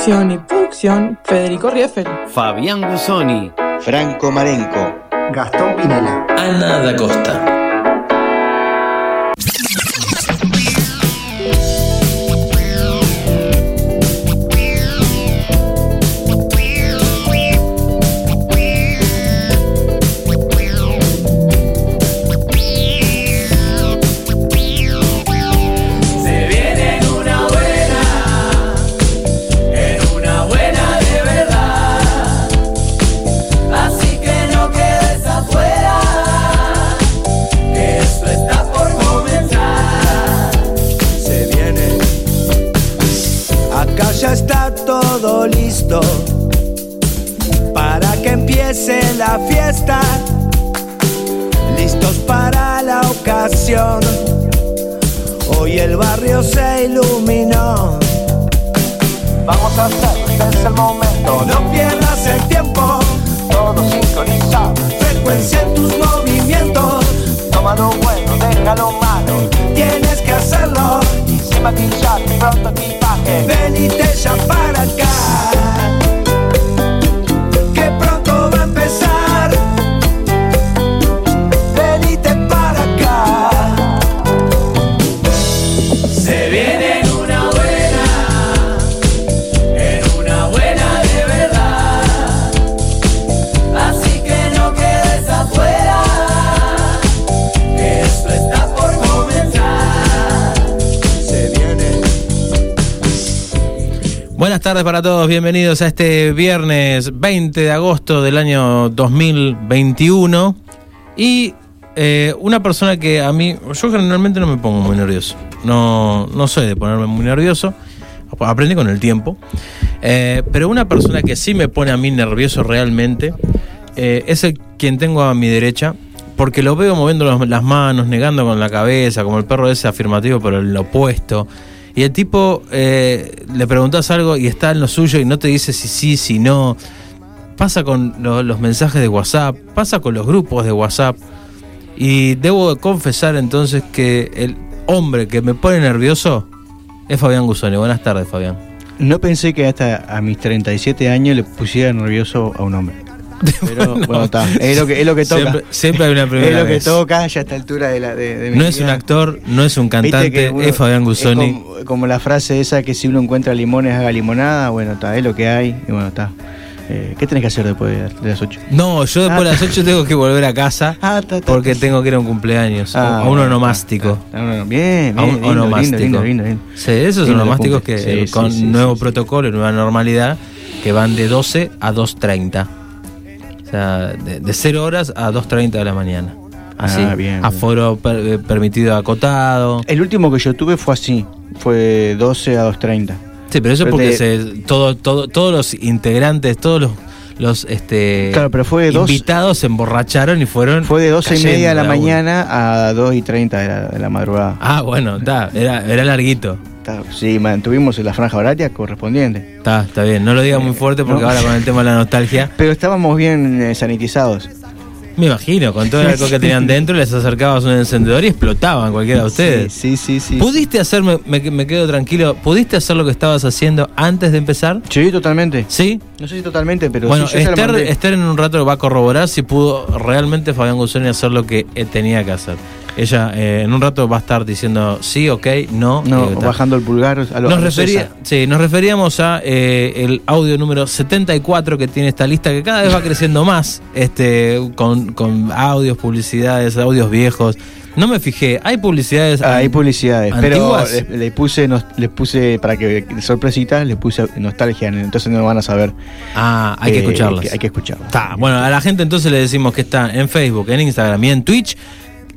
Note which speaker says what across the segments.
Speaker 1: Conducción y producción, Federico Rieffel.
Speaker 2: Fabián Gusoni.
Speaker 3: Franco Marenco.
Speaker 4: Gastón Pinela.
Speaker 5: Ana da Costa. Tardes para todos, bienvenidos a este viernes 20 de agosto del año 2021. Y eh, una persona que a mí, yo generalmente no me pongo muy nervioso. No, no soy de ponerme muy nervioso. Aprendí con el tiempo. Eh, pero una persona que sí me pone a mí nervioso realmente eh, es el quien tengo a mi derecha. Porque lo veo moviendo los- las manos, negando con la cabeza, como el perro ese afirmativo, pero el opuesto. Y el tipo eh, le preguntas algo y está en lo suyo y no te dice si sí, si no. Pasa con lo- los mensajes de WhatsApp, pasa con los grupos de WhatsApp. Y debo confesar entonces que el hombre que me pone nervioso es Fabián Gusoni. Buenas tardes, Fabián.
Speaker 6: No pensé que hasta a mis 37 años le pusiera nervioso a un hombre. Pero bueno, está. Es lo que, es lo que toca.
Speaker 5: Siempre, siempre hay una primera
Speaker 6: es lo que
Speaker 5: vez.
Speaker 6: toca ya a esta altura de, la, de, de mi
Speaker 5: No es un
Speaker 6: vida.
Speaker 5: actor, no es un cantante,
Speaker 6: uno-
Speaker 5: es Fabián Gusoni.
Speaker 6: es como, como la frase esa que si uno encuentra limones haga limonada, bueno, está, es lo que hay. Y bueno, está. Eh, ¿Qué tenés que hacer después de, las 8?
Speaker 5: No, yo después de las 8 tengo que volver a casa
Speaker 6: Ah, ta, ta,
Speaker 5: porque tengo que ir a un cumpleaños.
Speaker 6: Ah,
Speaker 5: a un onomástico.
Speaker 6: Ah, bien, bien,
Speaker 5: A un
Speaker 6: lindo,
Speaker 5: onomástico.
Speaker 6: lindo.
Speaker 5: Sí, esos onomásticos que
Speaker 6: Sí,
Speaker 5: con
Speaker 6: sí,
Speaker 5: nuevo protocolo y nueva normalidad que van de 12 a 2.30. O sea, de, de 0 horas a 2.30 de la mañana. Así,
Speaker 6: Ah, bien,
Speaker 5: aforo per- eh, permitido acotado.
Speaker 6: El último que yo tuve fue así, fue 12 a 2.30.
Speaker 5: Sí, pero eso
Speaker 6: Pero
Speaker 5: porque
Speaker 6: te-
Speaker 5: se, todo, todo, todos los integrantes, todos los, los este,
Speaker 6: Claro, pero fue de dos-
Speaker 5: invitados se emborracharon y fueron.
Speaker 6: Fue de 12 y media de la
Speaker 5: a uno.
Speaker 6: mañana a 2 y 30 de la, de la madrugada.
Speaker 5: Ah, bueno, está, era, era larguito.
Speaker 6: Está- Sí, mantuvimos la franja horaria correspondiente.
Speaker 5: Está, está bien. No lo diga muy fuerte porque
Speaker 6: no.
Speaker 5: ahora con el tema de la nostalgia.
Speaker 6: Pero estábamos bien eh, sanitizados.
Speaker 5: Me imagino, con todo el alcohol que tenían dentro, les acercabas un encendedor y explotaban cualquiera de ustedes.
Speaker 6: Sí, sí, sí. sí.
Speaker 5: ¿Pudiste hacerme, me, me quedo tranquilo, ¿pudiste hacer lo que estabas haciendo antes de empezar?
Speaker 6: Sí, totalmente.
Speaker 5: ¿Sí?
Speaker 6: No sé si totalmente, pero
Speaker 5: bueno,
Speaker 6: sí, yo
Speaker 5: Esther. Esther en un rato va a corroborar si pudo realmente Fabián Gusoni hacer lo que eh, tenía que hacer. Ella eh, en un rato va a estar diciendo sí, ok, no.
Speaker 6: No,
Speaker 5: eh,
Speaker 6: bajando el pulgar a lo, a
Speaker 5: Nos,
Speaker 6: lo
Speaker 5: refería, sí, nos referíamos a eh, el audio número 74 que tiene esta lista que cada vez va creciendo más, este, con, con audios, publicidades, audios viejos. No me fijé, hay publicidades.
Speaker 6: Ah, hay publicidades, pero
Speaker 5: antiguas.
Speaker 6: le, le puse nos- les puse para que de sorpresita les puse nostalgia, entonces no van a saber.
Speaker 5: Ah, hay que escucharlas.
Speaker 6: que hay que escucharlas.
Speaker 5: Está, bueno, a la gente entonces le decimos que está en Facebook, en Instagram y en Twitch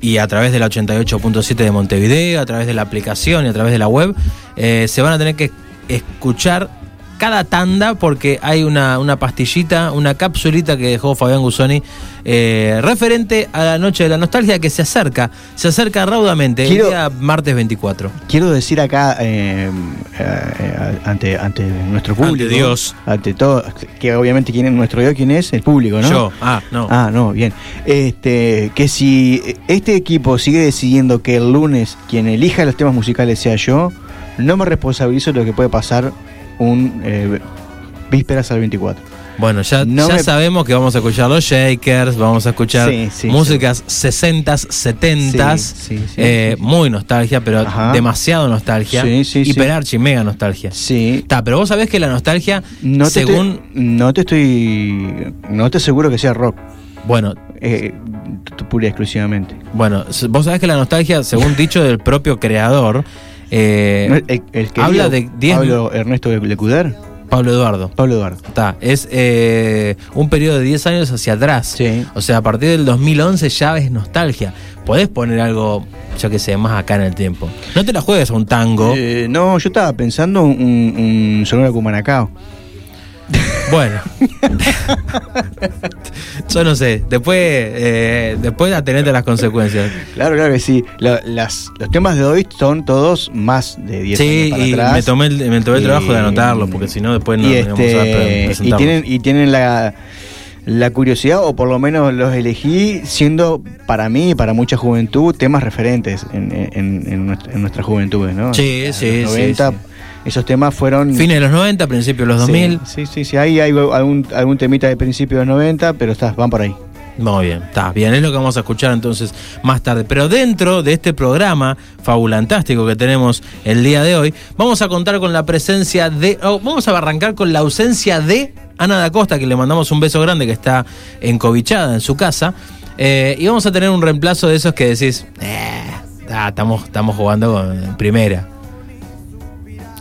Speaker 5: y a través de la 88.7 de Montevideo, a través de la aplicación y a través de la web, eh, se van a tener que escuchar cada tanda porque hay una, una pastillita, una capsulita que dejó Fabián Gusoni eh, referente a la noche de la nostalgia que se acerca, se acerca raudamente
Speaker 6: Quiero-
Speaker 5: el día martes 24.
Speaker 6: Quiero decir acá, eh, eh, ante, ante nuestro
Speaker 5: Ante
Speaker 6: público.
Speaker 5: Dios.
Speaker 6: Ante todo. Que obviamente quién es nuestro Dios, quién es, el público, ¿no?
Speaker 5: Yo, ah, no.
Speaker 6: Ah, no, bien. Este, que si este equipo sigue decidiendo que el lunes quien elija los temas musicales sea yo, no me responsabilizo de lo que puede pasar un eh, vísperas al 24.
Speaker 5: Bueno, ya,
Speaker 6: No
Speaker 5: ya
Speaker 6: me-
Speaker 5: sabemos que vamos a escuchar los Shakers, vamos a escuchar
Speaker 6: Sí, sí,
Speaker 5: músicas 60s, 70s,
Speaker 6: Sí, sí, sí,
Speaker 5: eh, muy nostalgia, pero
Speaker 6: Ajá.
Speaker 5: demasiado nostalgia.
Speaker 6: Sí, sí, sí.
Speaker 5: hiperarchi, mega nostalgia.
Speaker 6: Sí.
Speaker 5: Está, pero vos sabés que la nostalgia,
Speaker 6: No te,
Speaker 5: según.
Speaker 6: estoy, no te estoy. No te aseguro que sea rock.
Speaker 5: Bueno,
Speaker 6: Eh, pura y exclusivamente.
Speaker 5: bueno, vos sabés que la nostalgia, según dicho del propio creador, eh,
Speaker 6: el,
Speaker 5: habla de 10
Speaker 6: Pablo Ernesto de Lecuder.
Speaker 5: Pablo Eduardo.
Speaker 6: Pablo Eduardo.
Speaker 5: Está, es eh, un periodo de 10 años hacia atrás.
Speaker 6: Sí.
Speaker 5: O sea, a partir del 2011 ya es nostalgia. Podés poner algo, yo que sé, más acá en el tiempo. No te la juegues a un tango.
Speaker 6: Eh, no, yo estaba pensando un, un Sonora Cumanacao.
Speaker 5: Bueno. yo no sé. Después, eh, después atenete a las consecuencias.
Speaker 6: Claro, claro que sí. Lo- las, los temas de hoy son todos más de 10
Speaker 5: Sí,
Speaker 6: años para
Speaker 5: y
Speaker 6: atrás.
Speaker 5: me tomé el, me tomé el
Speaker 6: Y-
Speaker 5: trabajo de anotarlo, porque si no, después no
Speaker 6: y,
Speaker 5: a
Speaker 6: este,
Speaker 5: pre-
Speaker 6: y tienen y tienen la, la curiosidad o por lo menos los elegí siendo para mí y para mucha juventud temas referentes en, en- en nuestra, en nuestra juventud ¿no?
Speaker 5: Sí, sí,
Speaker 6: los
Speaker 5: sí,
Speaker 6: 90
Speaker 5: sí.
Speaker 6: Esos temas fueron
Speaker 5: Fines de los 90, principios de los 2000.
Speaker 6: Sí, sí, sí, ahí hay algún, algún temita de principios de los 90 pero estás, van por ahí
Speaker 5: Muy bien, está bien, es lo que vamos a escuchar entonces más tarde. Pero dentro de este programa fabulantástico que tenemos el día de hoy, vamos a contar con la presencia de. oh, vamos a arrancar con la ausencia de Ana da Costa, que le mandamos un beso grande, que está encobichada en su casa. Eh, y vamos a tener un reemplazo de esos que decís, eh, ah, estamos, estamos jugando con primera.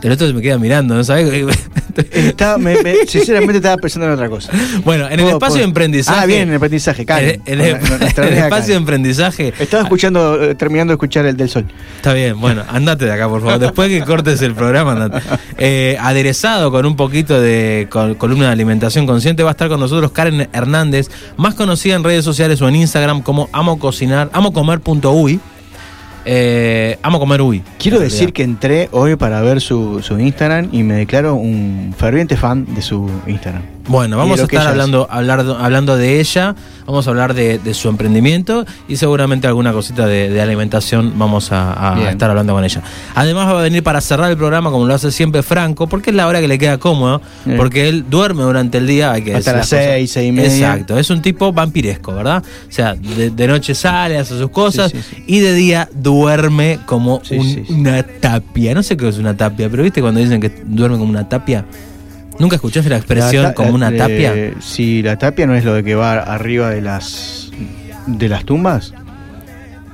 Speaker 5: El otro se me queda mirando, ¿no sabes?
Speaker 6: Estaba- me- me- sinceramente estaba pensando en otra cosa
Speaker 5: bueno, en el
Speaker 6: Puedo-
Speaker 5: espacio de emprendizaje.
Speaker 6: ah bien en el aprendizaje Karen.
Speaker 5: En el, en espacio de emprendizaje.
Speaker 6: estaba escuchando eh, terminando de escuchar el del sol
Speaker 5: Está bien, bueno, andate de acá, por favor. Después que cortes el programa, andate. Eh, aderezado con un poquito de col- columna de alimentación consciente, va a estar con nosotros Karen Hernández, más conocida en redes sociales o en Instagram como amo cocinar, amocomer.uy. Eh, amo comer uy.
Speaker 6: Quiero decir que entré hoy para ver su, su Instagram y me declaro un ferviente fan de su Instagram.
Speaker 5: Bueno, vamos a estar hablando, hablar- hablando de ella, vamos a hablar de, de su emprendimiento y seguramente alguna cosita de, de alimentación vamos a, estar hablando con ella. Además va a venir para cerrar el programa como lo hace siempre Franco, porque es la hora que le queda cómodo,
Speaker 6: Bien.
Speaker 5: porque él duerme durante el día, hay que
Speaker 6: Hasta las seis, seis y media.
Speaker 5: Exacto, es un tipo vampiresco, ¿verdad? O sea, de, de noche sale, hace sus cosas
Speaker 6: Sí, sí, sí.
Speaker 5: y de día duerme como un- una tapia. No sé qué es una tapia, pero ¿viste cuando dicen que duerme como una tapia? ¿Nunca escuchaste la expresión
Speaker 6: La
Speaker 5: como una
Speaker 6: eh,
Speaker 5: tapia?
Speaker 6: Sí, la tapia no es lo de que va arriba de las de las tumbas.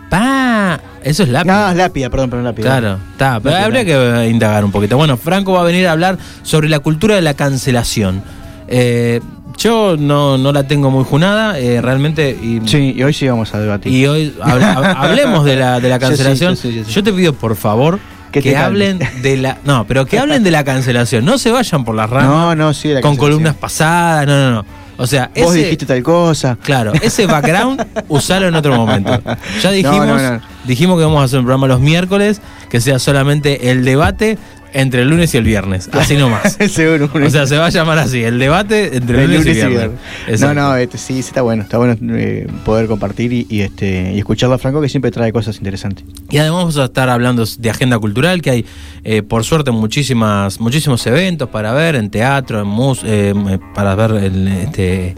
Speaker 5: Pa, eso es lápiz.
Speaker 6: No, es lápida, perdón, perdón, lápida.
Speaker 5: Claro, está, pero
Speaker 6: Lápida.
Speaker 5: habría que indagar un poquito. Bueno, Franco va a venir a hablar sobre la cultura de la cancelación. Eh, yo no, no la tengo muy junada, eh, realmente. Y,
Speaker 6: Sí, y hoy sí vamos a debatir.
Speaker 5: y hoy habla- hablemos de la, de la
Speaker 6: Yo sí,
Speaker 5: cancelación.
Speaker 6: yo sí, yo sí.
Speaker 5: Yo te pido, por favor,
Speaker 6: Que
Speaker 5: hablen de la. No, pero que hablen de la cancelación. No se vayan por las ramas
Speaker 6: no, no, sí, la
Speaker 5: con columnas pasadas. No, no, no. O sea,
Speaker 6: Vos
Speaker 5: ese,
Speaker 6: dijiste tal cosa.
Speaker 5: Claro, ese background usalo en otro momento. Ya dijimos,
Speaker 6: No, no, no.
Speaker 5: dijimos que vamos a hacer un programa los miércoles que sea solamente el debate entre el lunes y el viernes, así nomás.
Speaker 6: Seguro.
Speaker 5: O sea, se va a llamar así, el debate entre el lunes, y
Speaker 6: lunes y
Speaker 5: viernes.
Speaker 6: viernes. No, no, este, sí, sí está bueno. Está bueno eh, poder compartir y, y, este y escucharlo a Franco que siempre trae cosas interesantes.
Speaker 5: Y además vamos a estar hablando de agenda cultural, que hay, eh, por suerte, muchísimas, muchísimos eventos para ver en teatro, en mus eh, para ver el, este,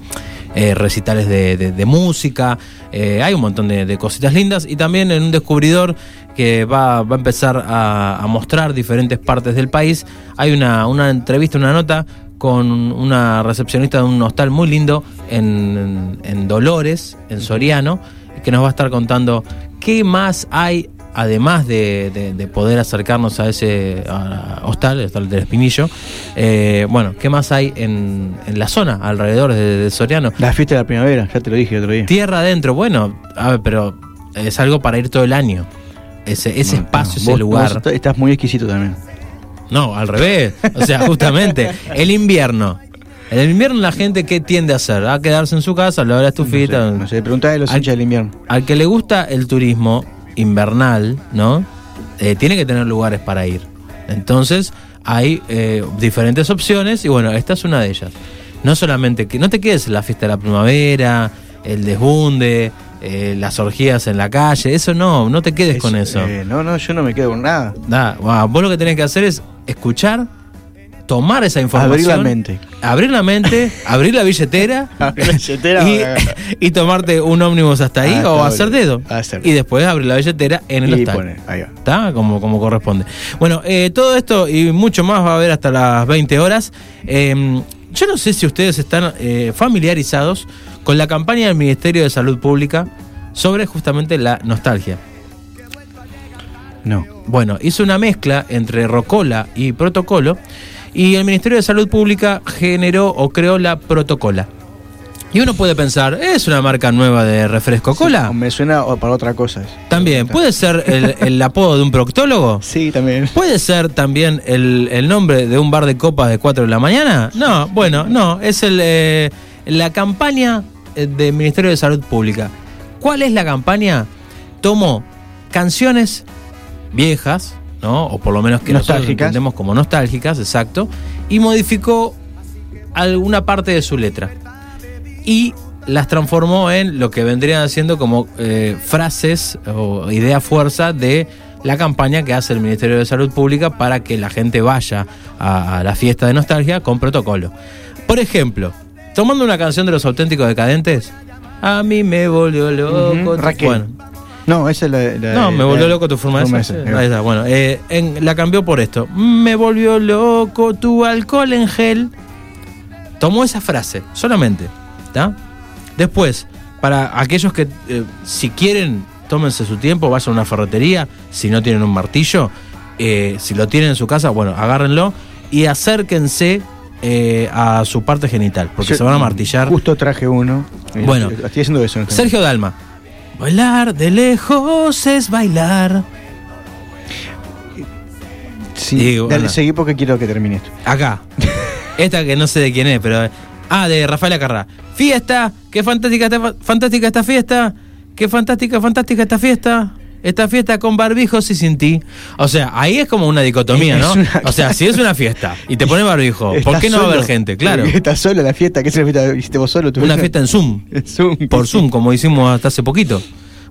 Speaker 5: eh, recitales de, de- de música. eh, hay un montón de, de cositas lindas. Y también en un descubridor que va, va a empezar a, a mostrar diferentes partes del país. Hay una, una entrevista, una nota con una recepcionista de un hostal muy lindo en, en Dolores, en Soriano, que nos va a estar contando qué más hay, además de, de- de poder acercarnos a ese a- hostal, el hostal del Espinillo, eh, bueno, qué más hay en, en la zona, alrededor de, de Soriano.
Speaker 6: La fiesta de la primavera, ya te lo dije el otro día.
Speaker 5: Tierra adentro, bueno, a ver, pero es algo para ir todo el año. Ese, ese
Speaker 6: No,
Speaker 5: espacio,
Speaker 6: no,
Speaker 5: ese
Speaker 6: vos-
Speaker 5: lugar.
Speaker 6: vos estás muy exquisito también.
Speaker 5: No, al revés. O sea, justamente, el invierno. En el invierno la gente, ¿qué tiende a hacer? A quedarse en su casa, a la estufita.
Speaker 6: No sé, preguntá de los
Speaker 5: Al-
Speaker 6: hinchas del invierno.
Speaker 5: Al que le gusta el turismo invernal, ¿no? Eh, tiene que tener lugares para ir. Entonces, hay eh, diferentes opciones y bueno, esta es una de ellas. No solamente que no te quedes en la fiesta de la primavera, el desbunde, eh, las orgías en la calle, eso no, no te quedes con eso.
Speaker 6: eh, no, no, yo no me quedo con nada.
Speaker 5: Bueno, vos lo que tenés que hacer es escuchar, tomar esa información.
Speaker 6: Abrir la mente.
Speaker 5: Abrir la mente, abrir la billetera.
Speaker 6: Abrir la billetera,
Speaker 5: y, y tomarte un ómnibus hasta ahí
Speaker 6: Ah,
Speaker 5: o hacer dedo.
Speaker 6: Hacer.
Speaker 5: Y después abrir la billetera en el
Speaker 6: Y
Speaker 5: hostal.
Speaker 6: pone, ahí va.
Speaker 5: ¿Está? Como, como corresponde. Bueno, eh, todo esto y mucho más va a haber hasta las 20 horas. Eh, yo no sé si ustedes están eh, familiarizados con la campaña del Ministerio de Salud Pública sobre justamente la nostalgia.
Speaker 6: No.
Speaker 5: Bueno, hizo una mezcla entre Rocola y Protocolo y el Ministerio de Salud Pública generó o creó la Protocola. Y uno puede pensar, ¿es una marca nueva de refresco cola?
Speaker 6: Me suena para otra cosa.
Speaker 5: También, ¿puede ser el, el apodo de un proctólogo?
Speaker 6: Sí, también.
Speaker 5: ¿Puede ser también el, el nombre de un bar de copas de 4 de la mañana? No, bueno, no, es el, eh, la campaña eh, del Ministerio de Salud Pública. ¿Cuál es la campaña? Tomó canciones viejas, ¿no? O por lo menos que nosotros entendemos como nostálgicas, exacto, y modificó alguna parte de su letra. Y las transformó en lo que vendrían siendo como eh, frases o idea fuerza de la campaña que hace el Ministerio de Salud Pública para que la gente vaya a, a la fiesta de nostalgia con protocolo. Por ejemplo, tomando una canción de los auténticos decadentes, a mí me volvió loco. Tu-
Speaker 6: Raquel.
Speaker 5: Bueno,
Speaker 6: No, esa es la. la-
Speaker 5: no, me volvió loco tu forma de ser. Ahí está, bueno, eh, en- la cambió por esto. Me volvió loco tu alcohol en gel. Tomó esa frase, solamente. ¿Está? Después, para aquellos que, eh, si quieren, tómense su tiempo, vayan a una ferretería. Si no tienen un martillo, eh, si lo tienen en su casa, bueno, agárrenlo y acérquense eh, a su parte genital, porque
Speaker 6: Yo
Speaker 5: se van a martillar.
Speaker 6: Justo traje uno.
Speaker 5: Bueno.
Speaker 6: Estoy haciendo eso. en este
Speaker 5: Sergio Dalma. Bailar de lejos es bailar.
Speaker 6: Sí,
Speaker 5: Digo,
Speaker 6: dale, seguí porque quiero que termine esto.
Speaker 5: Acá. Esta que no sé de quién es, pero. Ah, de Rafael Acarrá. Fiesta, qué fantástica esta, fantástica esta fiesta. Qué fantástica, fantástica esta fiesta. Esta fiesta con barbijos y sin ti. O sea, ahí es como una dicotomía, ¿no?
Speaker 6: una-
Speaker 5: O sea, si es una fiesta y te pone barbijo, ¿por qué no va a haber gente? Claro.
Speaker 6: Estás solo en la fiesta. ¿Qué es la fiesta? ¿Hiciste vos solo?
Speaker 5: Una fiesta en Zoom.
Speaker 6: En Zoom.
Speaker 5: Por Zoom, como hicimos hasta hace poquito.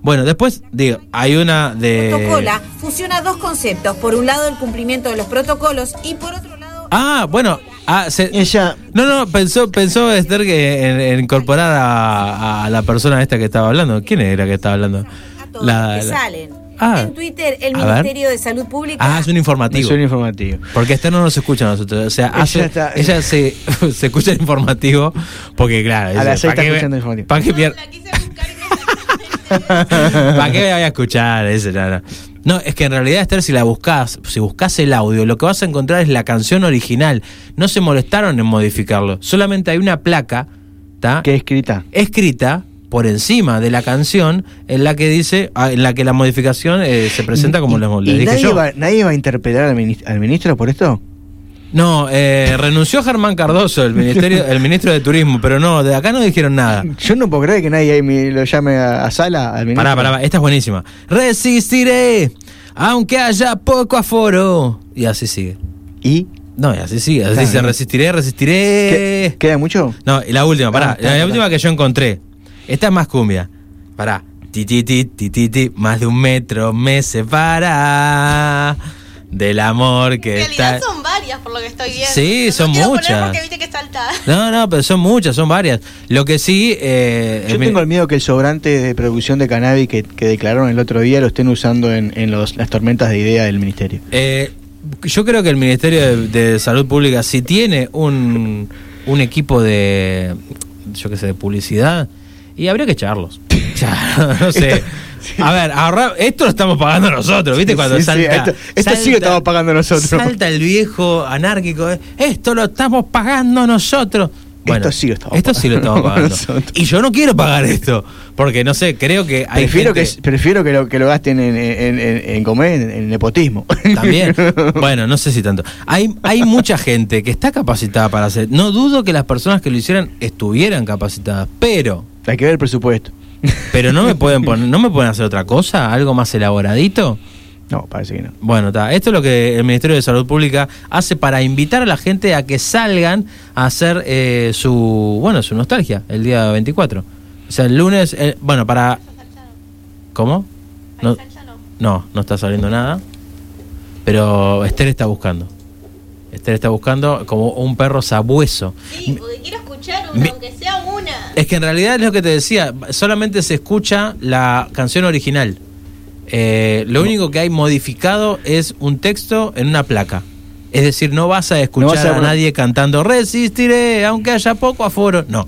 Speaker 5: Bueno, después, digo, hay una de.
Speaker 7: Protocola fusiona dos conceptos. Por un lado, el cumplimiento de los protocolos y por otro lado,
Speaker 5: Ah, bueno. Ah, se-
Speaker 6: Ella.
Speaker 5: No, no, pensó, pensó Esther que en, en incorporar a, a la persona esta que estaba hablando. ¿Quién era que estaba hablando? La-
Speaker 7: que
Speaker 5: la-
Speaker 7: salen.
Speaker 5: Ah.
Speaker 7: En Twitter, el. Ministerio de Salud Pública
Speaker 5: Ah, es un informativo.
Speaker 6: suena informativo.
Speaker 5: Porque Esther no nos escucha a nosotros. O sea,
Speaker 6: Ella
Speaker 5: hace-
Speaker 6: está-
Speaker 5: ella se, se escucha el informativo porque, claro,
Speaker 6: A las seis está
Speaker 5: qué-
Speaker 6: escuchando el informativo.
Speaker 5: ¿Para qué ¿Para qué me voy a escuchar ese? No, no. No, es que en realidad, Esther, si la buscas, si buscas el audio, lo que vas a encontrar es la canción original. No se molestaron en modificarlo. Solamente hay una placa, ¿está?
Speaker 6: ¿Qué escrita?
Speaker 5: escrita por encima de la canción en la que dice, ah, en la que la modificación eh, se presenta como
Speaker 6: ¿Y
Speaker 5: dije
Speaker 6: nadie
Speaker 5: yo.
Speaker 6: va, nadie va a interpelar al, minis- al ministro por esto?
Speaker 5: No, eh, renunció Germán Cardoso, el ministerio, el ministro de Turismo, pero no, de acá no dijeron nada.
Speaker 6: Yo no puedo creer que nadie ahí me lo llame a, a sala al ministro.
Speaker 5: Pará, pará, esta es buenísima. Resistiré, aunque haya poco aforo. Y así sigue.
Speaker 6: ¿Y?
Speaker 5: No, y así sigue. Así
Speaker 6: Claro,
Speaker 5: dice,
Speaker 6: no.
Speaker 5: resistiré, resistiré.
Speaker 6: ¿Qué- ¿Queda mucho?
Speaker 5: No, y la última, pará.
Speaker 6: Ah, está,
Speaker 5: la,
Speaker 6: está,
Speaker 5: última
Speaker 6: está.
Speaker 5: que yo encontré. Esta es más cumbia. Pará. Ti, ti, ti, ti, ti, ti. Más de un metro me separa del amor que
Speaker 8: En realidad
Speaker 5: está.
Speaker 8: son varias por lo que estoy viendo.
Speaker 5: Sí,
Speaker 8: No
Speaker 5: son muchas.
Speaker 8: porque viste que salta.
Speaker 5: No, no, pero son muchas, son varias. Lo que sí. Eh,
Speaker 6: Yo tengo el miedo que el sobrante de producción de cannabis que, que declararon el otro día lo estén usando en, en los- las tormentas de idea del ministerio.
Speaker 5: eh, yo creo que el Ministerio de, de Salud Pública, si tiene un, un equipo de. Yo qué sé, de publicidad, y habría que echarlos. No sé. A ver, ahorrar, esto lo estamos pagando nosotros, ¿viste? Cuando
Speaker 6: Sí, sí,
Speaker 5: salta,
Speaker 6: esto, esto sí lo estamos pagando nosotros.
Speaker 5: Salta el viejo anárquico, eh, esto lo estamos pagando nosotros. Bueno,
Speaker 6: esto sí lo estamos
Speaker 5: Esto sí lo estamos pagando.
Speaker 6: Nosotros.
Speaker 5: y yo no quiero pagar esto. Porque no sé, creo que hay.
Speaker 6: Prefiero,
Speaker 5: gente-
Speaker 6: que, prefiero que, lo, que lo gasten en, en, en, en comer, en, en nepotismo.
Speaker 5: También. Bueno, no sé si tanto. Hay, hay mucha gente que está capacitada para hacer. No dudo que las personas que lo hicieran estuvieran capacitadas, pero.
Speaker 6: Hay que ver el presupuesto.
Speaker 5: Pero no me pueden poner, no me pueden hacer otra cosa, algo más elaboradito.
Speaker 6: No, parece que no.
Speaker 5: Bueno, está. Esto es lo que el Ministerio de Salud Pública hace para invitar a la gente a que salgan a hacer eh, su, bueno, su nostalgia el día 24. O sea, el lunes, eh, bueno, para... ¿Cómo? No, no, no está saliendo nada. Pero Esther está buscando. Esther está buscando como un perro sabueso.
Speaker 8: Sí,
Speaker 5: Mi-
Speaker 8: aunque sea una.
Speaker 5: Es que en realidad es lo que te decía, solamente se escucha la canción original. Eh, lo único que hay modificado es un texto en una placa. Es decir, no vas a escuchar
Speaker 6: No vas a
Speaker 5: nadie cantando resistiré, aunque haya poco aforo. No,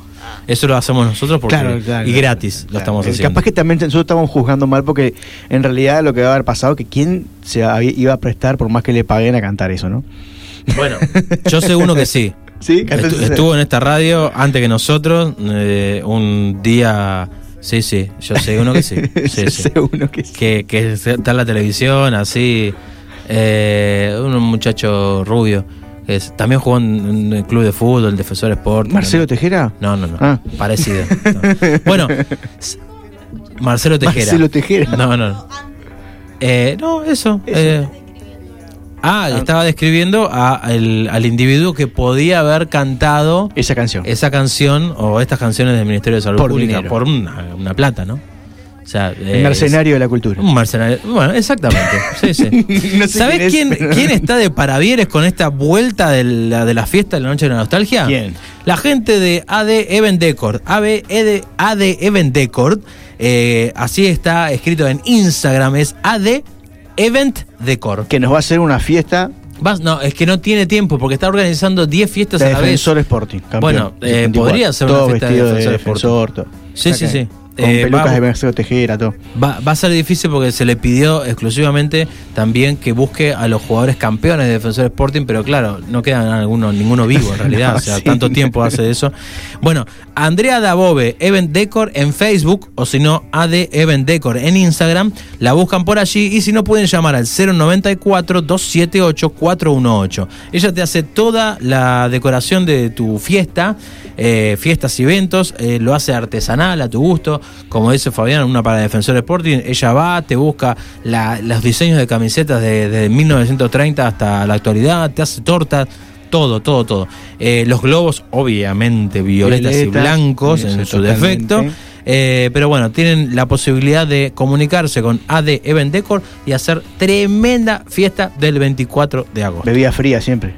Speaker 5: eso lo hacemos nosotros porque
Speaker 6: Claro, claro,
Speaker 5: y
Speaker 6: claro.
Speaker 5: gratis lo estamos
Speaker 6: eh,
Speaker 5: haciendo.
Speaker 6: Capaz que también nosotros estamos juzgando mal porque en realidad lo que va a haber pasado que quién se iba a prestar por más que le paguen a cantar eso, ¿no?
Speaker 5: Bueno, yo sé uno que sí.
Speaker 6: Sí,
Speaker 5: Estu-
Speaker 6: entonces-
Speaker 5: estuvo en esta radio antes que nosotros, eh, un día... Sí, sí, yo sé uno que sí. sí,
Speaker 6: Yo
Speaker 5: sí.
Speaker 6: sé uno que sí.
Speaker 5: que, que está en la televisión, así. eh, un muchacho rubio. que es- también jugó en, el club de fútbol, Defensor Sport.
Speaker 6: ¿Marcelo Tejera?
Speaker 5: No, no, no.
Speaker 6: Ah.
Speaker 5: Parecido. no. Bueno, Marcelo Tejera.
Speaker 6: Marcelo Tejera.
Speaker 5: No, no. Eh, no, eso. eh. Ah, estaba describiendo a- al, al individuo que podía haber cantado
Speaker 6: Esa canción.
Speaker 5: esa canción o estas canciones del Ministerio de Salud
Speaker 6: Por
Speaker 5: Pública
Speaker 6: dinero.
Speaker 5: por una, una plata, ¿no? O sea,
Speaker 6: El mercenario de la cultura.
Speaker 5: un mercenario. Bueno, exactamente. Sí, sí.
Speaker 6: No sé
Speaker 5: ¿Sabés
Speaker 6: quién
Speaker 5: quién,
Speaker 6: es, pero-
Speaker 5: quién está de parabienes con esta vuelta de la, de la fiesta de la noche de la nostalgia?
Speaker 6: ¿Quién?
Speaker 5: La gente de AD Event Decord. AD, ED AD Event Decord. eh, así está escrito en Instagram. Es AD Event Decor.
Speaker 6: Que nos va a hacer una fiesta
Speaker 5: Vas- no, es que no tiene tiempo porque está organizando 10 fiestas
Speaker 6: de
Speaker 5: a la vez.
Speaker 6: Defensor Sporting. campeón.
Speaker 5: Bueno, eh,
Speaker 6: 54.
Speaker 5: podría ser una
Speaker 6: Todo
Speaker 5: fiesta de
Speaker 6: vestido de
Speaker 5: Defensor
Speaker 6: defensor, todo.
Speaker 5: Sí, sí, sí.
Speaker 6: Con
Speaker 5: Eh,
Speaker 6: pelucas de Marcelo Tejera, todo.
Speaker 5: Va, va a ser difícil porque se le pidió exclusivamente también que busque a los jugadores campeones de Defensor Sporting, pero claro, no queda alguno, ninguno vivo en realidad,
Speaker 6: No,
Speaker 5: o sea,
Speaker 6: sí.
Speaker 5: tanto tiempo hace eso. Bueno, Andrea Dabove, Event Decor en Facebook, o si no, AD Event Decor en Instagram, la buscan por allí y si no pueden llamar al 094-278-418. Ella te hace toda la decoración de tu fiesta, eh, fiestas y eventos, eh, lo hace artesanal a tu gusto, como dice Fabián, una para Defensor Sporting, ella va, te busca los diseños de camisetas de, de 1930 hasta la actualidad, te hace tortas. Todo, todo, todo. Eh, los globos, obviamente, violetas y blancos en su
Speaker 6: totalmente.
Speaker 5: defecto. Eh, pero bueno, tienen la posibilidad de comunicarse con AD Event Decor y hacer tremenda fiesta del 24 de agosto.
Speaker 6: Bebida fría siempre.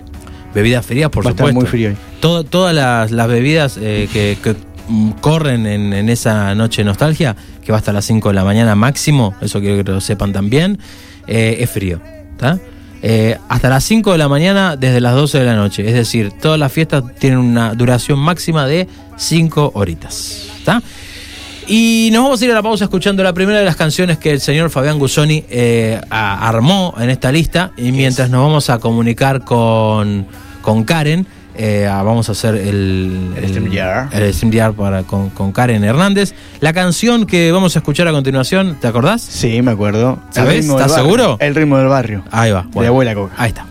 Speaker 5: Bebidas frías, por
Speaker 6: Va a estar muy frío hoy.
Speaker 5: Todo- todas las, las bebidas eh, que, que, mm, corren en, en esa noche de nostalgia, que va hasta las 5 de la mañana máximo, eso quiero que lo sepan también, eh, es frío. ¿tá? Eh, hasta las 5 de la mañana desde las 12 de la noche. Es decir, todas las fiestas tienen una duración máxima de 5 horitas. Y nos vamos a ir a la pausa escuchando la primera de las canciones que el señor Fabián Gusoni eh, a- armó en esta lista. Y mientras nos vamos a comunicar con, con Karen, eh, a- vamos a hacer el,
Speaker 6: El StreamYard.
Speaker 5: el StreamYard para, con, con Karen Hernández. La canción que vamos a escuchar a continuación, ¿te acordás?
Speaker 6: Sí, me acuerdo.
Speaker 5: ¿Sabés? ¿Estás seguro?
Speaker 6: El ritmo del barrio.
Speaker 5: Ahí va.
Speaker 6: De abuela Coca.
Speaker 5: Ahí está.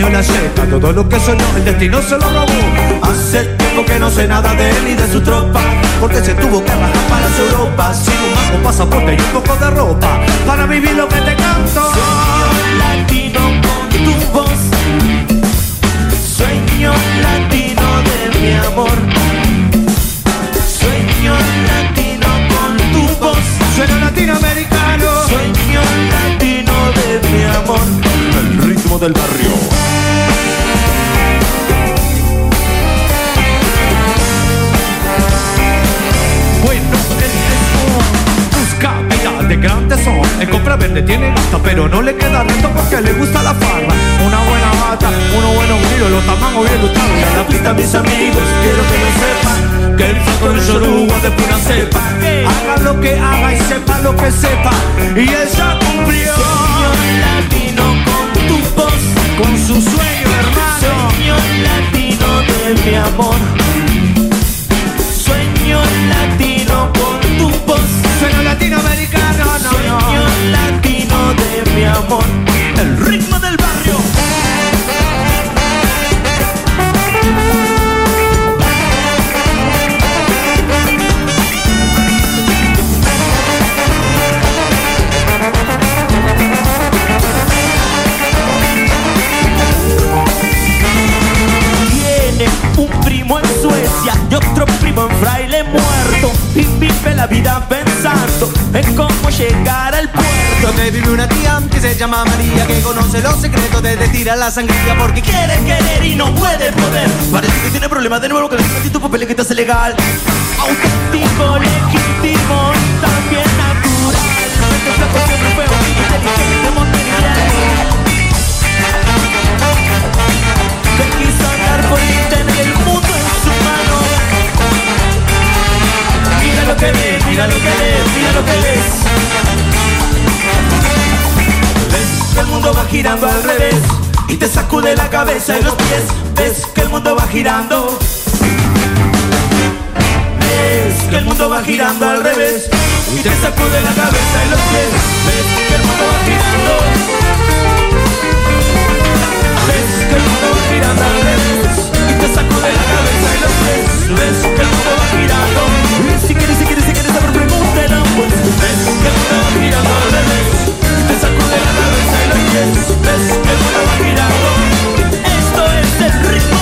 Speaker 9: En la yeca. Todo lo que soñó, el destino se lo robó. Hace tiempo que no sé nada de él y de su tropa. Porque se tuvo que bajar para su Europa. Sin un bajo pasaporte y un poco de ropa. Para vivir lo que te canto. Sueño latino con tu voz. Sueño latino de mi amor. Sueño latino con tu voz. Sueño latinoamericano. Sueño latino de mi amor. El ritmo
Speaker 10: del barrio.
Speaker 9: Bueno, es un busca vida de gran tesoro. En compra verde tiene gasta, pero no le queda reto porque le gusta la farra. Una buena bata, unos buenos grilos, los tamangos bien luchados. Y a la pista, mis amigos, quiero que lo sepan. Que el saco del Yoruba de pura cepa. Haga lo que haga y sepa lo que sepa. Y él ya cumplió. Con su sueño, hermano. Sueño latino de mi amor. La vida pensando en cómo llegar al puerto.
Speaker 11: Donde vive una tía que se llama María Que conoce los secretos de tirar la sangría Porque quiere querer y no puede poder
Speaker 9: Parece que tiene problemas de nuevo con el tu papel que te hace legal. Auténtico, legítimo lo que ves, mira lo que ves, mira lo que ves. Ves que el mundo va girando al revés y te sacude la cabeza y los pies. Ves que el mundo va girando. Ves que el mundo va girando al revés y te sacude la cabeza y los pies. Ves que el mundo va girando. Ves que el mundo va girando al revés te sacude la cabeza y los pies. Ves que el mundo va girando. Si quieres, si quieres, si quieres saber, pregúntela pues. Ves que el mundo va girando al revés te sacude la cabeza y los pies. Ves que el mundo va girando. Esto es el ritmo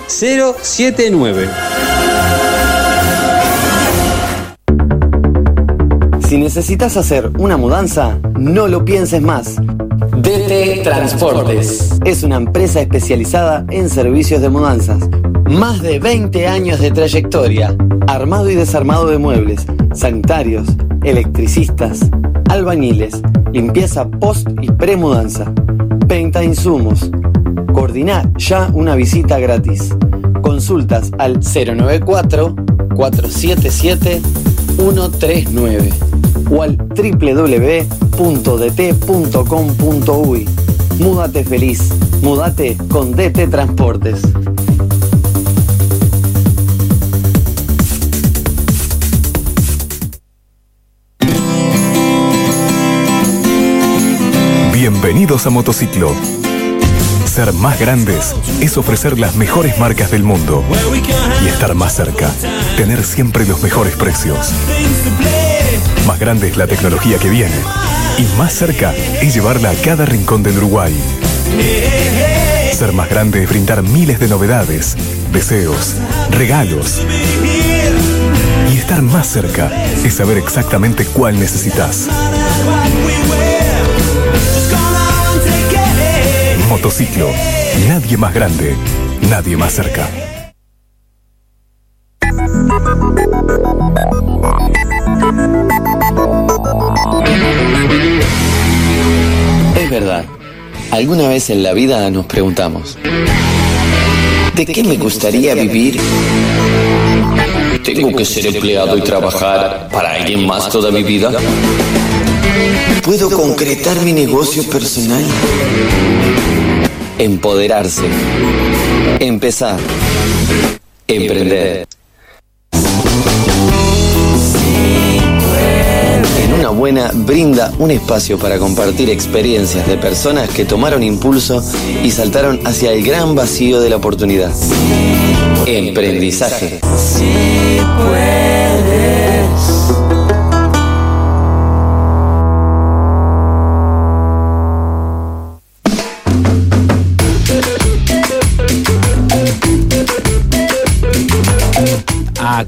Speaker 12: 079.
Speaker 2: Si necesitas hacer una mudanza, no lo pienses más. DT Transportes es una empresa especializada en servicios de mudanzas. Más de 20 años de trayectoria. Armado y desarmado de muebles, sanitarios, electricistas, albañiles, limpieza post y premudanza, venta de insumos. Coordina ya una visita gratis. Consultas al 094 477 139 o al www.dt.com.uy. Múdate feliz, múdate con DT Transportes.
Speaker 10: Bienvenidos a Motociclo. Ser más grandes es ofrecer las mejores marcas del mundo y estar más cerca, tener siempre los mejores precios. Más grande es la tecnología que viene y más cerca es llevarla a cada rincón del Uruguay. Ser más grande es brindar miles de novedades, deseos, regalos. Y estar más cerca es saber exactamente cuál necesitas. Motociclo. Nadie más grande. Nadie más cerca.
Speaker 2: Es verdad, alguna vez en la vida nos preguntamos, ¿de qué me gustaría vivir? ¿Tengo que ser empleado y trabajar para alguien más toda mi vida? ¿Puedo concretar mi negocio personal? Empoderarse. Empezar. Emprender. En una buena brinda un espacio para compartir experiencias de personas que tomaron impulso y saltaron hacia el gran vacío de la oportunidad. Emprendizaje.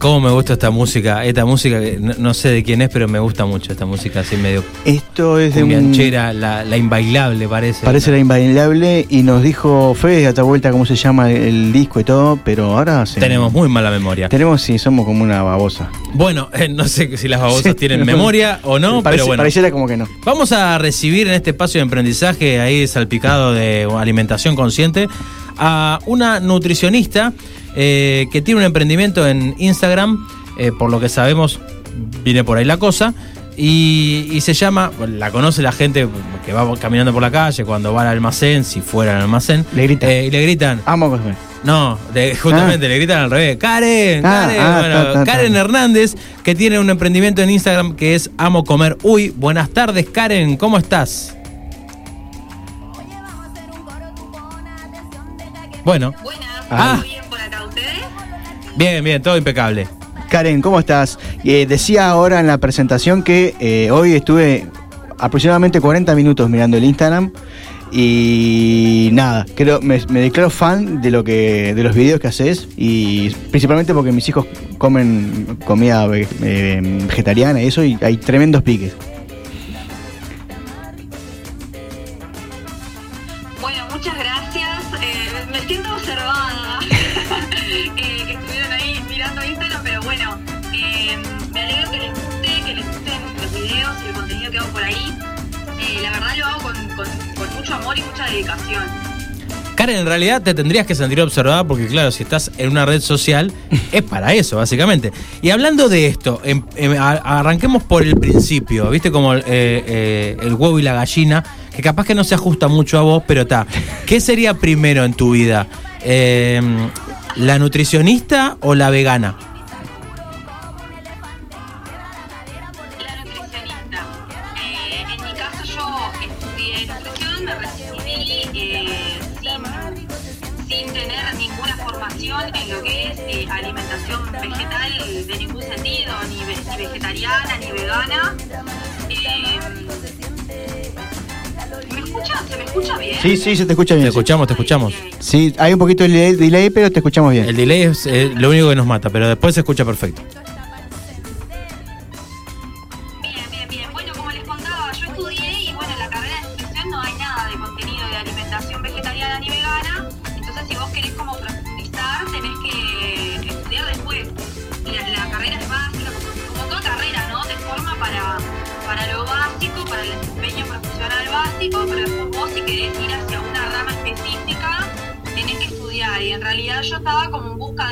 Speaker 5: Cómo me gusta esta música. Esta música, que no, no sé de quién es, pero me gusta mucho esta música así medio
Speaker 6: Esto es de un.
Speaker 5: la, la inbailable parece.
Speaker 6: Parece la inbailable y nos dijo Fede a otra vuelta cómo se llama el disco y todo, pero ahora sí.
Speaker 5: Tenemos muy mala memoria.
Speaker 6: Tenemos, sí, somos como una babosa.
Speaker 5: Bueno, eh, no sé si las babosas
Speaker 6: Sí.
Speaker 5: tienen memoria o no,
Speaker 6: Parece-
Speaker 5: pero bueno.
Speaker 6: Pareciera como que no.
Speaker 5: Vamos a recibir en este espacio de aprendizaje ahí salpicado de alimentación consciente a una nutricionista eh, que tiene un emprendimiento en Instagram, eh, por lo que sabemos viene por ahí la cosa, y, y se llama, la conoce la gente que va caminando por la calle, cuando va al almacén, si fuera al almacén,
Speaker 6: Le gritan.
Speaker 5: eh, y le gritan,
Speaker 6: Amo a comer.
Speaker 5: no, de- justamente le gritan al revés. Karen,
Speaker 6: Ah,
Speaker 5: Karen,
Speaker 6: ah,
Speaker 5: bueno,
Speaker 6: ta, ta, ta.
Speaker 5: Karen Hernández, que tiene un emprendimiento en Instagram que es Amo Comer Uy. Buenas tardes, Karen, ¿cómo estás? Bueno. Ah, bien, bien, todo impecable.
Speaker 6: Karen, ¿cómo estás? Eh, decía ahora en la presentación que eh, hoy estuve aproximadamente 40 minutos mirando el Instagram y nada, creo, me, declaro fan de lo que de los videos que haces y principalmente porque mis hijos comen comida eh, vegetariana y eso y hay tremendos piques.
Speaker 5: Karen, en realidad te tendrías que sentir observada porque, claro, si estás en una red social, es para eso, básicamente. Y hablando de esto, em- em, a- arranquemos por el principio, ¿viste? Como eh, eh, el huevo y la gallina, que capaz que no se ajusta mucho a vos, pero está. ¿Qué sería primero en tu vida? Em, ¿La nutricionista o la vegana?
Speaker 13: Escucha? ¿Se me escucha bien?
Speaker 6: Sí, sí, se te escucha bien.
Speaker 5: Te escuchamos, te escuchamos.
Speaker 6: Sí, hay un poquito de delay, delay, pero te escuchamos bien.
Speaker 5: El delay es eh, lo único que nos mata, pero después se escucha perfecto.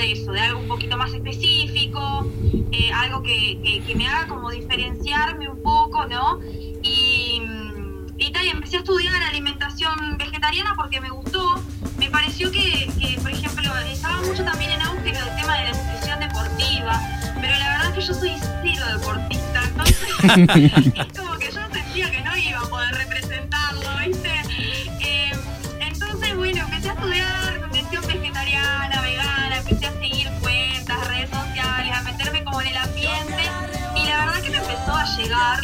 Speaker 13: De eso, de algo un poquito más específico, eh, algo que, que- me haga como diferenciarme un poco, ¿no? Y, mm, y tal, y empecé a estudiar alimentación vegetariana porque me gustó. Me pareció que, que, por ejemplo, estaba mucho también en auge el tema de la nutrición deportiva, pero la verdad es que yo soy cero deportista, entonces es como que yo sentía que no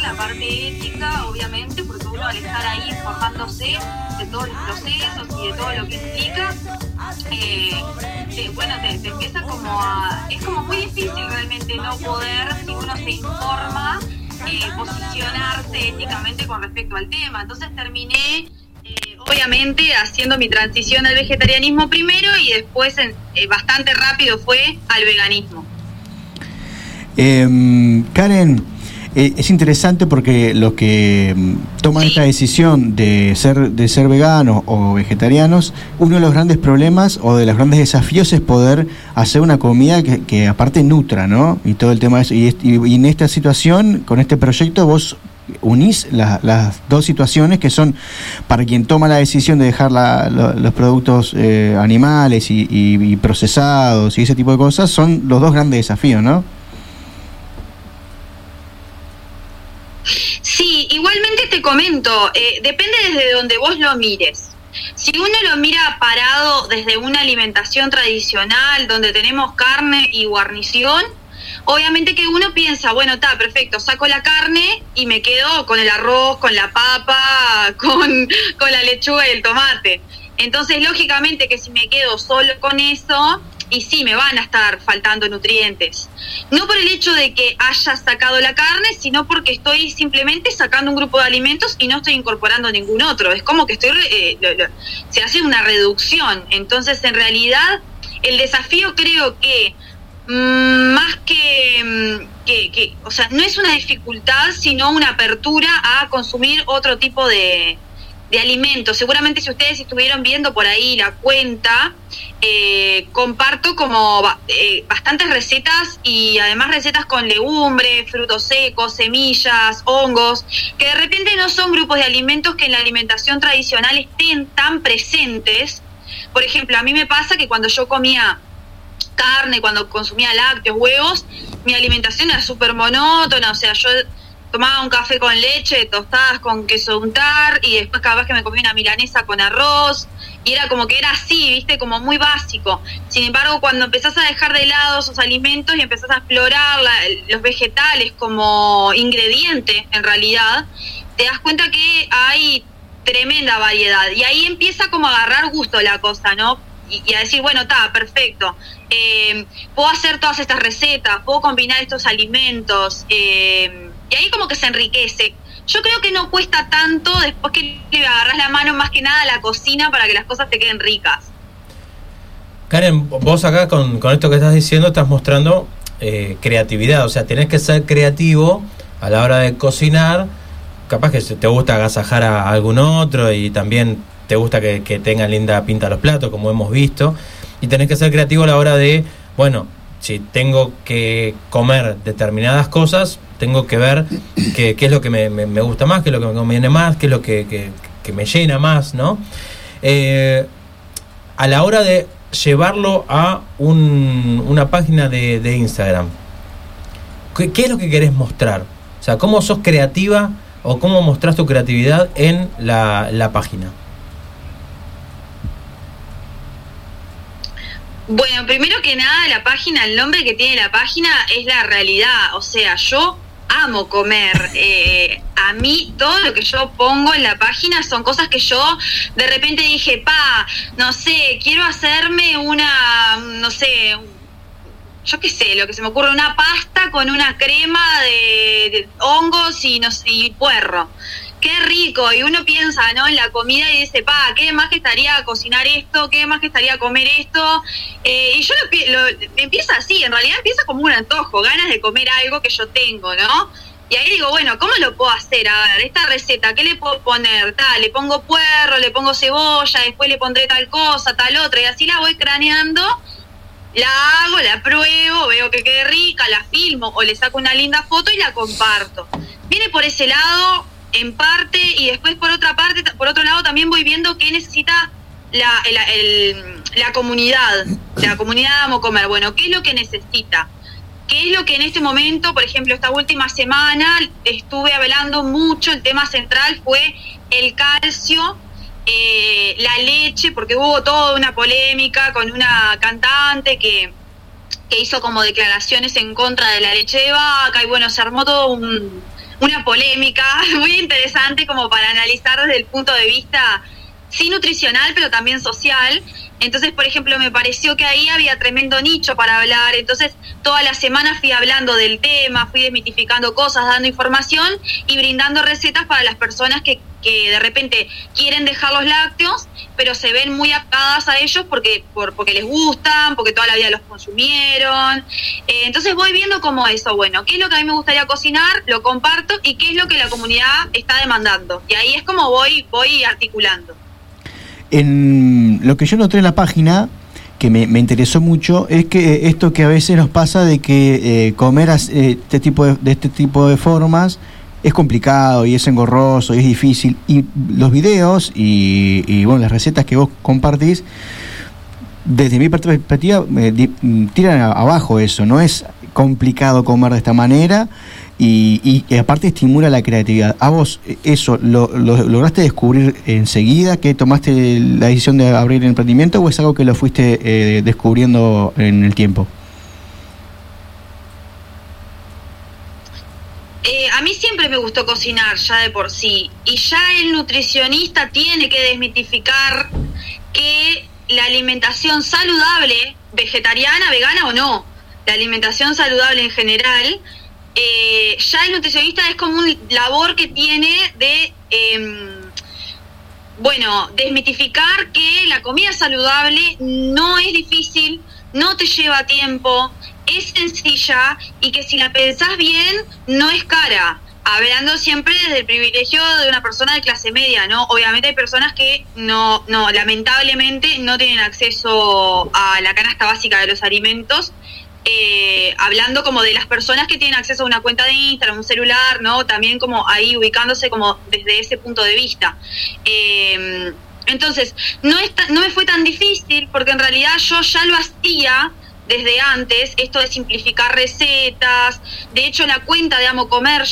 Speaker 13: la parte ética, obviamente, porque uno al estar ahí informándose de todos los procesos y de todo lo que implica, eh, bueno, te, empieza como a... Es como muy difícil realmente no poder, si uno se informa, eh, posicionarse éticamente con respecto al tema. Entonces terminé obviamente haciendo mi transición al vegetarianismo primero y después eh, bastante rápido fue al veganismo.
Speaker 6: Em, Karen, eh, es interesante porque los que mm, toman esta decisión de ser, de ser veganos o vegetarianos, uno de los grandes problemas o de los grandes desafíos es poder hacer una comida que, que aparte nutra, ¿no? Y todo el tema de eso. Y, y- en esta situación, con este proyecto, vos unís la- las dos situaciones que son para quien toma la decisión de dejar la- lo- los productos eh, animales y, y- y procesados y ese tipo de cosas, son los dos grandes desafíos, ¿no?
Speaker 13: Sí, igualmente te comento, eh, depende desde donde vos lo mires. Si uno lo mira parado desde una alimentación tradicional, donde tenemos carne y guarnición, obviamente que uno piensa, bueno, está perfecto, saco la carne y me quedo con el arroz, con la papa, con, con la lechuga y el tomate. Entonces, lógicamente que si me quedo solo con eso, y sí, me van a estar faltando nutrientes. No por el hecho de que haya sacado la carne, sino porque estoy simplemente sacando un grupo de alimentos y no estoy incorporando ningún otro. Es como que estoy, eh, lo- se hace una reducción. Entonces, en realidad, el desafío creo que mm, más mm, que, que- o sea, no es una dificultad, sino una apertura a consumir otro tipo de, de alimentos. Seguramente si ustedes estuvieron viendo por ahí la cuenta, eh, comparto como eh, bastantes recetas y además recetas con legumbres, frutos secos, semillas, hongos, que de repente no son grupos de alimentos que en la alimentación tradicional estén tan presentes. Por ejemplo, a mí me pasa que cuando yo comía carne, cuando consumía lácteos, huevos, mi alimentación era súper monótona, o sea, yo tomaba un café con leche, tostadas con queso untar y después cada vez que me comía una milanesa con arroz y era como que era así, viste, como muy básico. Sin embargo, cuando empezás a dejar de lado esos alimentos y empezás a explorar los vegetales como ingrediente en realidad, te das cuenta que hay tremenda variedad y ahí empieza como a agarrar gusto la cosa, ¿no? Y, y a decir, bueno, está, perfecto. Eh, puedo hacer todas estas recetas, puedo combinar estos alimentos. eh, y ahí como que se enriquece. Yo creo que no cuesta tanto después que le agarras la mano más que nada a la cocina para que las cosas te queden ricas.
Speaker 5: Karen, vos acá con, con esto que estás diciendo estás mostrando eh, creatividad, o sea, tenés que ser creativo a la hora de cocinar, capaz que te gusta agasajar a algún otro y también te gusta que, que tengan linda pinta los platos, como hemos visto, y tenés que ser creativo a la hora de, bueno, si tengo que comer determinadas cosas, tengo que ver qué, es lo que me, me- me gusta más, qué es lo que me conviene más, qué es lo que, que- que me llena más, ¿no? Eh, a la hora de llevarlo a un- una página de, de Instagram, ¿qué, qué es lo que querés mostrar? O sea, ¿cómo sos creativa o cómo mostrás tu creatividad en la, la página?
Speaker 13: Bueno, primero que nada, la página, el nombre que tiene la página es la realidad. O sea, yo amo comer. Eh, a mí todo lo que yo pongo en la página son cosas que yo de repente dije, pa, no sé, quiero hacerme una, no sé, yo qué sé, lo que se me ocurre, una pasta con una crema de, de hongos y, no sé, y puerro. Qué rico, y uno piensa ¿no? en la comida y dice, pa, qué más que estaría cocinar esto, qué más que estaría comer esto. Eh, y yo lo, lo- empieza así, en realidad empieza como un antojo, ganas de comer algo que yo tengo, ¿no? Y ahí digo, bueno, ¿cómo lo puedo hacer? A ver, esta receta, ¿qué le puedo poner? Tal, le pongo puerro, le pongo cebolla, después le pondré tal cosa, tal otra, y así la voy craneando la hago, la pruebo, veo que quede rica, la filmo o le saco una linda foto y la comparto. Viene por ese lado en parte y después por otra parte, por otro lado también voy viendo qué necesita la, el- el- la comunidad, la comunidad Amo Comer. Bueno, ¿qué es lo que necesita? ¿Qué es lo que en este momento, por ejemplo, esta última semana estuve hablando mucho, el tema central fue el calcio eh, la leche, porque hubo toda una polémica con una cantante que, que hizo como declaraciones en contra de la leche de vaca y bueno, se armó todo un, una polémica muy interesante como para analizar desde el punto de vista sí nutricional, pero también social. Entonces, por ejemplo, me pareció que ahí había tremendo nicho para hablar. Entonces, toda la semana fui hablando del tema, fui desmitificando cosas, dando información y brindando recetas para las personas que, que de repente quieren dejar los lácteos, pero se ven muy atadas a ellos porque, por, porque les gustan, porque toda la vida los consumieron. Eh, entonces voy viendo como eso, bueno, qué es lo que a mí me gustaría cocinar, lo comparto y qué es lo que la comunidad está demandando. Y ahí es como voy, voy articulando.
Speaker 6: En lo que yo noté en la página, que me, interesó mucho, es que eh, esto que a veces nos pasa de que eh, comer eh, este tipo de, de este tipo de formas es complicado y es engorroso y es difícil. Y los videos y, y, bueno, las recetas que vos compartís, desde mi perspectiva, eh, tiran abajo eso. No es complicado comer de esta manera y, y- y aparte estimula la creatividad. ¿A vos eh, eso lo, lo- lograste descubrir enseguida que tomaste la decisión de abrir el emprendimiento o es algo que lo fuiste eh, descubriendo en el tiempo?
Speaker 13: Eh, a mí siempre me gustó cocinar ya de por sí y ya el nutricionista tiene que desmitificar que la alimentación saludable, vegetariana, vegana o no, la alimentación saludable en general, eh, ya el nutricionista es como un labor que tiene de, em, bueno, desmitificar que la comida saludable no es difícil, no te lleva tiempo, es sencilla y que si la pensás bien no es cara. Hablando siempre desde el privilegio de una persona de clase media, ¿no? Obviamente hay personas que no, no, lamentablemente no tienen acceso a la canasta básica de los alimentos. Eh, hablando como de las personas que tienen acceso a una cuenta de Instagram, un celular, ¿no? También como ahí ubicándose como desde ese punto de vista. Eh, entonces, no, es no me fue tan difícil porque en realidad yo ya lo hacía desde antes, esto de simplificar recetas. De hecho, la cuenta de Amo Comer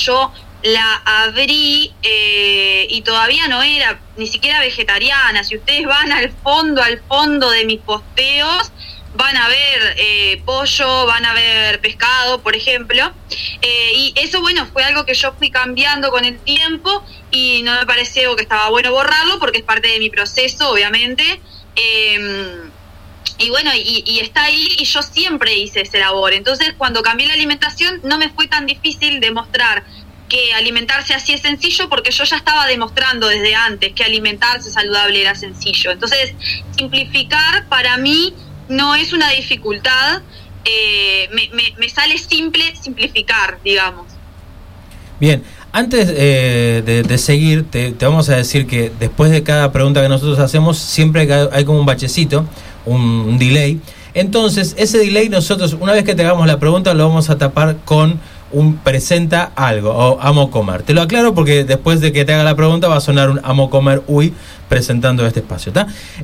Speaker 13: la abrí eh, y todavía no era ni siquiera vegetariana. Si ustedes van al fondo, al fondo de mis posteos, van a ver eh, pollo, van a ver pescado, por ejemplo. Eh, y eso, bueno, fue algo que yo fui cambiando con el tiempo y no me pareció que estaba bueno borrarlo porque es parte de mi proceso, obviamente. Eh, y bueno, y, y está ahí y yo siempre hice ese labor. Entonces, cuando cambié la alimentación, no me fue tan difícil demostrar que alimentarse así es sencillo porque yo ya estaba demostrando desde antes que alimentarse saludable era sencillo. Entonces, simplificar para mí no es una dificultad, eh, me, me- me sale simple simplificar, digamos.
Speaker 5: Bien, antes eh, de, seguir, te, vamos a decir que después de cada pregunta que nosotros hacemos, siempre hay, hay como un bachecito, un, un delay. Entonces, ese delay nosotros, una vez que te hagamos la pregunta, lo vamos a tapar con un presenta algo o amo comer. Te lo aclaro porque después de que te haga la pregunta va a sonar un amo comer uy presentando este espacio.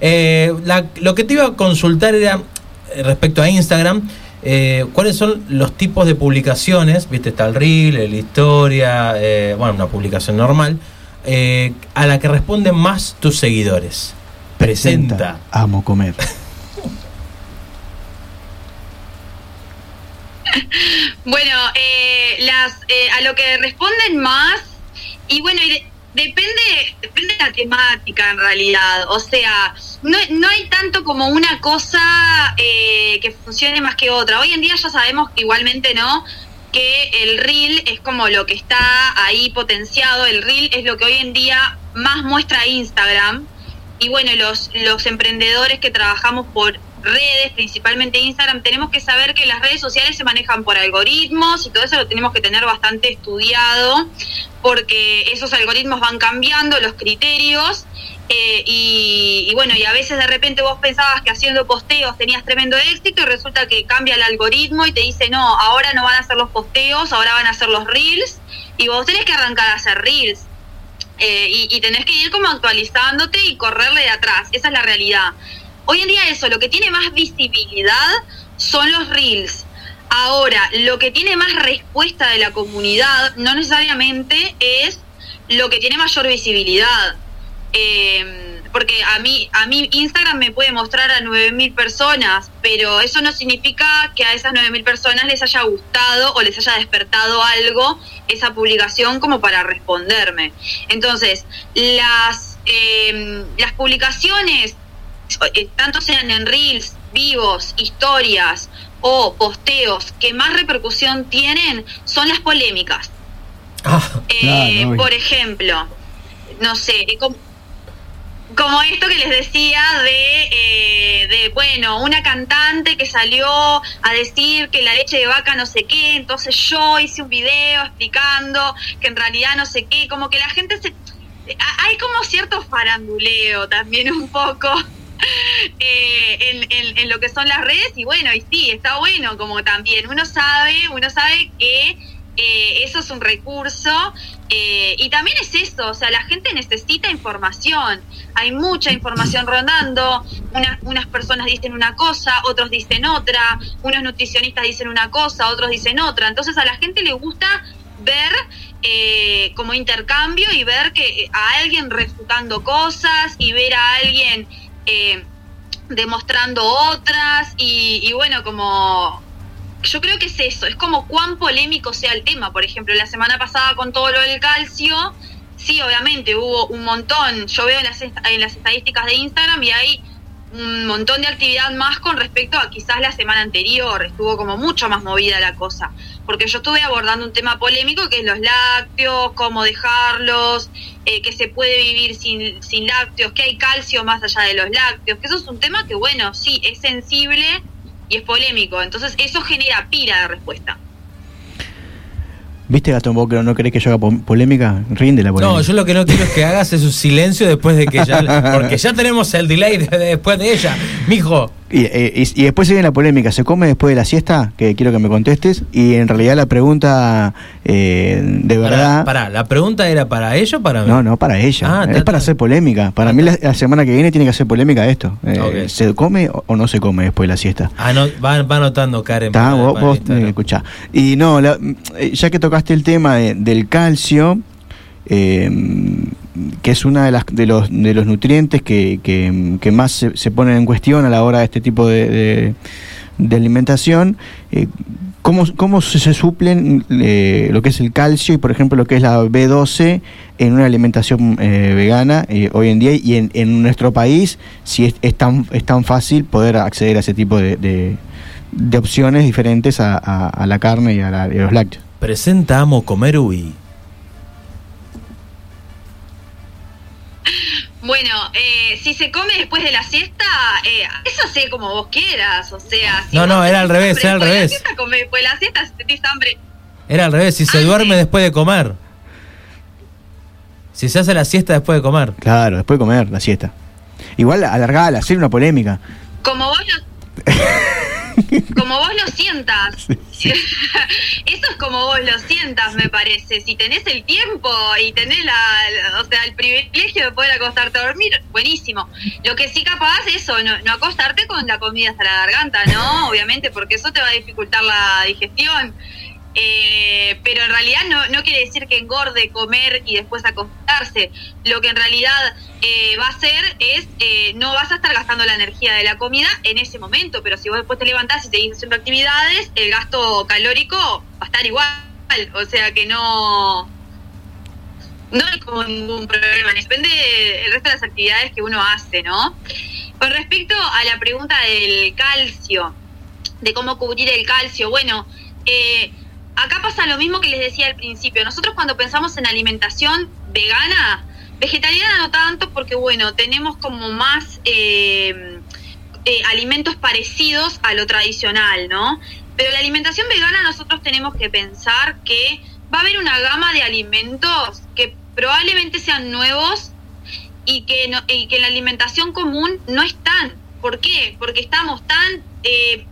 Speaker 5: Eh, la- lo que te iba a consultar era eh, respecto a Instagram. eh, ¿Cuáles son los tipos de publicaciones? Viste, está el reel, el historia, eh, bueno, una publicación normal, eh, a la que responden más tus seguidores. Presenta.
Speaker 6: Amo comer.
Speaker 13: Bueno, eh, las eh, a lo que responden más y bueno, depende depende de la temática en realidad. O sea, no, no hay tanto como una cosa eh, que funcione más que otra. Hoy en día ya sabemos que igualmente no que el reel es como lo que está ahí potenciado. El reel es lo que hoy en día más muestra Instagram. Y bueno, los, los emprendedores que trabajamos por redes, principalmente Instagram, tenemos que saber que las redes sociales se manejan por algoritmos y todo eso lo tenemos que tener bastante estudiado porque esos algoritmos van cambiando los criterios eh, y, y bueno, y a veces de repente vos pensabas que haciendo posteos tenías tremendo éxito y resulta que cambia el algoritmo y te dice, no, ahora no van a ser los posteos, ahora van a ser los reels y vos tenés que arrancar a hacer reels. Eh, y tenés que ir como actualizándote y correrle de atrás. Esa es la realidad. Hoy en día eso, lo que tiene más visibilidad son los reels. Ahora, lo que tiene más respuesta de la comunidad no necesariamente es lo que tiene mayor visibilidad. Eh, porque a mí, a mí Instagram me puede mostrar a 9.000 personas, pero eso no significa que a esas 9.000 personas les haya gustado o les haya despertado algo esa publicación como para responderme. Entonces, las, eh, las publicaciones, tanto sean en reels, vivos, historias o posteos que más repercusión tienen, son las polémicas. Eh,
Speaker 6: claro,
Speaker 13: por ejemplo, no sé, eh, com- como, esto que les decía de, eh, de, bueno, una cantante que salió a decir que la leche de vaca no sé qué, entonces yo hice un video explicando que en realidad no sé qué, como que la gente se... a- Hay como cierto faranduleo también un poco eh, en, lo que son las redes y bueno, y sí, está bueno como también uno sabe, uno sabe que eh, eso es un recurso eh, y también es eso, o sea, la gente necesita información, hay mucha información rondando, unas, unas personas dicen una cosa, otros dicen otra, unos nutricionistas dicen una cosa, otros dicen otra, entonces a la gente le gusta ver eh, como intercambio y ver que a alguien refutando cosas y ver a alguien eh, demostrando otras y, y bueno, como yo creo que es eso, es como cuán polémico sea el tema. Por ejemplo, la semana pasada con todo lo del calcio, sí, obviamente hubo un montón. Yo veo en las, en las estadísticas de Instagram y hay un montón de actividad más con respecto a quizás la semana anterior. Estuvo como mucho más movida la cosa. Porque yo estuve abordando un tema polémico que es los lácteos, cómo dejarlos, eh, que se puede vivir sin, sin lácteos, que hay calcio más allá de los lácteos. Que eso es un tema que, bueno, sí, es sensible y es polémico. Entonces eso genera pila de respuesta.
Speaker 6: ¿Viste, Gastón, vos no querés que yo haga po- polémica? Rinde la polémica.
Speaker 5: No, yo lo que no quiero es que hagas es un silencio después de que ya. Porque ya tenemos el delay de- de- después de ella. Mijo,
Speaker 6: Y, eh, y- y después sigue la polémica, ¿se come después de la siesta? Que quiero que me contestes. Y en realidad la pregunta eh, de verdad...
Speaker 5: pará, ¿la pregunta era para ella o para mí?
Speaker 6: No, no, para ella.
Speaker 5: Ah,
Speaker 6: es para hacer polémica. Para mí la, la semana que viene tiene que hacer polémica esto. Eh. ¿Se come o, no se come después de la siesta?
Speaker 5: Ah, no, va, va anotando Karen. Para-
Speaker 6: vos,
Speaker 5: para
Speaker 6: vos
Speaker 5: Instagram.
Speaker 6: eh, escuchá. Y no, la- eh, ya que tocaste el tema de- del calcio, eh, que es uno de, las, de, los, de los nutrientes que, que- más se, se ponen en cuestión a la hora de este tipo de, de- alimentación, eh, ¿cómo, cómo se, suplen eh, lo que es el calcio y, por ejemplo, lo que es la B12 en una alimentación eh, vegana eh, hoy en día y en, en nuestro país, si es, es tan, es tan fácil poder acceder a ese tipo de, de- de opciones diferentes a, a- la carne y a, la- y los lácteos?
Speaker 5: Presenta Amo Comer Uy.
Speaker 13: Bueno, eh, si se come después de la siesta, eh, eso sé como vos quieras. O sea, si
Speaker 5: No, no, era al revés, era al
Speaker 13: después de la
Speaker 5: revés.
Speaker 13: siesta, come después de la siesta, si tenés hambre.
Speaker 5: Era al revés, si se duerme después de comer. Si se hace la siesta después de comer.
Speaker 6: Claro, después de comer, la siesta. Igual alargada, hacer una polémica.
Speaker 13: Como vos lo, como vos lo sientas. Eso es como vos lo sientas, me parece. Si tenés el tiempo y tenés la, la- o sea, el privilegio de poder acostarte a dormir, buenísimo. Lo que sí capaz eso, no, no acostarte con la comida hasta la garganta, ¿no? Obviamente, porque eso te va a dificultar la digestión. Eh, pero en realidad no, no quiere decir que engorde comer y después acostarse. Lo que en realidad eh, va a hacer es, eh, no vas a estar gastando la energía de la comida en ese momento, pero si vos después te levantás y seguís haciendo actividades, el gasto calórico va a estar igual. O sea que no, no hay como ningún problema. Depende del resto de las actividades que uno hace, ¿no? Con respecto a la pregunta del calcio, de cómo cubrir el calcio, bueno, eh, acá pasa lo mismo que les decía al principio. Nosotros cuando pensamos en alimentación vegana, vegetariana no tanto porque, bueno, tenemos como más eh, eh, alimentos parecidos a lo tradicional, ¿no? Pero la alimentación vegana nosotros tenemos que pensar que va a haber una gama de alimentos que probablemente sean nuevos y que, en la alimentación común no están. ¿Por qué? Porque estamos tan, eh,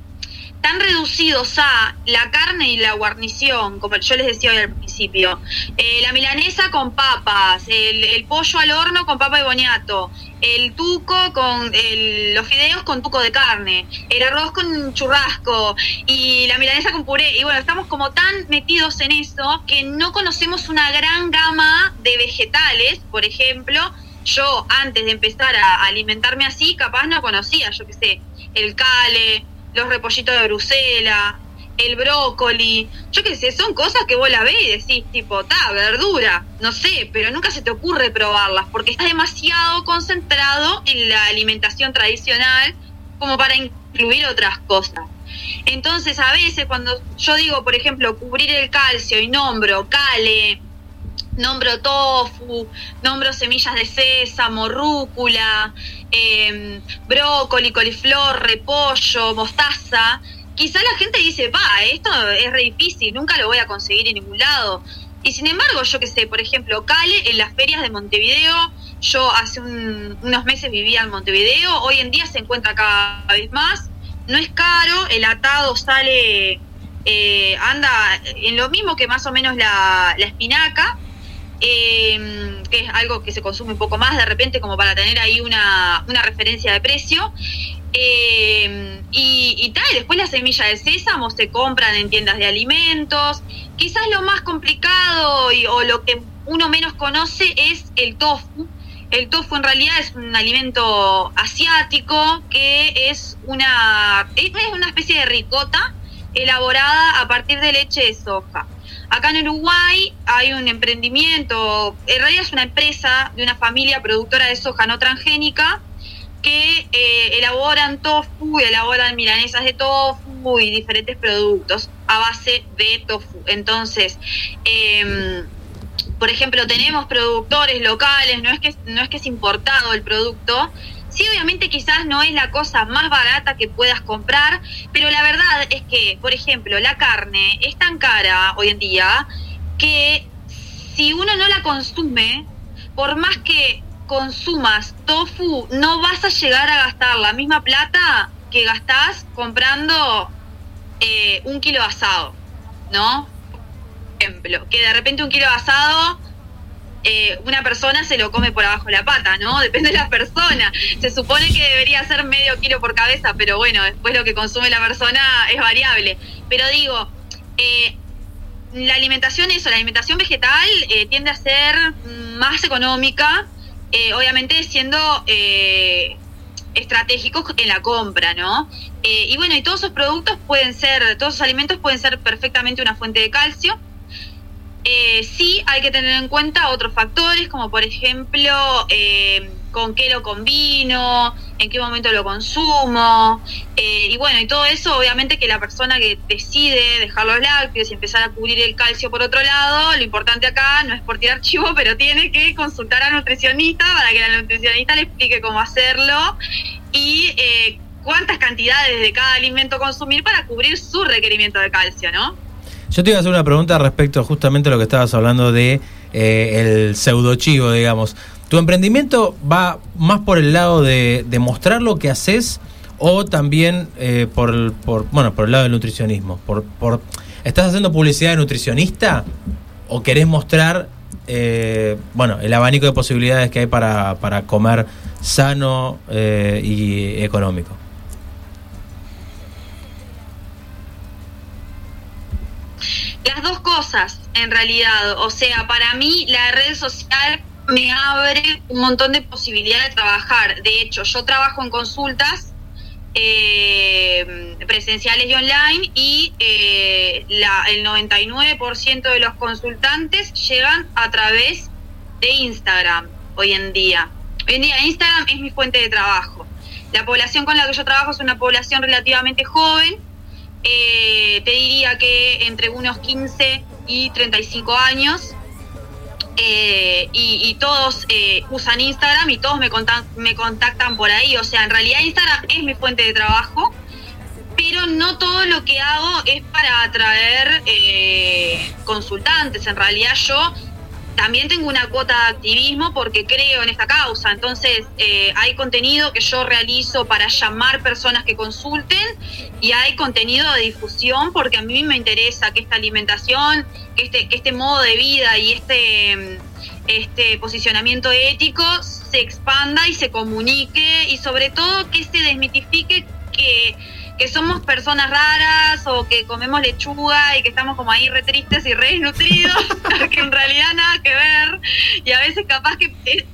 Speaker 13: tan reducidos a la carne y la guarnición, como yo les decía hoy al principio. Eh, la milanesa con papas, el, el pollo al horno con papa y boniato, el tuco con el- los fideos con tuco de carne, el arroz con churrasco y la milanesa con puré. Y bueno, estamos como tan metidos en eso que no conocemos una gran gama de vegetales, por ejemplo, yo antes de empezar a alimentarme así, capaz no conocía, yo qué sé, el cale, los repollitos de Bruselas, el brócoli, yo qué sé, son cosas que vos la ves y decís, tipo, ta, verdura, no sé, pero nunca se te ocurre probarlas porque estás demasiado concentrado en la alimentación tradicional como para incluir otras cosas. Entonces, a veces cuando yo digo, por ejemplo, cubrir el calcio y nombro cale, nombro tofu, nombro semillas de sésamo, rúcula, eh, brócoli, coliflor, repollo, mostaza, quizá la gente dice, va, esto es re difícil, nunca lo voy a conseguir en ningún lado. Y sin embargo, yo que sé, por ejemplo, Cale en las ferias de Montevideo, yo hace un- unos meses vivía en Montevideo, hoy en día se encuentra cada vez más, no es caro, el atado sale, eh, anda en lo mismo que más o menos la, la espinaca, eh, que es algo que se consume un poco más de repente como para tener ahí una, una referencia de precio. Eh, y, y después las semillas de sésamo se compran en tiendas de alimentos. Quizás lo más complicado o lo que uno menos conoce es el tofu. El tofu en realidad es un alimento asiático que es una, es una especie de ricota elaborada a partir de leche de soja. Acá en Uruguay hay un emprendimiento, en realidad es una empresa de una familia productora de soja no transgénica que eh, elaboran tofu, y elaboran milanesas de tofu y diferentes productos a base de tofu. Entonces, em, por ejemplo, tenemos productores locales, no es que no es que es importado el producto. Sí, obviamente quizás no es la cosa más barata que puedas comprar, pero la verdad es que, por ejemplo, la carne es tan cara hoy en día que si uno no la consume, por más que consumas tofu, no vas a llegar a gastar la misma plata que gastás comprando eh, un kilo de asado, ¿no? ejemplo, que de repente un kilo de asado eh, una persona se lo come por abajo de la pata, ¿no? Depende de la persona. Se supone que debería ser medio kilo por cabeza, pero bueno, después lo que consume la persona es variable. Pero digo, eh, la alimentación, eso, la alimentación vegetal eh, tiende a ser más económica, eh, obviamente siendo eh, estratégicos en la compra, ¿no? Y bueno, y todos esos productos pueden ser, todos esos alimentos pueden ser perfectamente una fuente de calcio. Eh, sí hay que tener en cuenta otros factores, como por ejemplo eh, con qué lo combino, en qué momento lo consumo, eh, y bueno, y todo eso obviamente que la persona que decide dejar los lácteos y empezar a cubrir el calcio por otro lado, lo importante acá no es por tirar chivo, pero tiene que consultar a nutricionista para que la nutricionista le explique cómo hacerlo y eh, cuántas cantidades de cada alimento consumir para cubrir su requerimiento de calcio, ¿no?
Speaker 5: Yo te iba a hacer una pregunta respecto justamente a lo que estabas hablando de eh, el pseudochivo, digamos. ¿Tu emprendimiento va más por el lado de, de mostrar lo que haces o también eh, por, por, bueno, por el lado del nutricionismo? Por, por, ¿Estás haciendo publicidad de nutricionista o querés mostrar eh, bueno, el abanico de posibilidades que hay para, para comer sano eh, y económico?
Speaker 13: Las dos cosas, en realidad. O sea, para mí la red social me abre un montón de posibilidades de trabajar. De hecho, yo trabajo en consultas eh, presenciales y online y eh, la, el 99% de los consultantes llegan a través de Instagram hoy en día. Hoy en día Instagram es mi fuente de trabajo. La población con la que yo trabajo es una población relativamente joven, eh, te diría que entre unos 15 y 35 años. eh, y, todos eh, usan Instagram y todos me, contan- me contactan por ahí. O sea, en realidad Instagram es mi fuente de trabajo, pero no todo lo que hago es para atraer eh, consultantes. En realidad yo también tengo una cuota de activismo porque creo en esta causa. Entonces, eh, hay contenido que yo realizo para llamar personas que consulten y hay contenido de difusión porque a mí me interesa que esta alimentación, que este, que este modo de vida y este, mm, este posicionamiento ético se expanda y se comunique y sobre todo que se desmitifique que que somos personas raras o que comemos lechuga y que estamos como ahí re tristes y re desnutridos, que en realidad nada que ver. Y a veces capaz que es,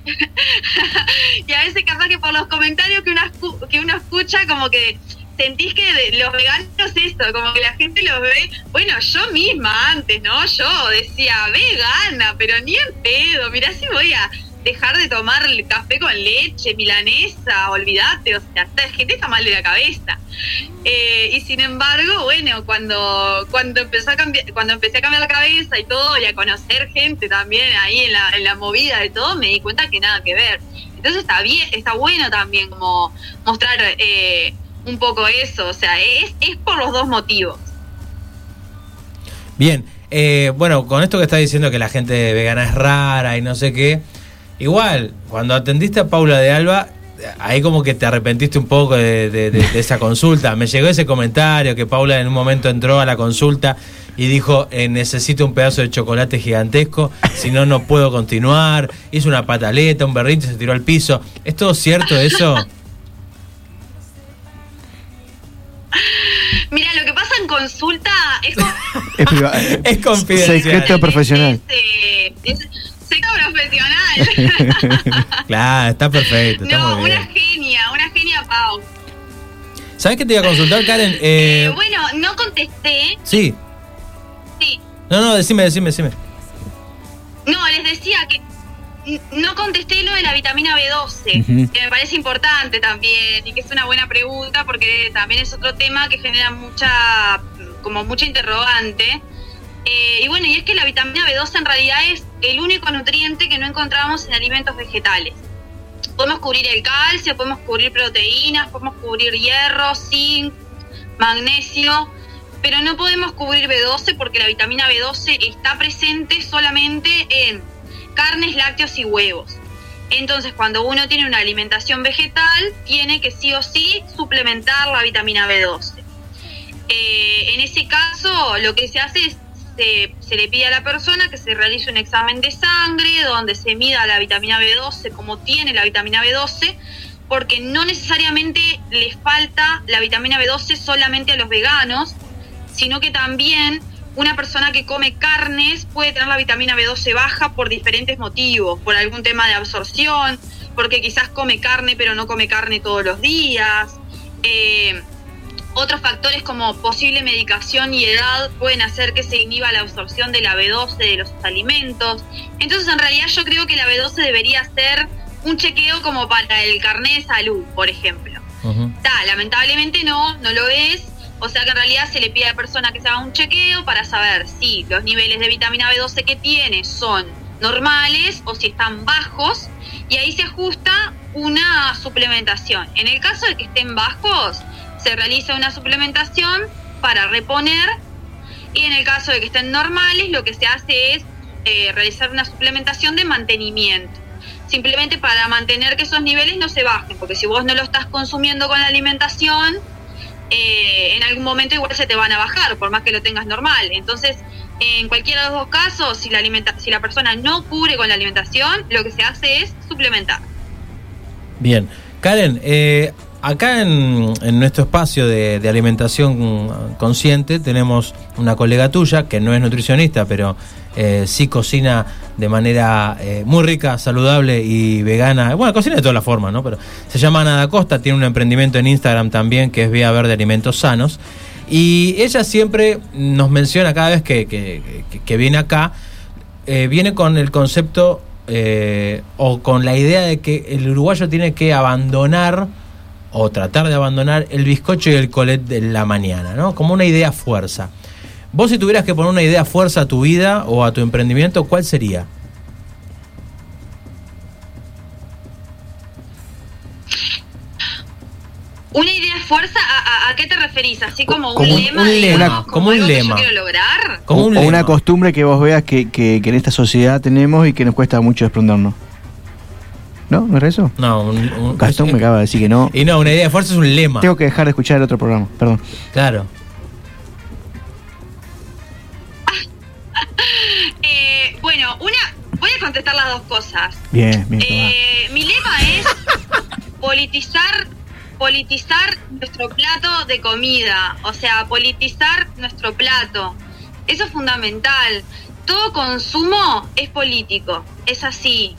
Speaker 13: los comentarios que uno, que uno escucha, como que sentís que los veganos esto, como que la gente los ve. Bueno, yo misma antes, ¿no? Yo decía vegana, pero ni en pedo. Mirá si voy a dejar de tomar el café con leche, milanesa, olvídate, o sea, esta gente está mal de la cabeza. Eh, y sin embargo, bueno, cuando, cuando empezó a cambiar, cuando empecé a cambiar la cabeza y todo, y a conocer gente también ahí en la, en la movida de todo, me di cuenta que nada que ver. Entonces está bien, está bueno también como mostrar eh, un poco eso, o sea, es, es por los dos motivos.
Speaker 5: Bien, eh, bueno, con esto que estás diciendo que la gente vegana es rara y no sé qué, igual, cuando atendiste a Paula de Alba, ahí como que te arrepentiste un poco de, de- de- de esa consulta. Me llegó ese comentario que Paula en un momento entró a la consulta y dijo, eh, necesito un pedazo de chocolate gigantesco, si no, no puedo continuar. Hizo una pataleta, un berrinche, se tiró al piso. ¿Es todo cierto eso?
Speaker 13: Mira, lo que pasa en consulta es, con-
Speaker 6: Es,
Speaker 5: es confidencial.
Speaker 6: Secreto profesional.
Speaker 13: eh, es sector profesional.
Speaker 5: Claro, está perfecto, está
Speaker 13: no,
Speaker 5: muy
Speaker 13: una genia, una genia Pau.
Speaker 5: ¿Sabes qué te iba a consultar, Karen? Eh,
Speaker 13: Eh, bueno, no contesté.
Speaker 5: sí.
Speaker 13: Sí.
Speaker 5: No, no, decime, decime, decime.
Speaker 13: No, les decía que no contesté lo de la vitamina B12,
Speaker 5: Ujú.
Speaker 13: que me parece importante también y que es una buena pregunta porque también es otro tema que genera mucha, como mucha interrogante. Eh, y bueno, y es que la vitamina B12 en realidad es el único nutriente que no encontramos en alimentos vegetales. Podemos cubrir el calcio, podemos cubrir proteínas, podemos cubrir hierro, zinc, magnesio, pero no podemos cubrir B12 porque la vitamina B12 está presente solamente en carnes, lácteos y huevos. Entonces, cuando uno tiene una alimentación vegetal, tiene que sí o sí suplementar la vitamina B12. Eh, en ese caso, lo que se hace es se, le pide a la persona que se realice un examen de sangre donde se mida la vitamina B12, como tiene la vitamina B12, porque no necesariamente les falta la vitamina B12 solamente a los veganos, sino que también una persona que come carnes puede tener la vitamina B12 baja por diferentes motivos, por algún tema de absorción, porque quizás come carne pero no come carne todos los días. eh, otros factores como posible medicación y edad pueden hacer que se inhiba la absorción de la B12 de los alimentos. Entonces, en realidad yo creo que la B12 debería ser un chequeo como para el carnet de salud, por ejemplo. Ta, lamentablemente no, no lo es. O sea que en realidad se le pide a la persona que se haga un chequeo para saber si los niveles de vitamina B12 que tiene son normales o si están bajos. Y ahí se ajusta una suplementación. En el caso de que estén bajos, se realiza una suplementación para reponer. Y en el caso de que estén normales, lo que se hace es eh, realizar una suplementación de mantenimiento simplemente para mantener que esos niveles no se bajen, porque si vos no lo estás consumiendo con la alimentación, eh, en algún momento igual se te van a bajar, por más que lo tengas normal. Entonces, en cualquiera de los dos casos, si la, alimenta si la persona no cubre con la alimentación, lo que se hace es suplementar.
Speaker 5: Bien. Karen, eh, acá en, en nuestro espacio de, de alimentación consciente tenemos una colega tuya que no es nutricionista, pero eh, sí cocina de manera eh, muy rica, saludable y vegana. Bueno, cocina de todas las formas, ¿no? Pero se llama Ana da Costa, tiene un emprendimiento en Instagram también que es Vía Verde Alimentos Sanos. Y ella siempre nos menciona cada vez que- que viene acá, eh, viene con el concepto eh, o con la idea de que el uruguayo tiene que abandonar o tratar de abandonar el bizcocho y el colet de la mañana, ¿no? Como una idea fuerza. Vos si tuvieras que poner una idea fuerza a tu vida o a tu emprendimiento, ¿cuál sería?
Speaker 13: Una idea fuerza, ¿a, a- a qué te referís? ¿Así como un
Speaker 6: Como un-
Speaker 13: lema?
Speaker 5: un
Speaker 13: digamos,
Speaker 5: lema, como un
Speaker 13: algo que yo
Speaker 5: lema.
Speaker 13: quiero lograr?
Speaker 5: Como un
Speaker 6: o una
Speaker 5: lema.
Speaker 6: costumbre que vos veas que, que- que en esta sociedad tenemos y que nos cuesta mucho desprendernos. ¿No? ¿No es eso?
Speaker 5: No, un, un-
Speaker 6: Gastón me acaba de decir que no.
Speaker 5: Y no, una idea fuerza es un lema.
Speaker 6: Tengo que dejar de escuchar el otro programa, perdón.
Speaker 5: Claro.
Speaker 13: Eh, bueno, una, voy a contestar las dos cosas.
Speaker 6: Bien, bien.
Speaker 13: Eh, mi lema es politizar, politizar nuestro plato de comida, o sea, politizar nuestro plato. Eso es fundamental. Todo consumo es político, es así.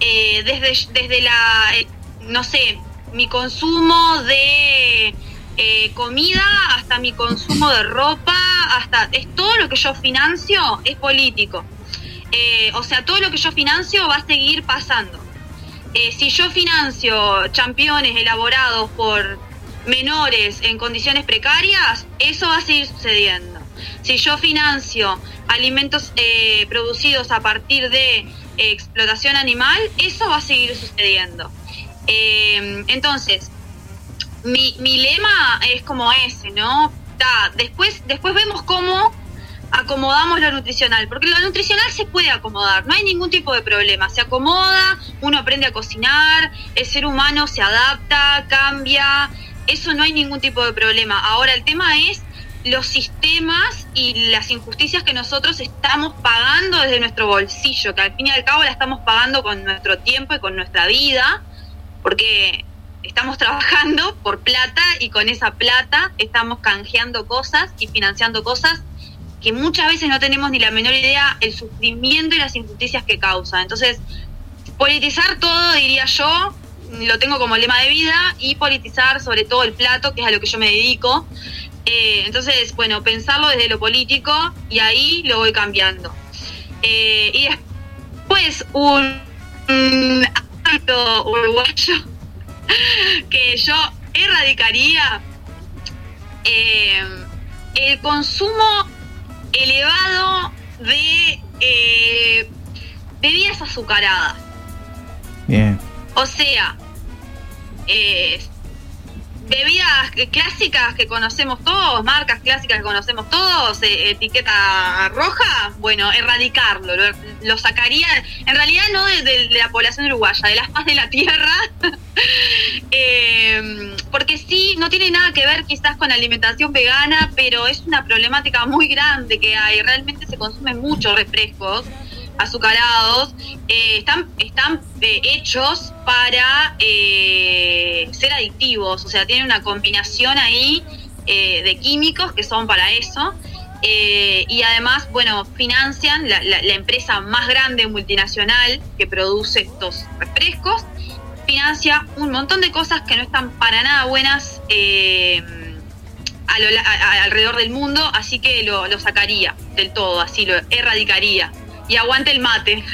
Speaker 13: Eh, desde, desde la, eh, no sé, mi consumo de eh, comida hasta mi consumo de ropa, hasta es todo lo que yo financio es político. O sea, todo lo que yo financio va a seguir pasando. Si yo financio championes elaborados por menores en condiciones precarias, eso va a seguir sucediendo. Si yo financio alimentos producidos a partir de explotación animal, eso va a seguir sucediendo. Eh, entonces, mi, mi lema es como ese, ¿no? Después, después vemos cómo acomodamos lo nutricional, porque lo nutricional se puede acomodar, no hay ningún tipo de problema, se acomoda, uno aprende a cocinar, el ser humano se adapta, cambia, eso no hay ningún tipo de problema. Ahora el tema es los sistemas y las injusticias que nosotros estamos pagando desde nuestro bolsillo, que al fin y al cabo la estamos pagando con nuestro tiempo y con nuestra vida, porque estamos trabajando por plata y con esa plata estamos canjeando cosas y financiando cosas que muchas veces no tenemos ni la menor idea el sufrimiento y las injusticias que causa. Entonces, politizar todo, diría yo, lo tengo como lema de vida, y politizar sobre todo el plato, que es a lo que yo me dedico. Eh, entonces, bueno, pensarlo desde lo político y ahí lo voy cambiando. Eh, y después, un, un hábito uruguayo que yo erradicaría eh, el consumo elevado de eh, bebidas azucaradas.
Speaker 6: Bien.
Speaker 13: O sea, eh, bebidas clásicas que conocemos todos, marcas clásicas que conocemos todos, eh, etiqueta roja, bueno, erradicarlo, lo, lo sacaría, en realidad no de, la población uruguaya, de las paz de la tierra, Eh, porque sí, no tiene nada que ver quizás con alimentación vegana, pero es una problemática muy grande que hay, realmente se consumen muchos refrescos azucarados, eh, están, están eh, hechos para eh, ser adictivos, o sea, tienen una combinación ahí de químicos que son para eso. y además, bueno, financian la, la- empresa más grande multinacional que produce estos refrescos, financia un montón de cosas que no están para nada buenas alrededor del mundo, así que lo, lo sacaría del todo, así lo erradicaría. Y aguante el mate.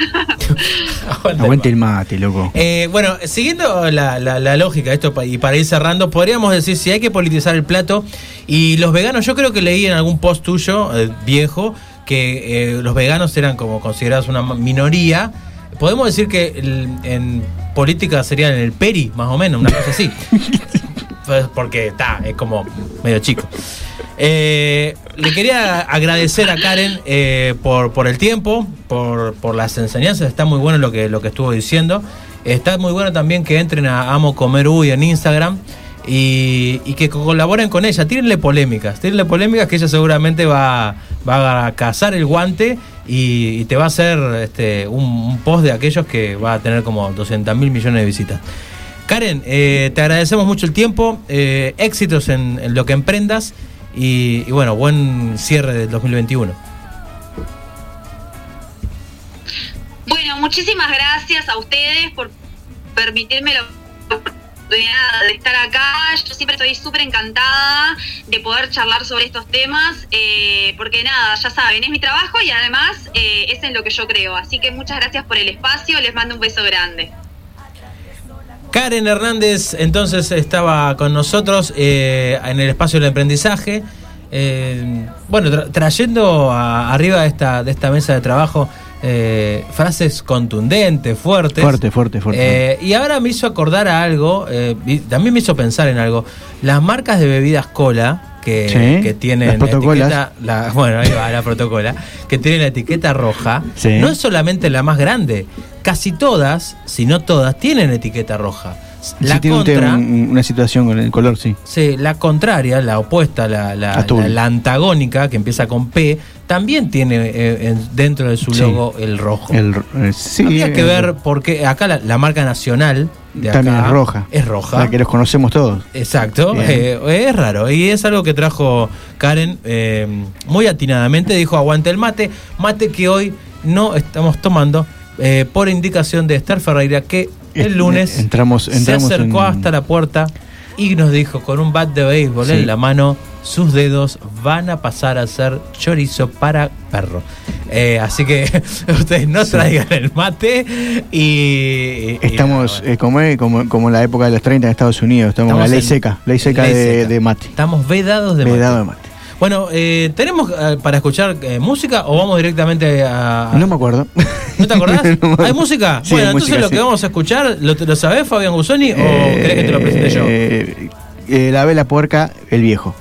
Speaker 6: Aguante el mate, loco.
Speaker 5: Eh, bueno, siguiendo la, la- la lógica de esto y para ir cerrando, podríamos decir si hay que politizar el plato y los veganos, yo creo que leí en algún post tuyo eh, viejo que eh, los veganos eran como considerados una minoría. Podemos decir que el- en política serían el peri, más o menos, una cosa así. Pues porque está, es como medio chico. Eh, le quería agradecer a Karen eh, por, por el tiempo, por, por las enseñanzas. Está muy bueno lo que, lo que estuvo diciendo. Está muy bueno también que entren a Amo Comer Uy en Instagram y, que colaboren con ella. Tírenle polémicas, tírenle polémicas que ella seguramente va, va a cazar el guante y, te va a hacer este, un, post de aquellos que va a tener como 200 mil millones de visitas. Karen, eh, te agradecemos mucho el tiempo, éxitos en lo que emprendas y, y bueno, buen cierre del 2021.
Speaker 13: Bueno, muchísimas gracias a ustedes por permitirme la oportunidad de estar acá. Yo siempre estoy súper encantada de poder charlar sobre estos temas, eh, porque nada, ya saben, es mi trabajo y además eh, es en lo que yo creo. Así que muchas gracias por el espacio, les mando un beso grande.
Speaker 5: Karen Hernández entonces estaba con nosotros eh, en el espacio del aprendizaje. Eh, bueno, tra- trayendo a- arriba de esta, de esta mesa de trabajo eh, frases contundentes, fuertes.
Speaker 6: Fuerte, fuerte, fuerte.
Speaker 5: Eh, y ahora me hizo acordar a algo, eh, y también me hizo pensar en algo. Las marcas de bebidas cola que,
Speaker 6: Sí,
Speaker 5: que tienen
Speaker 6: las
Speaker 5: la
Speaker 6: protocolas.
Speaker 5: etiqueta, la- bueno, ahí va la protocola, que tienen la etiqueta roja,
Speaker 6: Sí.
Speaker 5: no es solamente la más grande, casi todas, si no todas, tienen etiqueta roja. La
Speaker 6: Sí, tiene
Speaker 5: contra,
Speaker 6: un- una situación con el color, sí.
Speaker 5: sí, la contraria, la opuesta, la, la,
Speaker 6: Azul.
Speaker 5: la- la antagónica, que empieza con P, también tiene eh, en- dentro de su
Speaker 6: Sí.
Speaker 5: logo el rojo.
Speaker 6: El, eh, sí,
Speaker 5: Habría que
Speaker 6: el-
Speaker 5: ver porque acá la, marca nacional de acá
Speaker 6: También es roja.
Speaker 5: Es roja.
Speaker 6: La que los conocemos todos.
Speaker 5: Exacto, eh, es raro y es algo que trajo Karen muy atinadamente, dijo aguante el mate, mate que hoy no estamos tomando eh, por indicación de Esther Ferreira que el lunes
Speaker 6: Entramos, entramos
Speaker 5: se acercó
Speaker 6: en-
Speaker 5: hasta la puerta y nos dijo con un bat de béisbol
Speaker 6: Sí.
Speaker 5: en la mano, sus dedos van a pasar a ser chorizo para perro. Eh, así que ustedes no traigan el mate y... y-
Speaker 6: Estamos eh, como, es- como, como en la época de los 30 en Estados Unidos, estamos, en la ley
Speaker 5: en-
Speaker 6: seca, ley seca,
Speaker 5: ley
Speaker 6: de,
Speaker 5: seca.
Speaker 6: de mate.
Speaker 5: Estamos vedados de
Speaker 6: Vedado
Speaker 5: mate.
Speaker 6: de mate.
Speaker 5: Bueno, eh, ¿tenemos eh, para escuchar eh, música o vamos directamente a...
Speaker 6: No me acuerdo.
Speaker 5: ¿No te acordás?
Speaker 6: No me-
Speaker 5: ¿Hay música?
Speaker 6: Sí,
Speaker 5: bueno,
Speaker 6: hay
Speaker 5: entonces
Speaker 6: música,
Speaker 5: lo que vamos a escuchar, ¿lo, ¿lo sabés, Fabián Gusoni, o querés que te lo presente yo?
Speaker 6: Eh, eh, la vela puerca, el viejo.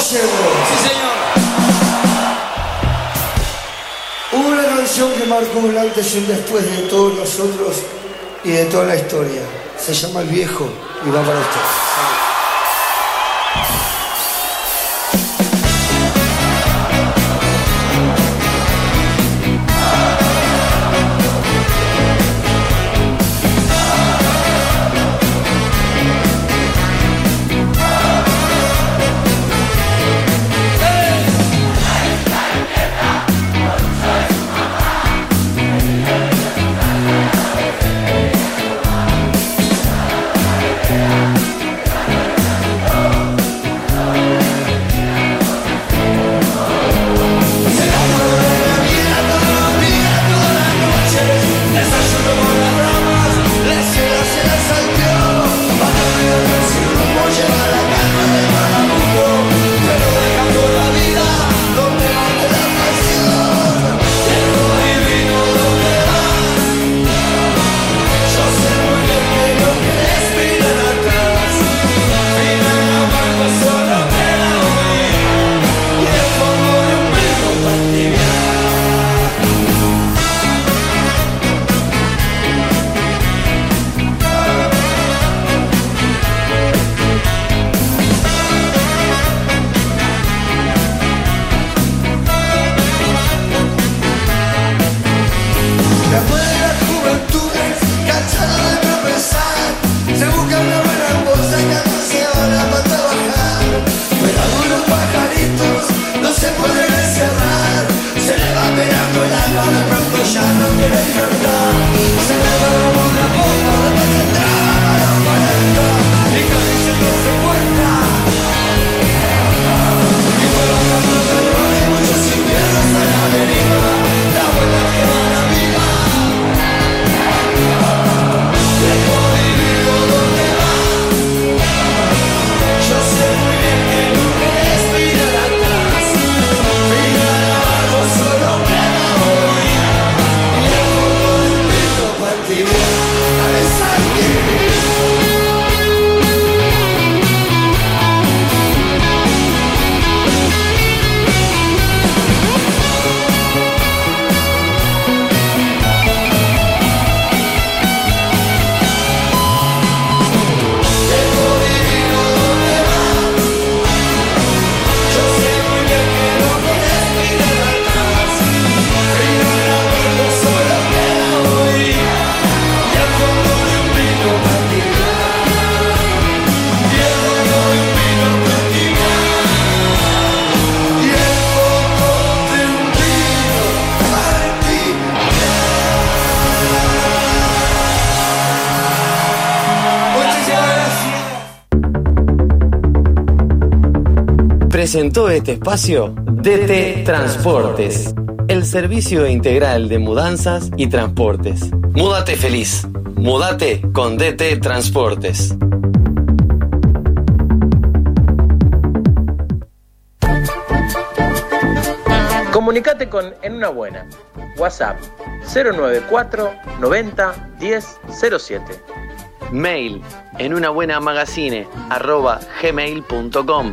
Speaker 14: Sí, señor. Hubo una canción que marcó un antes y un después de todos nosotros y de toda la historia. Se llama El Viejo y va para usted.
Speaker 2: Presentó este espacio DT Transportes, el servicio integral de mudanzas y transportes. Múdate feliz. Múdate con DT Transportes.
Speaker 5: Comunicate con En Una Buena. WhatsApp 094 90 10 07.
Speaker 2: Mail en una buena magazine arroba gmail.com.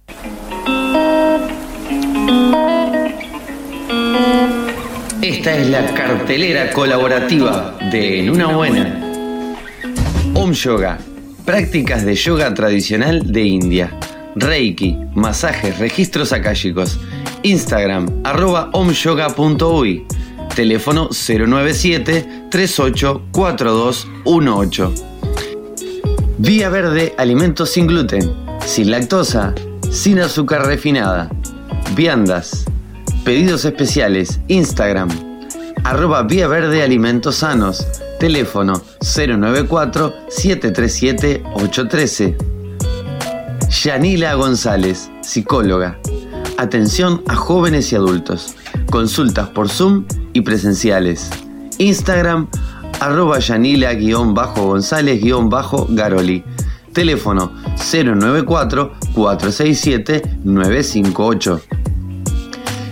Speaker 2: Esta es la cartelera colaborativa de En una buena. Om Yoga, prácticas de yoga tradicional de India. Reiki, masajes, registros akáshicos. Instagram, arroba omyoga.uy. Teléfono 097 384218. Vía Verde, alimentos sin gluten, sin lactosa, sin azúcar refinada. Viandas. Pedidos especiales. Instagram. Arroba Vía Verde Alimentos Sanos. Teléfono 094-737-813. Yanila González, psicóloga. Atención a jóvenes y adultos. Consultas por Zoom y presenciales. Instagram arroba Yanila-González-Garoli. Teléfono 094-467-958.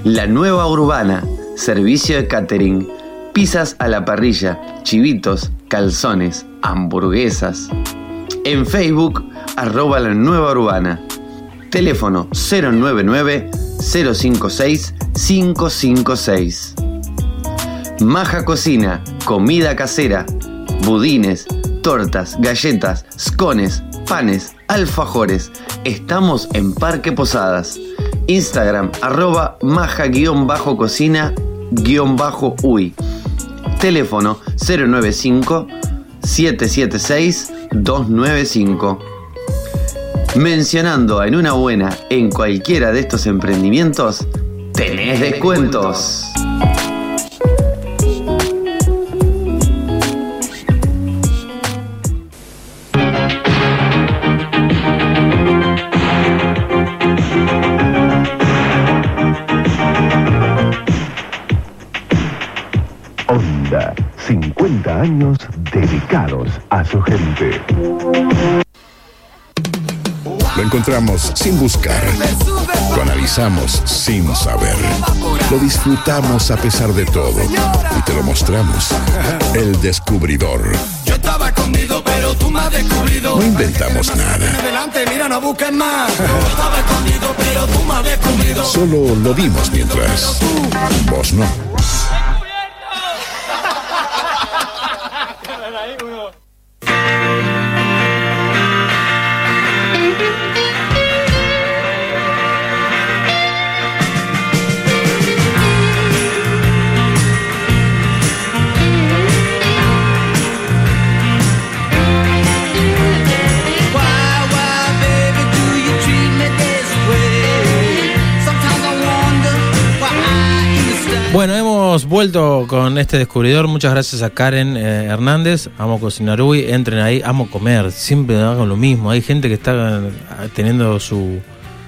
Speaker 2: La Nueva Urbana, servicio de catering, pizzas a la parrilla, chivitos, calzones, hamburguesas. En Facebook, arroba la Nueva Urbana. Teléfono 099-056-556. Maja Cocina, comida casera, budines, tortas, galletas, scones, panes, alfajores. Estamos en Parque Posadas. Instagram, arroba maja-cocina-uy. Teléfono 095-776-295. Mencionando en una buena en cualquiera de estos emprendimientos, tenés descuentos.
Speaker 10: A su gente.
Speaker 15: Lo encontramos sin buscar. Lo analizamos sin saber. Lo disfrutamos a pesar de todo. Y te lo mostramos. El descubridor.
Speaker 14: Yo estaba escondido, pero tú me has descubrido.
Speaker 15: No inventamos nada.
Speaker 14: Adelante, mira, no busques más. Yo estaba escondido, pero tú me has descubrido.
Speaker 15: Solo lo dimos mientras. Vos no.
Speaker 5: Bueno, hemos vuelto con este descubridor. Muchas gracias a Karen eh, Hernández. Amo cocinar uy, entren ahí, amo comer. Siempre hago lo mismo. Hay gente que está eh, teniendo su,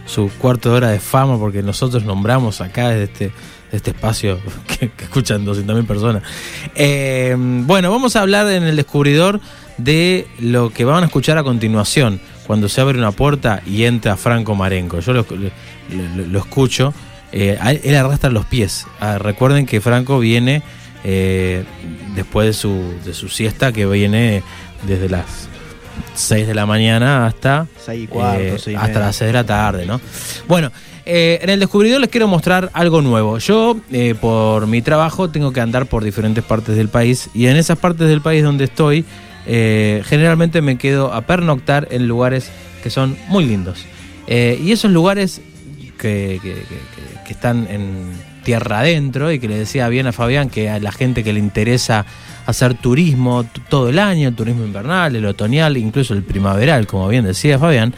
Speaker 5: su cuarto de hora de fama porque nosotros nombramos acá desde este, este espacio que, que escuchan 200.000 personas. Eh, bueno, vamos a hablar en el descubridor de lo que van a escuchar a continuación. Cuando se abre una puerta y entra Franco Marenco. Yo lo- lo escucho. Eh, él, arrastra los pies. Ah, recuerden que Franco viene eh, después de su, de su siesta, que viene desde las 6 de la mañana hasta,
Speaker 6: Seis y cuarto,
Speaker 5: eh,
Speaker 6: y
Speaker 5: hasta las 6 de la tarde, ¿no? Bueno, eh, en el descubridor les quiero mostrar algo nuevo. Yo, eh, por mi trabajo, tengo que andar por diferentes partes del país y en esas partes del país donde estoy, generalmente me quedo a pernoctar en lugares que son muy lindos. Y esos lugares que, que- están en tierra adentro y que le decía bien a Fabián que a la gente que le interesa hacer turismo todo el año, el turismo invernal, el otoñal, incluso el primaveral, como bien decía Fabián,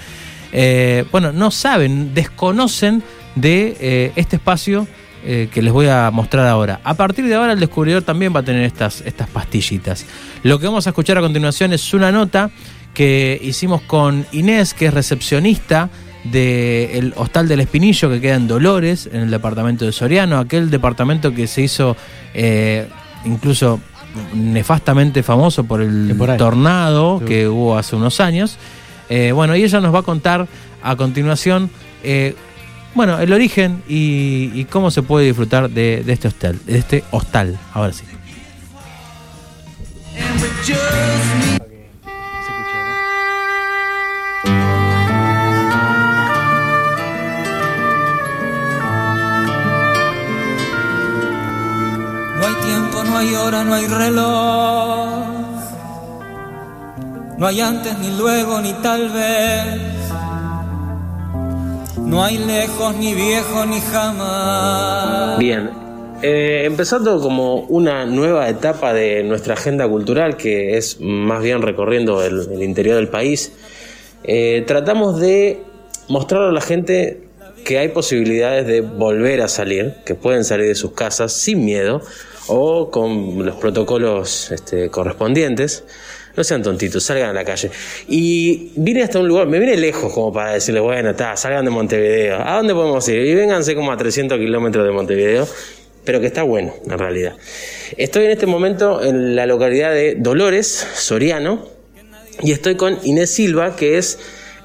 Speaker 5: eh, bueno, no saben, desconocen de eh, este espacio eh, que les voy a mostrar ahora. A partir de ahora el descubridor también va a tener estas, estas pastillitas. Lo que vamos a escuchar a continuación es una nota que hicimos con Inés, que es recepcionista del Hostal del Espinillo, que queda en Dolores, en el departamento de Soriano, aquel departamento que se hizo eh, incluso nefastamente famoso por el
Speaker 6: por
Speaker 5: tornado
Speaker 6: Sí.
Speaker 5: que hubo hace unos años. Eh, bueno, y ella nos va a contar a continuación, eh, bueno, el origen y, y cómo se puede disfrutar de, de este hostal, de este hostal. Ahora sí.
Speaker 16: Hay hora, no hay reloj. No hay antes ni luego ni tal vez. No hay lejos ni viejo ni jamás.
Speaker 5: Bien, eh, empezando como una nueva etapa de nuestra agenda cultural, que es más bien recorriendo el, interior del país, eh, tratamos de mostrar a la gente que hay posibilidades de volver a salir, que pueden salir de sus casas sin miedo o con los protocolos este, correspondientes. No sean tontitos, salgan a la calle. Y vine hasta un lugar, me vine lejos como para decirles, bueno, está, salgan de Montevideo. ¿A dónde podemos ir? Y vénganse como a 300 kilómetros de Montevideo, pero que está bueno, en realidad. Estoy en este momento en la localidad de Dolores, Soriano, y estoy con Inés Silva, que es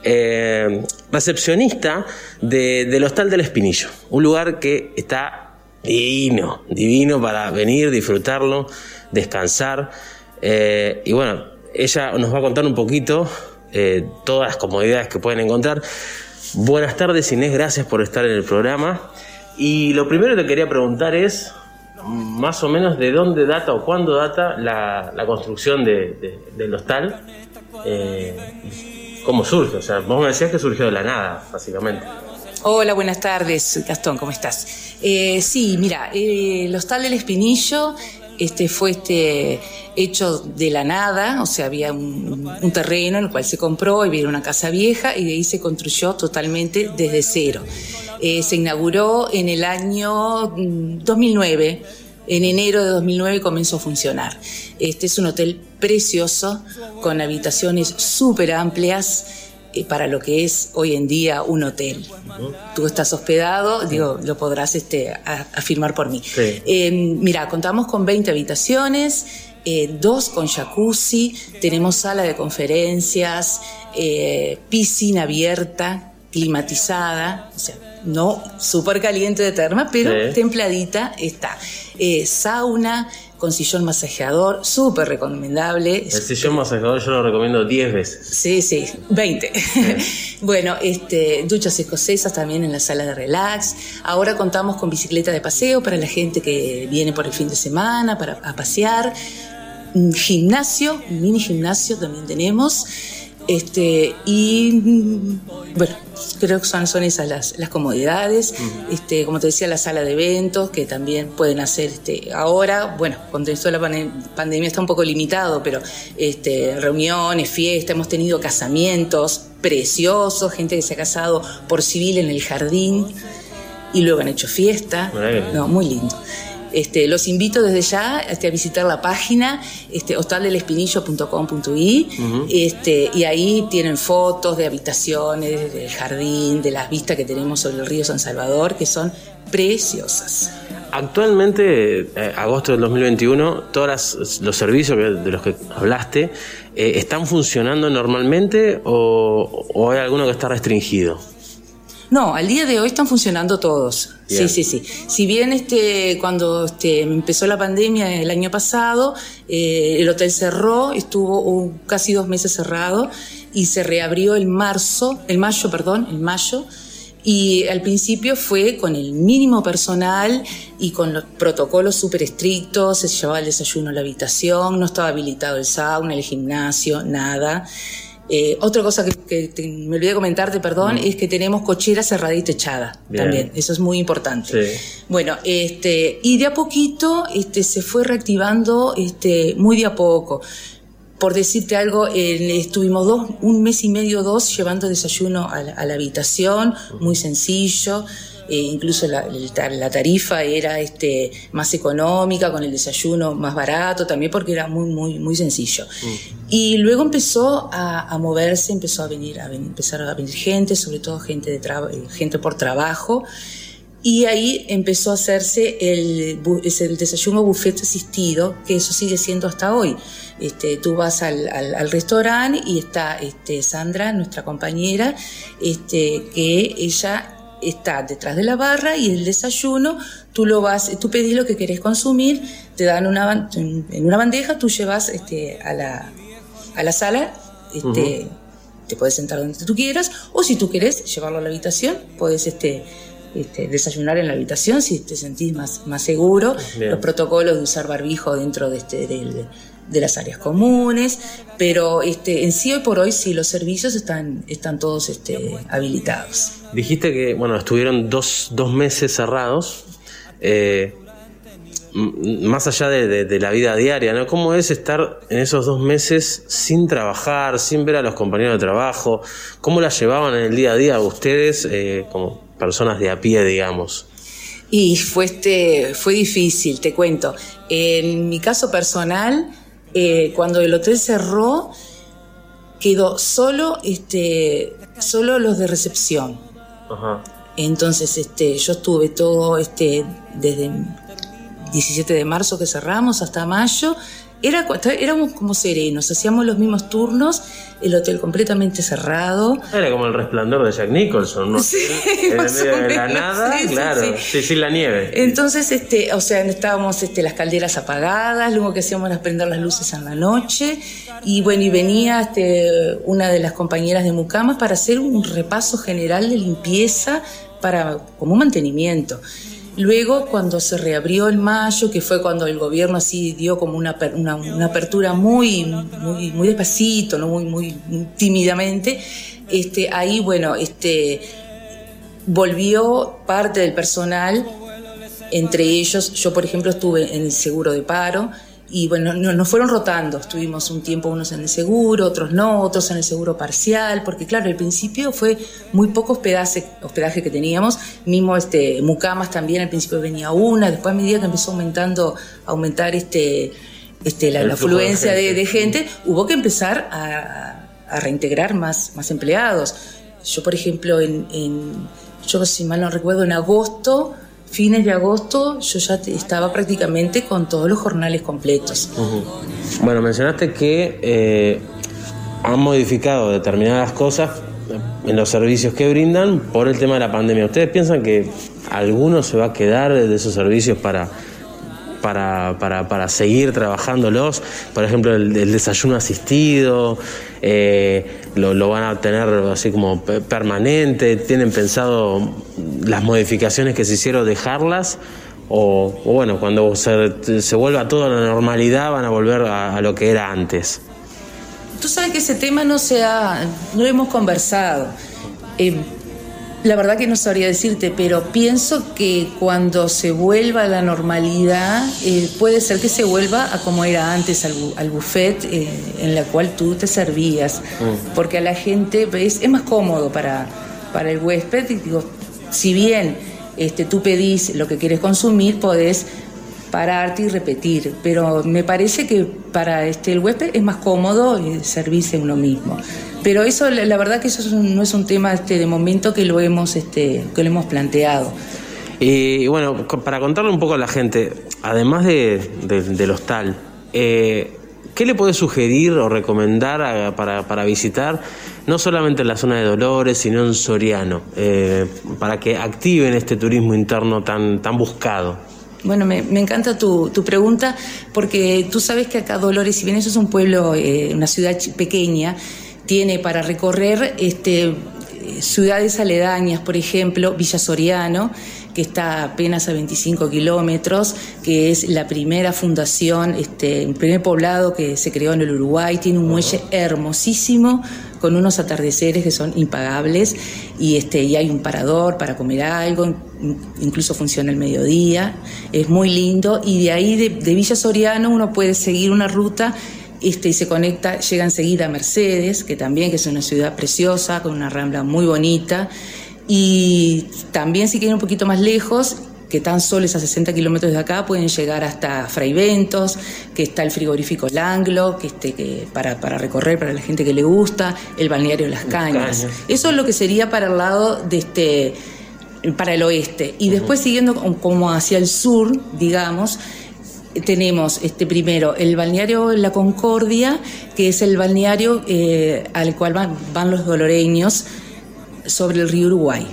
Speaker 5: eh, recepcionista de- del Hostal del Espinillo, un lugar que está divino, divino para venir, disfrutarlo, descansar. eh, y bueno, ella nos va a contar un poquito eh, todas las comodidades que pueden encontrar. Buenas tardes Inés, gracias por estar en el programa. Y lo primero que quería preguntar es, más o menos, de dónde data o cuándo data la, la construcción de- de- del hostal. Eh, ¿Cómo surge? O sea, vos me decías que surgió de la nada, básicamente.
Speaker 17: Hola, buenas tardes, Gastón, ¿cómo estás? Eh, sí, mira, eh, el Hostal del Espinillo este, fue este, hecho de la nada, o sea, había un, terreno en el cual se compró y había una casa vieja y de ahí se construyó totalmente desde cero. Eh, se inauguró en el año mm, 2009. En enero de 2009 comenzó a funcionar. Este es un hotel precioso, con habitaciones súper amplias para lo que es hoy en día un hotel. Tú estás hospedado, digo, lo podrás este, afirmar por mí. Eh, mira, contamos con 20 habitaciones, eh, dos con jacuzzi, tenemos sala de conferencias, eh, piscina abierta, climatizada, o sea, no súper caliente de terma, pero
Speaker 5: Sí.
Speaker 17: templadita está. Eh, sauna con sillón masajeador, súper recomendable.
Speaker 5: El sillón masajeador yo lo recomiendo 10 veces.
Speaker 17: Sí, sí, 20. bueno, este, duchas escocesas también en la sala de relax. Ahora contamos con bicicleta de paseo para la gente que viene por el fin de semana, para a pasear. Gimnasio, mini gimnasio también tenemos. Este, y bueno, creo que son, son esas las, las comodidades. Este, como te decía, la sala de eventos, que también pueden hacer este, ahora, bueno, con esto de la pandemia está un poco limitado, pero este, reuniones, fiestas, hemos tenido casamientos preciosos, gente que se ha casado por civil en el jardín y luego han hecho fiesta. No, muy lindo. Este, los invito desde ya este, a visitar la página este, hostaldelespinillo.com.i este, y ahí tienen fotos de habitaciones, del jardín, de las vistas que tenemos sobre el río San Salvador, que son preciosas.
Speaker 5: Actualmente, eh, agosto del 2021, todos los servicios de los que hablaste eh, están funcionando normalmente o, o hay alguno que está restringido.
Speaker 17: No, al día de hoy están funcionando todos.
Speaker 5: Bien.
Speaker 17: Sí, sí, sí. Si bien este, cuando este, empezó la pandemia el año pasado, eh, el hotel cerró, estuvo un- casi dos meses cerrado y se reabrió el marzo, el mayo, perdón, el mayo. Y al principio fue con el mínimo personal y con los protocolos súper estrictos, se llevaba el desayuno a la habitación, no estaba habilitado el sauna, el gimnasio, nada. Eh, otra cosa que, que te- me olvidé comentarte, perdón, es que tenemos cochera cerrada y techada
Speaker 5: Bien.
Speaker 17: también. Eso es muy importante. Bueno, este, y de a poquito este, se fue reactivando este, muy de a poco. Por decirte algo, eh, estuvimos dos, un mes y medio, dos, llevando desayuno a la, a la habitación, muy sencillo. Eh, incluso la, la tarifa era este, más económica, con el desayuno más barato también, porque era muy, muy, muy sencillo. Y luego empezó a, a moverse, empezó a venir, a venir, empezar a venir gente, sobre todo gente, de eh, gente por trabajo. Y ahí empezó a hacerse el, el desayuno buffet asistido, que eso sigue siendo hasta hoy. Este, tú vas al, al, al restaurante y está este, Sandra, nuestra compañera, este, que ella está detrás de la barra y el desayuno, tú lo vas, tú pedís lo que querés consumir, te dan una, en una bandeja, tú llevas este, a, la, a la sala, este, te puedes sentar donde tú quieras, o si tú quieres llevarlo a la habitación, puedes este, este, desayunar en la habitación si te sentís más, más seguro,
Speaker 5: Bien.
Speaker 17: los protocolos de usar barbijo dentro de, este, del- de las áreas comunes, pero este, en sí hoy por hoy sí los servicios están, están todos este, habilitados.
Speaker 5: Dijiste que, bueno, estuvieron dos, dos meses cerrados. eh, más allá de, de- de la vida diaria, ¿no? ¿Cómo es estar en esos dos meses sin trabajar, sin ver a los compañeros de trabajo? ¿Cómo la llevaban en el día a día ustedes eh, como personas de a pie, digamos?
Speaker 17: Y fue, este, fue difícil, te cuento. En mi caso personal, eh, cuando el hotel cerró, quedó solo, este, solo los de recepción.
Speaker 5: Ajá.
Speaker 17: Entonces, este, yo estuve todo, este, desde 17 de marzo que cerramos hasta mayo. Era, éramos como serenos, hacíamos los mismos turnos, el hotel completamente cerrado.
Speaker 5: Era como el resplandor de Jack Nicholson, ¿no?
Speaker 17: Sí,
Speaker 5: en medio de la nada,
Speaker 17: sí,
Speaker 5: claro.
Speaker 17: sí.
Speaker 5: Sí, sí, la nieve.
Speaker 17: Entonces, este, o sea, estábamos este, las calderas apagadas, luego que hacíamos era prender las luces en la noche, y bueno, y venía este, una de las compañeras de Mucamas para hacer un repaso general de limpieza para, como un mantenimiento. Luego, cuando se reabrió en mayo, que fue cuando el gobierno así dio como una, una, una apertura muy, muy, muy despacito, ¿no? muy, muy tímidamente, este, ahí, bueno, este, volvió parte del personal, entre ellos, yo por ejemplo estuve en el seguro de paro, y bueno, no- nos fueron rotando, estuvimos un tiempo unos en el seguro, otros no, otros en el seguro parcial, porque claro, al principio fue muy poco hospedaje, hospedaje que teníamos, mismo este, Mucamas también al principio venía una, después a medida que empezó aumentando, aumentar este, este, la, la
Speaker 5: de
Speaker 17: afluencia de,
Speaker 5: gente.
Speaker 17: de gente, hubo que empezar a, a reintegrar más, más empleados. Yo, por ejemplo, en, en- yo si mal no recuerdo, en agosto, fines de agosto, yo ya estaba prácticamente con todos los jornales completos.
Speaker 5: Bueno, mencionaste que eh, han modificado determinadas cosas en los servicios que brindan por el tema de la pandemia. ¿Ustedes piensan que alguno se va a quedar de esos servicios para, para, para, para seguir trabajándolos? Por ejemplo, el, desayuno asistido, eh, lo, van a tener así como pe- permanente? ¿Tienen pensado las modificaciones que se hicieron dejarlas? O, bueno, cuando se, vuelva todo a la normalidad van a volver a, a lo que era antes.
Speaker 17: Tú sabes que ese tema no se ha, no lo hemos conversado. Eh, la verdad que no sabría decirte, pero pienso que cuando se vuelva a la normalidad, eh, puede ser que se vuelva a como era antes al, bu- al buffet eh, en la cual tú te servías, porque a la gente ¿ves? es más cómodo para, para el huésped. Y digo, si bien este, tú pedís lo que quieres consumir, podés pararte y repetir, pero me parece que para este, el huésped es más cómodo eh, servirse uno mismo. Pero eso, la, verdad que eso es un- no es un tema este, de momento que lo hemos, este, que lo hemos planteado.
Speaker 5: Y bueno, para contarle un poco a la gente, además de, de- del hostal, eh, ¿qué le puede sugerir o recomendar a- para, para visitar, no solamente en la zona de Dolores, sino en Soriano, eh, para que activen este turismo interno tan, tan buscado?
Speaker 17: Bueno, me, me encanta tu, tu pregunta porque tú sabes que acá Dolores, si bien eso es un pueblo, eh, una ciudad pequeña, tiene para recorrer este, ciudades aledañas, por ejemplo, Villa Soriano, que está apenas a 25 kilómetros, que es la primera fundación, este, el primer poblado que se creó en el Uruguay, tiene un muelle hermosísimo con unos atardeceres que son impagables y este y hay un parador para comer algo, in- incluso funciona el mediodía, es muy lindo y de ahí de, de Villa Soriano uno puede seguir una ruta este, y se conecta, llega enseguida a Mercedes, que también que es una ciudad preciosa, con una rambla muy bonita, y también si quieren un poquito más lejos, que tan solo es a 60 kilómetros de acá, pueden llegar hasta Fraiventos, que está el frigorífico Langlo, que, este, que para, para recorrer, para la gente que le gusta, el balneario Las Cañas.
Speaker 5: Cañas.
Speaker 17: Eso es lo que sería para el lado de este para el oeste. Y después siguiendo como hacia el sur, digamos, tenemos este primero el balneario La Concordia, que es el balneario eh, al cual van, van los doloreños sobre el río Uruguay.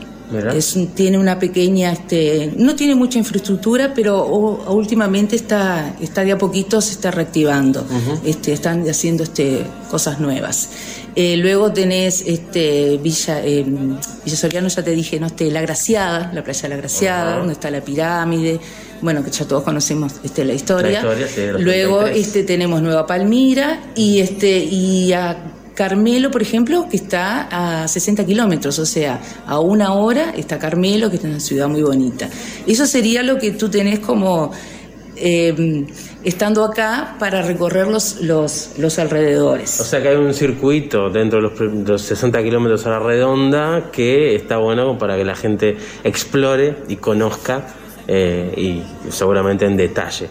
Speaker 17: Es tiene una pequeña, este, no tiene mucha infraestructura, pero o- últimamente está, está de a poquito se está reactivando. este, están haciendo este, cosas nuevas. Eh, luego tenés este, Villa, eh, Villa Soriano, ya te dije, ¿no? Este, La Graciada, la playa de La Graciada, donde está la pirámide. Bueno, que ya todos conocemos este, la historia.
Speaker 5: La historia, sí, de los
Speaker 17: Luego
Speaker 5: 33.
Speaker 17: este, tenemos Nueva Palmira y, este, y a Carmelo, por ejemplo, que está a 60 kilómetros, o sea, a una hora está Carmelo, que es una ciudad muy bonita. Eso sería lo que tú tenés como eh, estando acá para recorrer los, los, los alrededores.
Speaker 5: O sea que hay un circuito dentro de los, pr- de los 60 kilómetros a la redonda que está bueno para que la gente explore y conozca eh, y seguramente en detalle.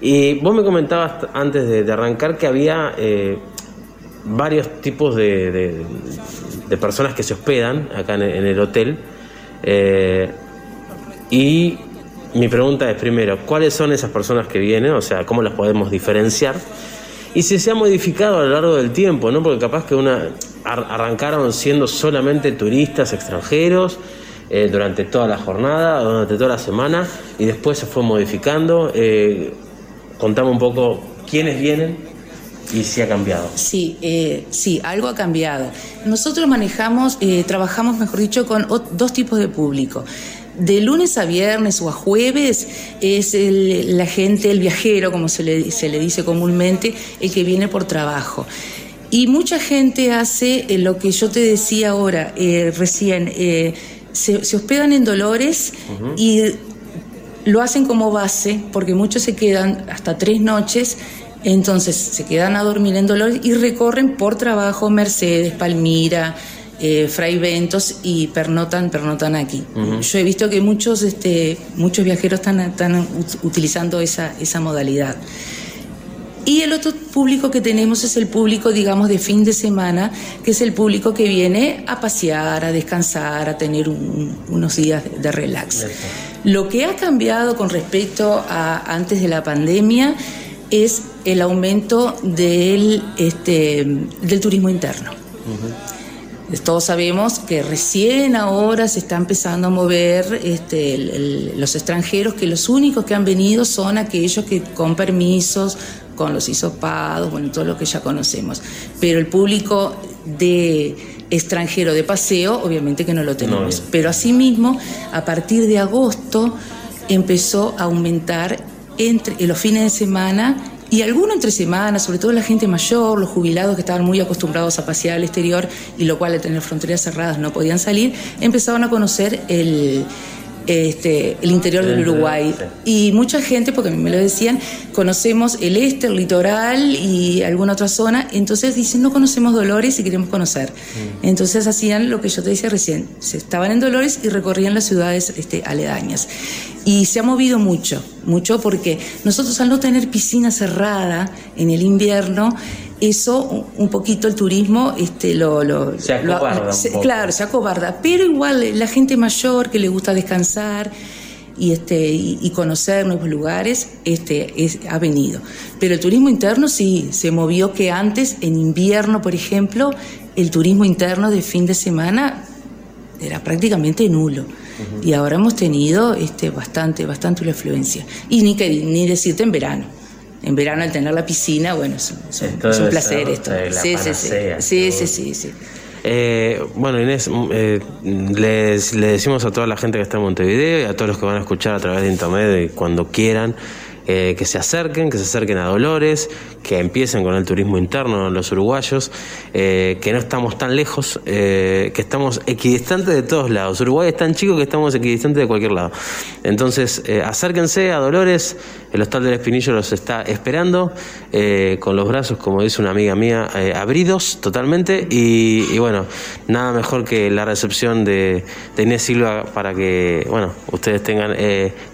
Speaker 5: Y vos me comentabas antes de, de arrancar que había eh, varios tipos de, de- personas que se hospedan acá en el, hotel. eh, y mi pregunta es primero, ¿cuáles son esas personas que vienen? O sea, ¿cómo las podemos diferenciar? Y si se ha modificado a lo largo del tiempo, ¿no? Porque capaz que una ar- arrancaron siendo solamente turistas extranjeros eh, durante toda la jornada, durante toda la semana, y después se fue modificando. Eh, contame un poco quiénes vienen y si ha cambiado.
Speaker 17: Sí, eh, sí, algo ha cambiado. Nosotros manejamos, eh, trabajamos, mejor dicho, con dos tipos de público. De lunes a viernes o a jueves es el- la gente, el viajero, como se le, se le dice comúnmente, el que viene por trabajo. Y mucha gente hace eh, lo que yo te decía ahora, eh, recién, eh, se, se hospedan en Dolores y lo hacen como base porque muchos se quedan hasta tres noches, entonces se quedan a dormir en Dolores y recorren por trabajo Mercedes, Palmira, eh, Fray Ventos y pernotan, pernotan aquí. Yo he visto que muchos, este, muchos viajeros están, están ut- utilizando esa, esa modalidad. Y el otro público que tenemos es el público, digamos, de fin de semana, que es el público que viene a pasear, a descansar, a tener un- unos días de relax. Lo que ha cambiado con respecto a antes de la pandemia es el aumento del, este, del turismo interno. Todos sabemos que recién ahora se está empezando a mover este, el- el- los extranjeros, que los únicos que han venido son aquellos que con permisos, con los hisopados, bueno, todo lo que ya conocemos. Pero el público de extranjero de paseo, obviamente que no lo tenemos.
Speaker 5: No.
Speaker 17: Pero asimismo, a partir de agosto empezó a aumentar entre en los fines de semana y algunos entre semana, sobre todo la gente mayor, los jubilados que estaban muy acostumbrados a pasear al exterior y lo cual al tener fronteras cerradas no podían salir, empezaron a conocer el, este, el interior del
Speaker 5: El-
Speaker 17: Uruguay. Y mucha gente, porque a mí me lo decían, conocemos el este, el litoral y alguna otra zona, entonces dicen, no conocemos Dolores y queremos conocer. Entonces hacían lo que yo te decía recién, se estaban en Dolores y recorrían las ciudades este, aledañas. Y se ha movido mucho, mucho porque nosotros al no tener piscina cerrada en el invierno, eso un- poquito el turismo este, lo, lo,
Speaker 5: Se
Speaker 17: lo-
Speaker 5: acobarda un
Speaker 17: se-
Speaker 5: poco.
Speaker 17: Claro, se acobarda, pero igual la gente mayor que le gusta descansar y este y, y conocer nuevos lugares este es- ha venido. Pero el turismo interno sí se movió que antes en invierno por ejemplo el turismo interno de fin de semana era prácticamente nulo. Y ahora hemos tenido este bastante bastante afluencia. Y ni que ni decirte en verano en verano al tener la piscina bueno es, un- es un-
Speaker 5: Esto
Speaker 17: es un
Speaker 5: debe
Speaker 17: placer esto. Sí, sí, sí. sí sí sí sí.
Speaker 5: Eh, bueno, Inés, mm, eh, les, le decimos a toda la gente que está en Montevideo y a todos los que van a escuchar a través de internet y cuando quieran eh, que se acerquen, que se acerquen a Dolores, que empiecen con el turismo interno los uruguayos, eh, que no estamos tan lejos, eh, que estamos equidistantes de todos lados. Uruguay es tan chico que estamos equidistantes de cualquier lado. Entonces, eh, acérquense a Dolores, el Hostal del Espinillo los está esperando, con los brazos, como dice una amiga mía, abridos totalmente. Y, bueno, nada mejor que la recepción de, de Inés Silva para que, bueno, ustedes tengan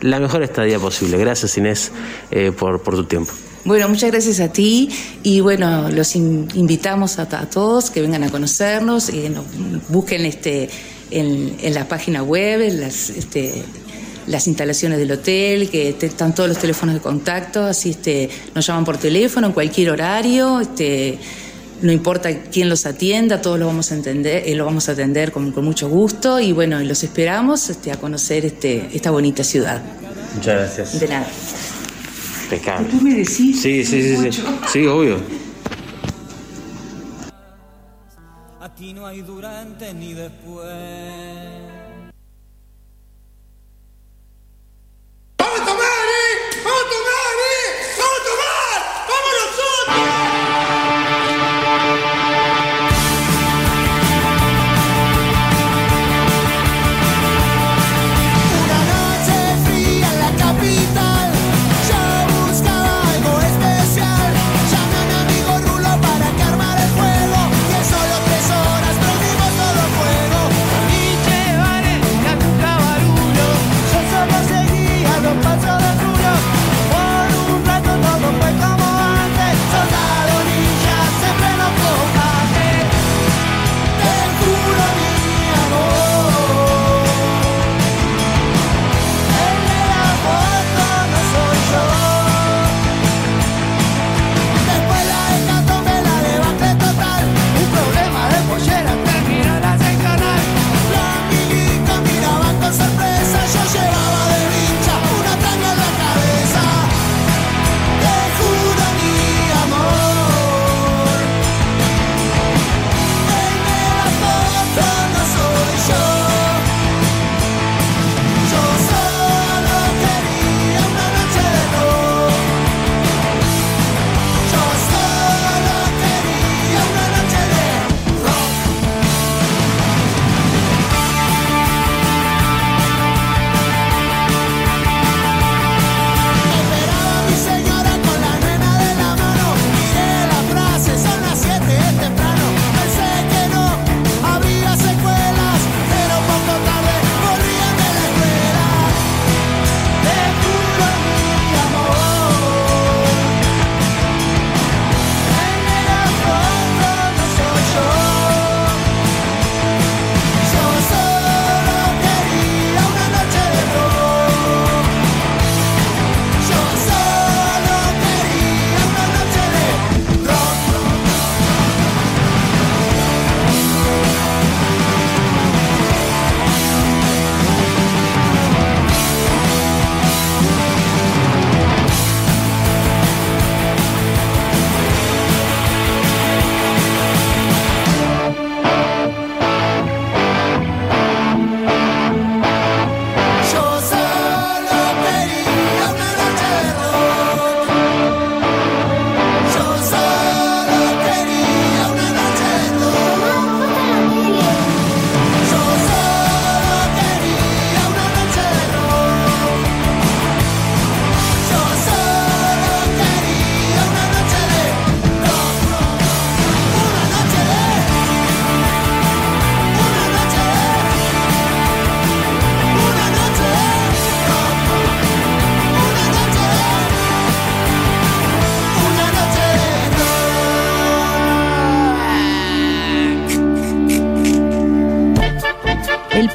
Speaker 5: la mejor estadía posible. Gracias Inés eh, por, tu tiempo.
Speaker 17: Bueno, muchas gracias a ti y bueno, los invitamos a, todos que vengan a conocernos eh, y busquen este, en, en, la página web, en las, este, las instalaciones del hotel, que están todos los teléfonos de contacto, así este, nos llaman por teléfono en cualquier horario, este, no importa quién los atienda, todos lo vamos a entender, eh, lo vamos a atender con, con, mucho gusto y bueno, los esperamos este, a conocer este, esta bonita ciudad.
Speaker 18: Muchas gracias.
Speaker 17: De nada
Speaker 18: impecable.
Speaker 17: ¿Tú me decís?
Speaker 18: Sí, sí, sí, sí,
Speaker 17: sí,
Speaker 18: sí, obvio.
Speaker 16: Aquí no hay durante ni después.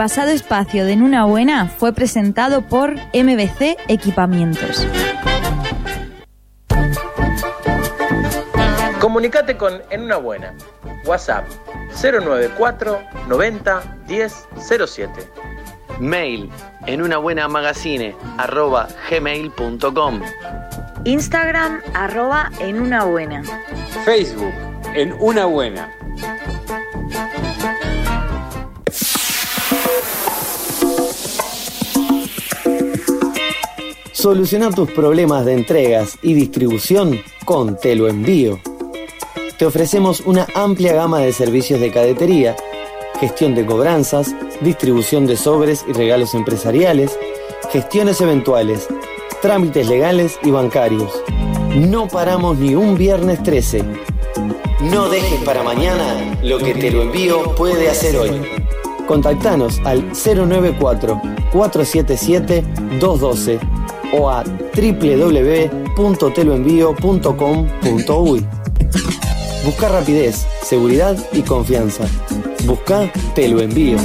Speaker 19: pasado espacio de Enuna buena fue presentado por MBC Equipamientos.
Speaker 5: Comunicate con En una buena. WhatsApp 094 90 10 07.
Speaker 2: Mail en una buena magazine arroba gmail.com.
Speaker 19: Instagram arroba en una buena.
Speaker 12: Facebook en una buena.
Speaker 2: Soluciona tus problemas de entregas y distribución con Telo envío. Te ofrecemos una amplia gama de servicios de cadetería, gestión de cobranzas, distribución de sobres y regalos empresariales, gestiones eventuales, trámites legales y bancarios. No paramos ni un viernes 13. No dejes para mañana lo que Telo envío puede hacer hoy. Contactanos al 094 477 212 o a www.teloenvío.com.uy. Busca rapidez, seguridad y confianza. Busca Te envío.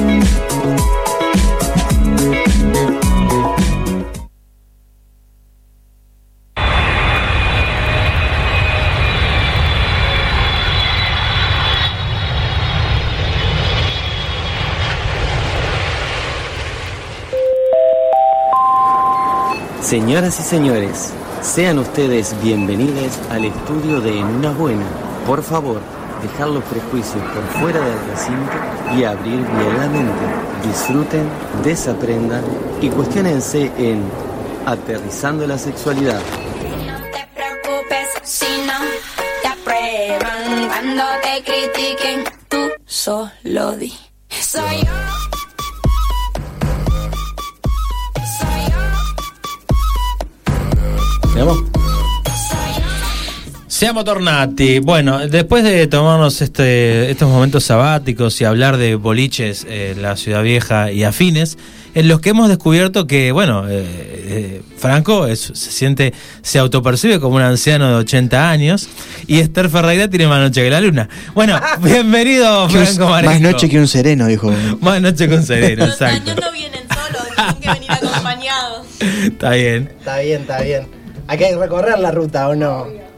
Speaker 2: Señoras y señores, sean ustedes bienvenidos al estudio de En una Buena. Por favor, dejar los prejuicios por fuera del recinto y abrir bien la mente. Disfruten, desaprendan y cuestionense en Aterrizando la Sexualidad.
Speaker 20: preocupes si no te aprueban cuando te critiquen. Tú solo di. Soy yo.
Speaker 5: Seamos tornati. Bueno, después de tomarnos este, estos momentos sabáticos y hablar de boliches en la ciudad vieja y afines, en los que hemos descubierto que, bueno, eh, eh, Franco es- se siente, se autopercibe como un anciano de 80 años y Esther Ferreira tiene más noche que la luna. Bueno, bienvenido
Speaker 6: Que un-
Speaker 5: Franco Marenco.
Speaker 6: más noche que un sereno, dijo.
Speaker 5: Más noche con sereno, exacto.
Speaker 8: acompañados.
Speaker 5: Está bien.
Speaker 21: Está bien, está bien. Hay que recorrer la ruta, ¿o no?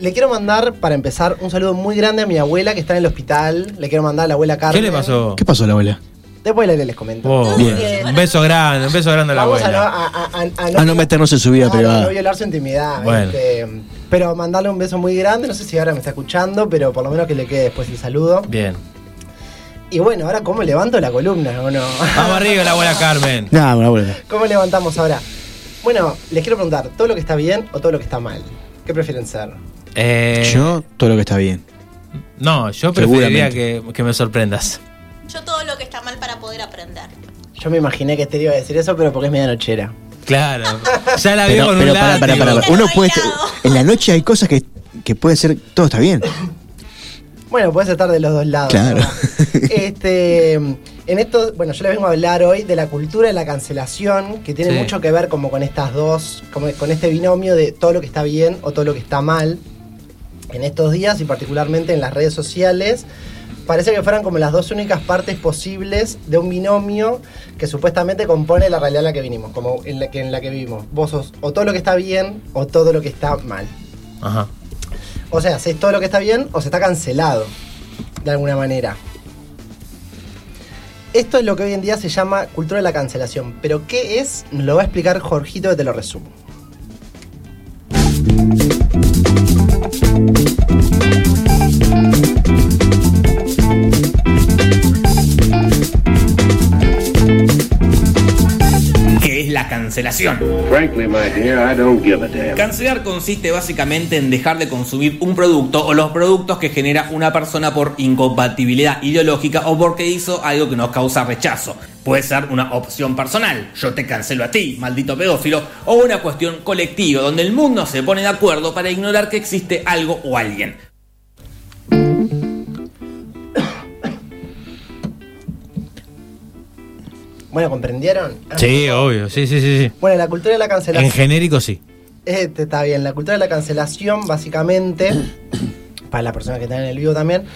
Speaker 21: Le quiero mandar, para empezar, un saludo muy grande a mi abuela que está en el hospital. Le quiero mandar a la abuela Carmen.
Speaker 5: ¿Qué le pasó?
Speaker 6: ¿Qué pasó, la abuela?
Speaker 21: Después le- les comento.
Speaker 5: Oh, un beso grande, un beso grande a la
Speaker 21: Vamos a no,
Speaker 5: abuela.
Speaker 21: a, a- a- a
Speaker 6: A no meternos en su vida
Speaker 21: no, no,
Speaker 6: privada.
Speaker 21: no violar su intimidad.
Speaker 5: Bueno.
Speaker 21: este, pero mandarle un beso muy grande. No sé si ahora me está escuchando, pero por lo menos que le quede después el saludo.
Speaker 5: Bien.
Speaker 21: Y bueno, ahora cómo levanto la columna, ¿o no?
Speaker 5: Vamos arriba la abuela Carmen.
Speaker 6: Nah, una abuela.
Speaker 21: ¿Cómo levantamos ahora? Bueno, les quiero preguntar, ¿todo lo que está bien o todo lo que está mal? ¿Qué prefieren ser?
Speaker 5: Eh,
Speaker 6: Yo, todo lo que está bien.
Speaker 5: No, yo preferiría que, que me sorprendas.
Speaker 8: Yo todo lo que está mal para poder aprender.
Speaker 21: Yo me imaginé que este iba a decir eso, pero porque es media nochera.
Speaker 5: Claro. Ya la vi
Speaker 6: Pero,
Speaker 5: con un
Speaker 6: pero para, para,
Speaker 5: látigo.
Speaker 6: para. Uno puede. En la noche hay cosas que, que pueden ser. Todo está bien.
Speaker 21: Bueno, puedes estar de los dos lados.
Speaker 6: Claro.
Speaker 21: ¿no? Este, en esto, bueno, yo les vengo a hablar hoy de la cultura de la cancelación, que tiene
Speaker 5: Sí.
Speaker 21: mucho que ver como con estas dos, como con este binomio de todo lo que está bien o todo lo que está mal. En estos días y particularmente en las redes sociales, parece que fueran como las dos únicas partes posibles de un binomio que supuestamente compone la realidad en la que vinimos, como en la que, en la que vivimos. Vos sos o todo lo que está bien o todo lo que está mal.
Speaker 5: Ajá.
Speaker 21: O sea, si es todo lo que está bien o se está cancelado, de alguna manera. Esto es lo que hoy en día se llama cultura de la cancelación. Pero ¿qué es? Nos lo va a explicar Jorgito que te lo resumo.
Speaker 22: ¿Qué es Cancelar consiste básicamente en dejar de consumir un producto o los productos que genera una persona por incompatibilidad ideológica o porque hizo algo que nos causa rechazo. Puede ser una opción personal, yo te cancelo a ti, maldito pedófilo, o una cuestión colectiva donde el mundo se pone de acuerdo para ignorar que existe algo o alguien.
Speaker 21: Bueno, ¿comprendieron?
Speaker 5: Sí, obvio. Sí, sí, sí.
Speaker 21: Bueno, la cultura de la cancelación.
Speaker 5: En genérico sí.
Speaker 21: Este está bien. La cultura de la cancelación, básicamente, para las personas que están en el vivo también,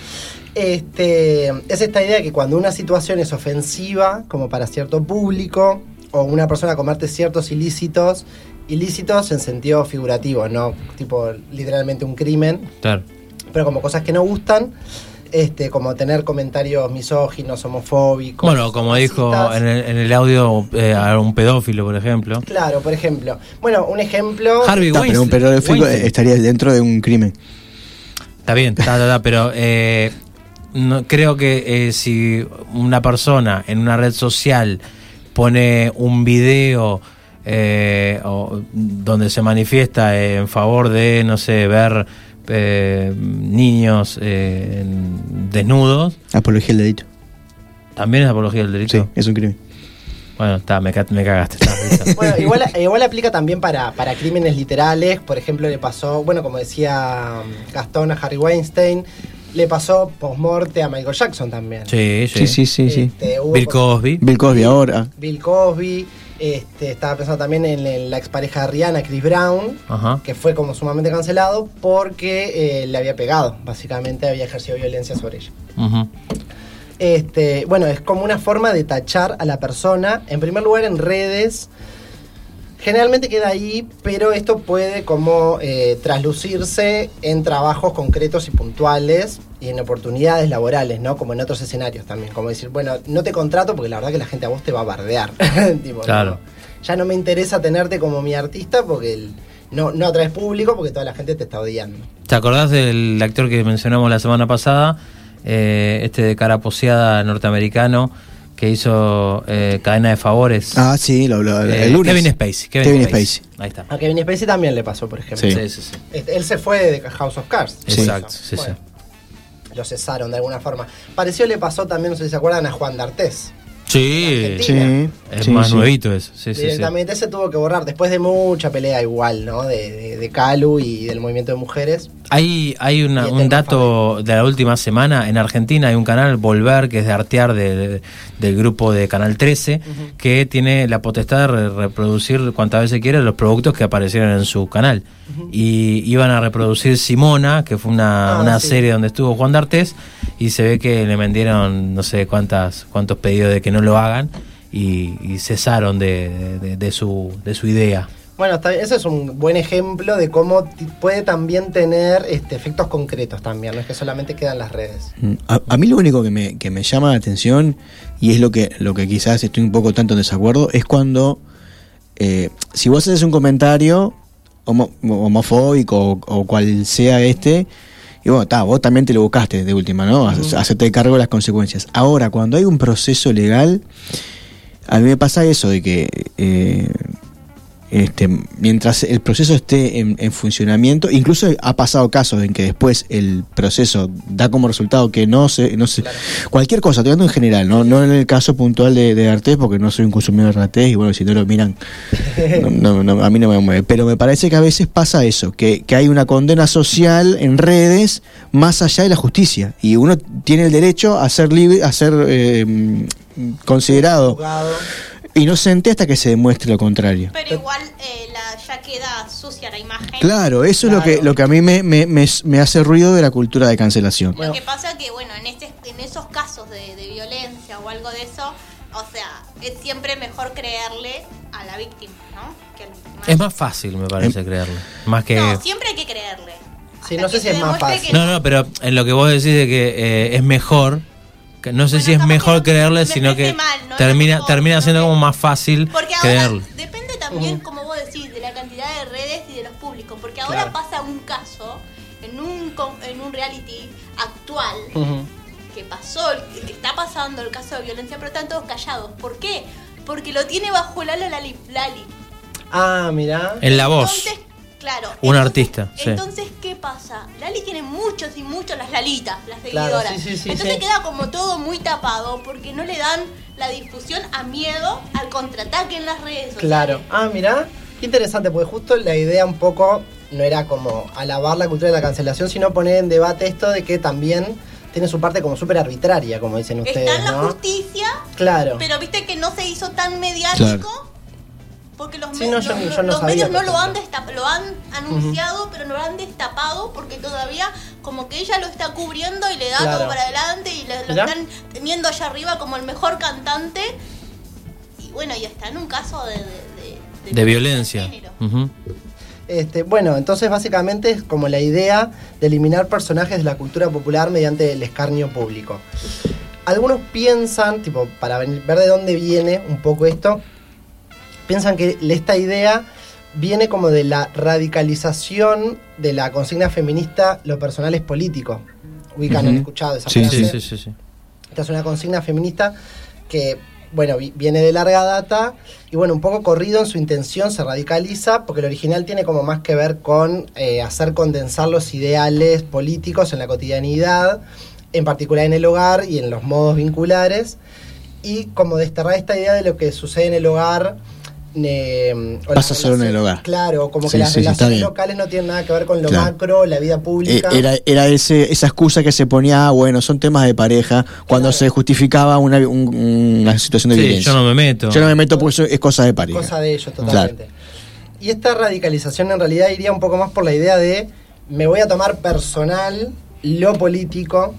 Speaker 21: este, es esta idea de que cuando una situación es ofensiva, como para cierto público, o una persona comete ciertos ilícitos, ilícitos en sentido figurativo, no tipo literalmente un crimen,
Speaker 5: Claro.
Speaker 21: pero como cosas que no gustan, este, como tener comentarios misóginos, homofóbicos.
Speaker 5: Bueno, como dijo en el, en el audio eh, a un pedófilo, por ejemplo.
Speaker 21: Claro, por ejemplo. Bueno, un ejemplo.
Speaker 5: Harvey
Speaker 6: Está, pero un
Speaker 5: Weinstein.
Speaker 6: pedófilo
Speaker 5: Weinstein.
Speaker 6: estaría dentro de un crimen.
Speaker 5: Está bien, está, está, está, pero eh, no, creo que eh, si una persona en una red social pone un video eh, o- donde se manifiesta en favor de, no sé, ver eh, niños eh, desnudos,
Speaker 6: Apología del delito.
Speaker 5: también es apología del delito.
Speaker 6: Sí, es un crimen.
Speaker 5: Bueno, está, me, ca- me cagaste. está.
Speaker 21: Bueno, igual, igual aplica también para, para crímenes literales. Por ejemplo, le pasó, bueno, como decía um, Gastón a Harry Weinstein, le pasó post-morte a Michael Jackson también.
Speaker 5: Sí,
Speaker 6: Sí, sí, sí, sí.
Speaker 21: Este,
Speaker 5: Bill Cosby.
Speaker 6: Bill Cosby ahora.
Speaker 21: Bill Cosby. Este, estaba pensando también en, en la expareja de Rihanna, Chris Brown,
Speaker 5: Ajá.
Speaker 21: que fue como sumamente cancelado porque eh, le había pegado. Básicamente había ejercido violencia sobre ella. Este, bueno, es como una forma de tachar a la persona. En primer lugar, en redes. Generalmente queda ahí, pero esto puede como eh, traslucirse en trabajos concretos y puntuales y en oportunidades laborales, ¿no? Como en otros escenarios también. Como decir, bueno, no te contrato porque la verdad que la gente a vos te va a bardear. Tipo, ¿no?
Speaker 5: Claro.
Speaker 21: ya no me interesa tenerte como mi artista porque el- no, no atraes público porque toda la gente te está odiando.
Speaker 5: ¿Te acordás del actor que mencionamos la semana pasada? Eh, este de cara poseada norteamericano que hizo eh, Cadena de Favores.
Speaker 6: Ah, sí, lo, lo-
Speaker 5: Eh,
Speaker 6: el lunes.
Speaker 5: Kevin Spacey. Kevin,
Speaker 6: Kevin
Speaker 5: Spacey.
Speaker 6: Spacey.
Speaker 5: Ahí está.
Speaker 21: A Kevin Spacey también le pasó, por ejemplo.
Speaker 6: Sí.
Speaker 5: Sí, sí, sí.
Speaker 21: Este, él se fue de House of Cards.
Speaker 5: Exacto, sí,
Speaker 21: Bueno, Lo cesaron de alguna forma. Pareció le pasó también, no sé si se acuerdan, a Juan D'Artés.
Speaker 5: Sí,
Speaker 21: Argentina.
Speaker 5: es
Speaker 6: sí,
Speaker 5: más
Speaker 6: sí.
Speaker 5: nuevito eso. Sí, sí, sí.
Speaker 21: Directamente se tuvo que borrar después de mucha pelea igual, ¿no? De, de, de Calu y del movimiento de mujeres.
Speaker 5: Hay, hay una-
Speaker 21: el
Speaker 5: un dato de la última semana. En Argentina hay un canal, Volver, que es de Artear, de- de- del grupo de Canal 13, que tiene la potestad de re- reproducir cuantas veces quiere los productos que aparecieron en su canal. Y iban a reproducir Simona, que fue una,
Speaker 21: Ah,
Speaker 5: una
Speaker 21: sí.
Speaker 5: serie donde estuvo Juan D'Artés, y se ve que le vendieron no sé cuántas cuántos pedidos de que no lo hagan, y, y cesaron de, de- de su, de su idea.
Speaker 21: Bueno, ese es un buen ejemplo de cómo puede también tener este, efectos concretos también, no es que solamente quedan las redes.
Speaker 6: Mm, A, a mí lo único que me, que me llama la atención, y es lo que, lo que quizás estoy un poco tanto en desacuerdo, es cuando, eh, si vos haces un comentario homo- homofóbico o, o cual sea este, y bueno, vos también te lo buscaste de última, ¿no? Hace- Hacerte cargo de las consecuencias. Ahora, cuando hay un proceso legal, a mí me pasa eso de que eh, este, mientras el proceso esté en, en funcionamiento, incluso ha pasado casos en que después el proceso da como resultado que no se, no se cualquier cosa, estoy hablando en general, no, no en el caso puntual de, de Artés, porque no soy un consumidor de Artés y bueno, si no lo miran, no, no, no, a mí no me mueve, pero me parece que a veces pasa eso, que, que hay una condena social en redes más allá de la justicia y uno tiene el derecho a ser libre, a ser eh, considerado inocente hasta que se demuestre lo contrario.
Speaker 8: Pero igual eh, la, ya queda sucia la imagen.
Speaker 6: Claro, eso es lo que, lo que a mí me, me, me, me hace ruido de la cultura de cancelación.
Speaker 8: Lo que pasa que, bueno, en, este, en esos casos de, de violencia o algo de eso, o sea, es siempre mejor creerle a la víctima, ¿no? Que.
Speaker 5: Es más fácil, me parece, creerle. Más que...
Speaker 8: No, siempre hay que creerle.
Speaker 21: Sí, no sé si es más fácil.
Speaker 5: No, no, pero en lo que vos decís de que eh, es mejor, no sé si es mejor creerle, sino que termina termina siendo como más fácil
Speaker 8: Porque ahora depende también, como vos decís, de la cantidad de redes y de los públicos. Porque ahora
Speaker 5: Claro.
Speaker 8: pasa un caso en un, en un reality actual que pasó, el- que está pasando el caso de violencia, pero están todos callados. ¿Por qué? Porque lo tiene bajo Lalo Lali. Lali.
Speaker 21: Ah, mirá.
Speaker 5: En la voz.
Speaker 8: Claro.
Speaker 5: Un artista, sí.
Speaker 8: Entonces, ¿qué pasa? Lali tiene muchos y muchos las Lalitas, las
Speaker 21: Claro,
Speaker 8: seguidoras.
Speaker 21: sí, sí, sí,
Speaker 8: Entonces
Speaker 21: sí.
Speaker 8: queda como todo muy tapado porque no le dan la difusión a miedo al contraataque en las redes sociales.
Speaker 21: Claro. Ah, mirá. Qué interesante, porque justo la idea un poco no era como alabar la cultura de la cancelación, sino poner en debate esto de que también tiene su parte como súper arbitraria, como dicen ustedes,
Speaker 8: Está en la
Speaker 21: ¿no?
Speaker 8: justicia,
Speaker 21: Claro.
Speaker 8: pero viste que no se hizo tan mediático porque los,
Speaker 21: Sí,
Speaker 8: me-
Speaker 21: no, yo-
Speaker 8: los-
Speaker 21: yo no
Speaker 8: los
Speaker 21: sabía,
Speaker 8: medios no lo han, lo han anunciado, pero no lo han destapado porque todavía como que ella lo está cubriendo y le da
Speaker 21: Claro.
Speaker 8: todo para adelante y le- lo
Speaker 21: Mirá.
Speaker 8: están teniendo allá arriba como el mejor cantante. Y bueno, y está en un caso de... de- de-
Speaker 5: De violencia.
Speaker 21: Este, bueno, entonces básicamente es como la idea de eliminar personajes de la cultura popular mediante el escarnio público. Algunos piensan, tipo, para venir- ver de dónde viene un poco esto, piensan que esta idea viene como de la radicalización de la consigna feminista lo personal es político. Ubican, han
Speaker 5: Ujú.
Speaker 21: escuchado esa
Speaker 5: Sí,
Speaker 21: frase.
Speaker 5: sí, sí, sí, sí.
Speaker 21: Esta es una consigna feminista que, bueno, vi- viene de larga data y, bueno, un poco corrido en su intención, se radicaliza porque el original tiene como más que ver con eh, hacer condensar los ideales políticos en la cotidianidad, en particular en el hogar y en los modos vinculares, y como desterrar esta idea de lo que sucede en el hogar. Eh, o
Speaker 6: Pasa solo en el hogar.
Speaker 21: Claro, como que las
Speaker 6: sí,
Speaker 21: relaciones locales no tienen nada que ver con lo
Speaker 6: Claro.
Speaker 21: macro, la vida
Speaker 6: Eh,
Speaker 21: pública.
Speaker 6: Era, era ese, esa excusa que se ponía, ah, bueno, son temas de pareja, cuando se justificaba una, un- una situación de
Speaker 5: Sí,
Speaker 6: violencia.
Speaker 5: yo no me meto.
Speaker 6: Yo no me meto porque eso es cosa de pareja.
Speaker 21: Cosa de ellos,
Speaker 6: Claro.
Speaker 21: totalmente. Y esta radicalización en realidad iría un poco más por la idea de me voy a tomar personal lo político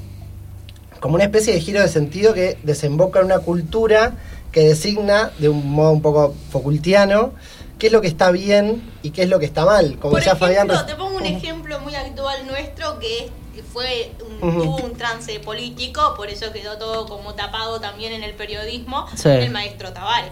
Speaker 21: como una especie de giro de sentido que desemboca en una cultura que designa de un modo un poco Foucaultiano qué es lo que está bien y qué es lo que está mal. Como
Speaker 8: Por
Speaker 21: decía Fabián,
Speaker 8: ejemplo, te pongo un ejemplo muy actual nuestro que es- fue un, tuvo un trance político, por eso quedó todo como tapado también en el periodismo,
Speaker 21: Sí.
Speaker 8: el maestro Tavares.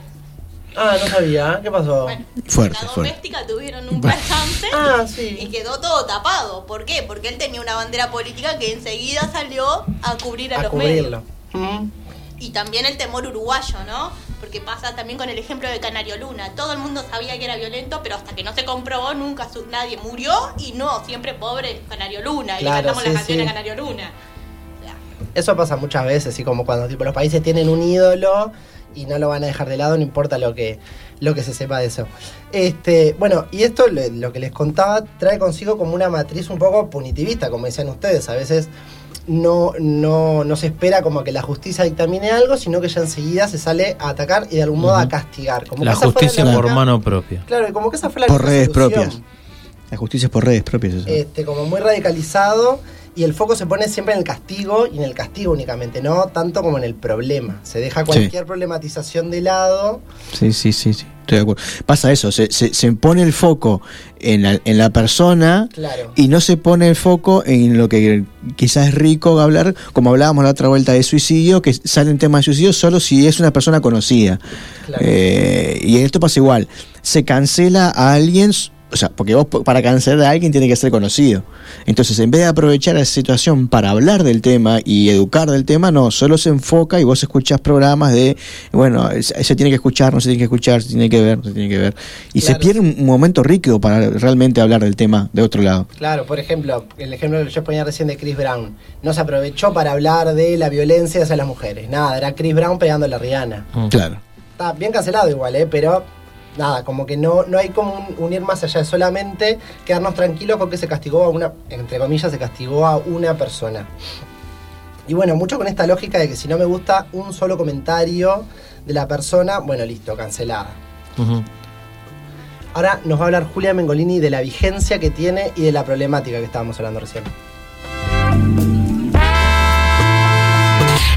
Speaker 21: Ah, no sabía. ¿Qué pasó?
Speaker 6: Fuerte,
Speaker 8: La
Speaker 6: fuerte.
Speaker 8: doméstica tuvieron un percance
Speaker 21: Ah, sí.
Speaker 8: y quedó todo tapado. ¿Por qué? Porque él tenía una bandera política que enseguida salió a cubrir a,
Speaker 21: A
Speaker 8: los
Speaker 21: cubrirlo.
Speaker 8: medios. Y también el temor uruguayo, ¿no? Porque pasa también con el ejemplo de Canario Luna. Todo el mundo sabía que era violento, pero hasta que no se comprobó, nunca su- nadie murió. Y no, siempre pobre Canario Luna. y
Speaker 21: Claro,
Speaker 8: cantamos
Speaker 21: sí,
Speaker 8: las canciones
Speaker 21: sí.
Speaker 8: a Canario Luna.
Speaker 21: Eso pasa muchas veces, y como cuando tipo, los países tienen un ídolo y no lo van a dejar de lado, no importa lo que, lo que se sepa de eso. Este, bueno, y esto lo, lo que les contaba trae consigo como una matriz un poco punitivista, como decían ustedes. A veces no, no, no se espera como que la justicia dictamine algo, sino que ya enseguida se sale a atacar y de algún modo a castigar. Como
Speaker 5: La justicia
Speaker 21: la
Speaker 5: por mano propia.
Speaker 21: Claro, y como que esa fue la
Speaker 6: Por redes propias. La justicia es por redes propias. eso.
Speaker 21: este, como muy radicalizado y el foco se pone siempre en el castigo y en el castigo únicamente, no tanto como en el problema. Se deja cualquier problematización de lado.
Speaker 6: Sí, sí, sí, sí, estoy de acuerdo. Pasa eso, se, se, se pone el foco en la, en la persona
Speaker 21: Claro.
Speaker 6: y no se pone el foco en lo que quizás es rico hablar, como hablábamos la otra vuelta de suicidio, que salen temas de suicidio solo si es una persona conocida. Eh, y esto pasa igual, se cancela a alguien, o sea, porque vos para cancelar a alguien tiene que ser conocido. Entonces, en vez de aprovechar esa situación para hablar del tema y educar del tema, no, solo se enfoca y vos escuchás programas de, bueno, se tiene que escuchar, no se tiene que escuchar, se tiene que ver, no se tiene que ver. Y se pierde un momento rico para realmente hablar del tema de otro lado.
Speaker 21: Claro, por ejemplo, el ejemplo que yo ponía recién de Chris Brown. No se aprovechó para hablar de la violencia hacia las mujeres. Nada, era Chris Brown pegándole a Rihanna.
Speaker 6: Claro.
Speaker 21: Está bien cancelado igual, ¿eh? Pero nada, como que no, no hay como un, un ir más allá de solamente quedarnos tranquilos con que se castigó a una, entre comillas, se castigó a una persona. Y bueno, mucho con esta lógica de que si no me gusta un solo comentario de la persona, bueno, listo, cancelada. Ahora nos va a hablar Julia Mengolini de la vigencia que tiene y de la problemática que estábamos hablando recién.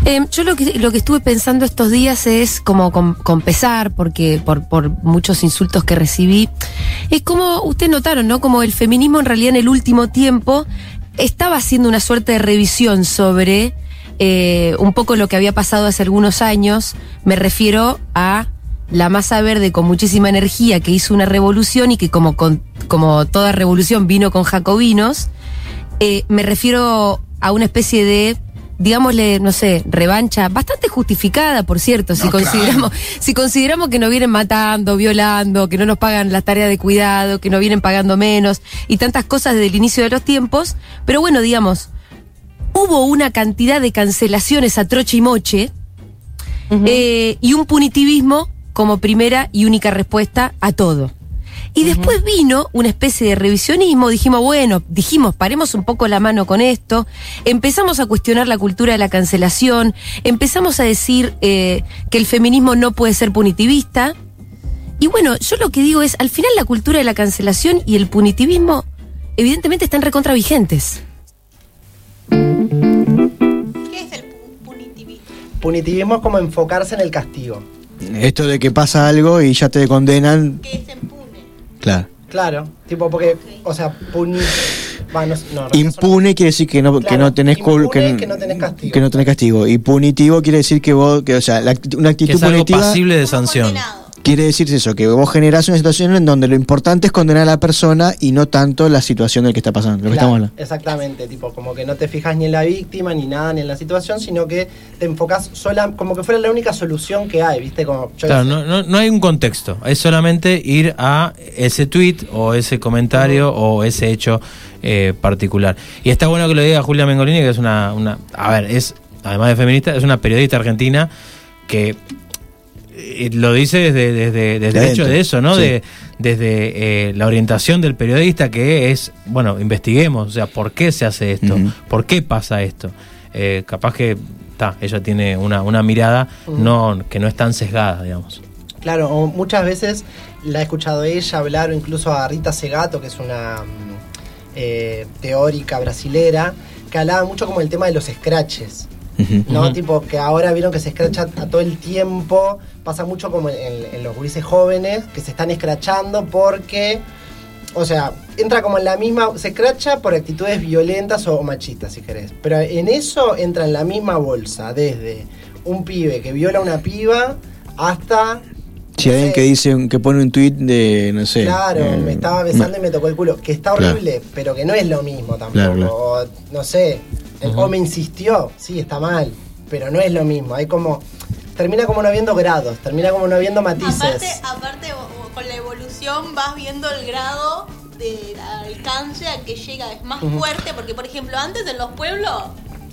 Speaker 23: Eh, yo lo que, lo que estuve pensando estos días es como con, con pesar, porque por, por muchos insultos que recibí, es como ustedes notaron, ¿no? Como el feminismo en realidad en el último tiempo estaba haciendo una suerte de revisión sobre eh, un poco lo que había pasado hace algunos años. Me refiero a la masa verde con muchísima energía que hizo una revolución y que como, con, como toda revolución vino con jacobinos. Eh, me refiero a una especie de, digámosle, no sé, revancha, bastante justificada, por cierto, si consideramos, si consideramos que nos vienen matando, violando, que no nos pagan las tareas de cuidado, que nos vienen pagando menos y tantas cosas desde el inicio de los tiempos. Pero bueno, digamos, hubo una cantidad de cancelaciones a troche y moche eh, y un punitivismo como primera y única respuesta a todo. Y después vino una especie de revisionismo, dijimos, bueno, dijimos, paremos un poco la mano con esto, empezamos a cuestionar la cultura de la cancelación, empezamos a decir eh, que el feminismo no puede ser punitivista. Y bueno, yo lo que digo es, al final la cultura de la cancelación y el punitivismo evidentemente están recontra vigentes.
Speaker 21: Punitivismo es como enfocarse en el castigo.
Speaker 6: Esto de que pasa algo y ya te condenan. Claro.
Speaker 21: Claro, tipo porque, o sea, puni... va, no, no,
Speaker 6: Impune quiere decir que no, que no tenés
Speaker 21: impune
Speaker 6: que,
Speaker 21: es que no tenés castigo.
Speaker 6: que no tenés castigo. Y punitivo quiere decir que vos, que, o sea, la una
Speaker 5: Que
Speaker 6: actitud
Speaker 5: es algo
Speaker 6: punitiva
Speaker 5: pasible de sanción.
Speaker 6: Quiere decir eso, que vos generás una situación en donde lo importante es condenar a la persona y no tanto la situación del que está pasando, lo que
Speaker 21: Claro,
Speaker 6: estamos hablando.
Speaker 21: Exactamente, tipo, como que no te fijas ni en la víctima, ni nada, ni en la situación, sino que te enfocas sola, como que fuera la única solución que hay, ¿viste? Como, yo
Speaker 5: Claro, no, no, no hay un contexto, es solamente ir a ese tweet o ese comentario o ese hecho eh, particular. Y está bueno que lo diga Julia Mengolini, que es una, una, a ver, es, además de feminista, es una periodista argentina que lo dice desde, desde, desde el hecho de eso, ¿no?
Speaker 6: sí.
Speaker 5: De, desde eh, la orientación del periodista que es, bueno, investiguemos, o sea, ¿por qué se hace esto? ¿Por qué pasa esto? Eh, capaz que, ta, ella tiene una, una mirada no, que no es tan sesgada, digamos.
Speaker 21: Claro, o muchas veces la he escuchado ella hablar, o incluso a Rita Segato, que es una mm, eh, teórica brasilera, que hablaba mucho como el tema de los scratches. ¿no? Tipo, que ahora vieron que se escracha a todo el tiempo. Pasa mucho como en, en los gurises jóvenes que se están escrachando porque. O sea, entra como en la misma. Se escracha por actitudes violentas o machistas, si querés. Pero en eso entra en la misma bolsa, desde un pibe que viola a una piba hasta.
Speaker 6: Si hay alguien que dice, que pone un tweet de, no sé.
Speaker 21: Claro,
Speaker 6: eh,
Speaker 21: me estaba besando y me tocó el culo. Que está
Speaker 6: Claro.
Speaker 21: horrible, pero que no es lo mismo tampoco.
Speaker 6: Claro, claro.
Speaker 21: O, no sé, el o me insistió, sí, está mal, pero no es lo mismo. Hay como. Termina como no habiendo grados, termina como no habiendo matices.
Speaker 8: Aparte, aparte con la evolución vas viendo el grado de alcance a que llega, es más fuerte, porque por ejemplo antes en los pueblos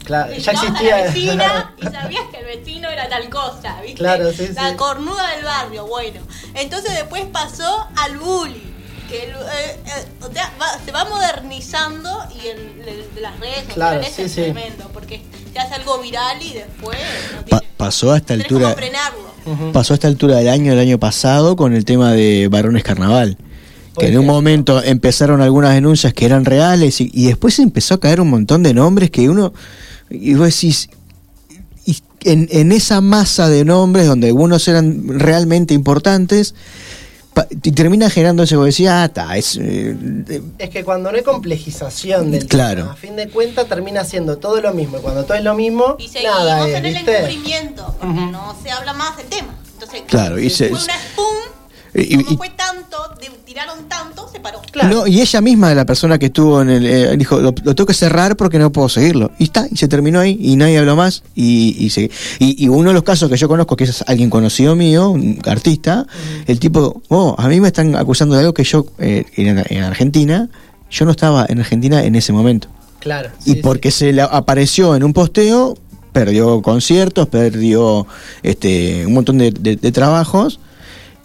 Speaker 21: Claro, ya existía.
Speaker 8: a la vecina y sabías que el vecino era tal cosa, ¿viste?
Speaker 21: Claro, sí,
Speaker 8: La
Speaker 21: sí.
Speaker 8: cornuda del barrio, bueno. Entonces después pasó al bullying. Que el- eh, eh, o sea, va- se va modernizando y el, el- las redes
Speaker 6: Claro,
Speaker 8: sociales
Speaker 6: sí,
Speaker 8: es
Speaker 6: sí.
Speaker 8: tremendo, porque se hace algo viral y después no
Speaker 6: Pa- pasó a esta altura.
Speaker 8: frenarlo.
Speaker 6: Pasó a esta altura del año, el año pasado, con el tema de Varones Carnaval. Que en un momento empezaron algunas denuncias que eran reales y, y después empezó a caer un montón de nombres que uno. Y vos decís. Y en, en esa masa de nombres donde algunos eran realmente importantes, y termina generando ese que vos decís, ah, ta, es. eh,
Speaker 21: Es que cuando no hay complejización del
Speaker 6: Claro.
Speaker 21: tema, a fin de cuentas termina siendo todo lo mismo. Y cuando todo es lo mismo,
Speaker 8: Y seguimos
Speaker 21: nada es,
Speaker 8: en el
Speaker 21: ¿viste?
Speaker 8: encubrimiento, porque no se habla más del tema. Entonces,
Speaker 6: Claro, y se-
Speaker 8: fue una pum,
Speaker 6: y- y-
Speaker 8: no fue tanto, de- tiraron tanto, se paró.
Speaker 6: No, y ella misma, la persona que estuvo en el. eh, dijo, lo, lo tengo que cerrar porque no puedo seguirlo. Y está, y se terminó ahí, y nadie habló más. Y, y, se- y, y uno de los casos que yo conozco, que es alguien conocido mío, un artista, el tipo, oh, a mí me están acusando de algo que yo, eh, en, en Argentina, yo no estaba en Argentina en ese momento.
Speaker 21: Claro.
Speaker 6: y porque se le apareció en un posteo, perdió conciertos, perdió este un montón de, de- de trabajos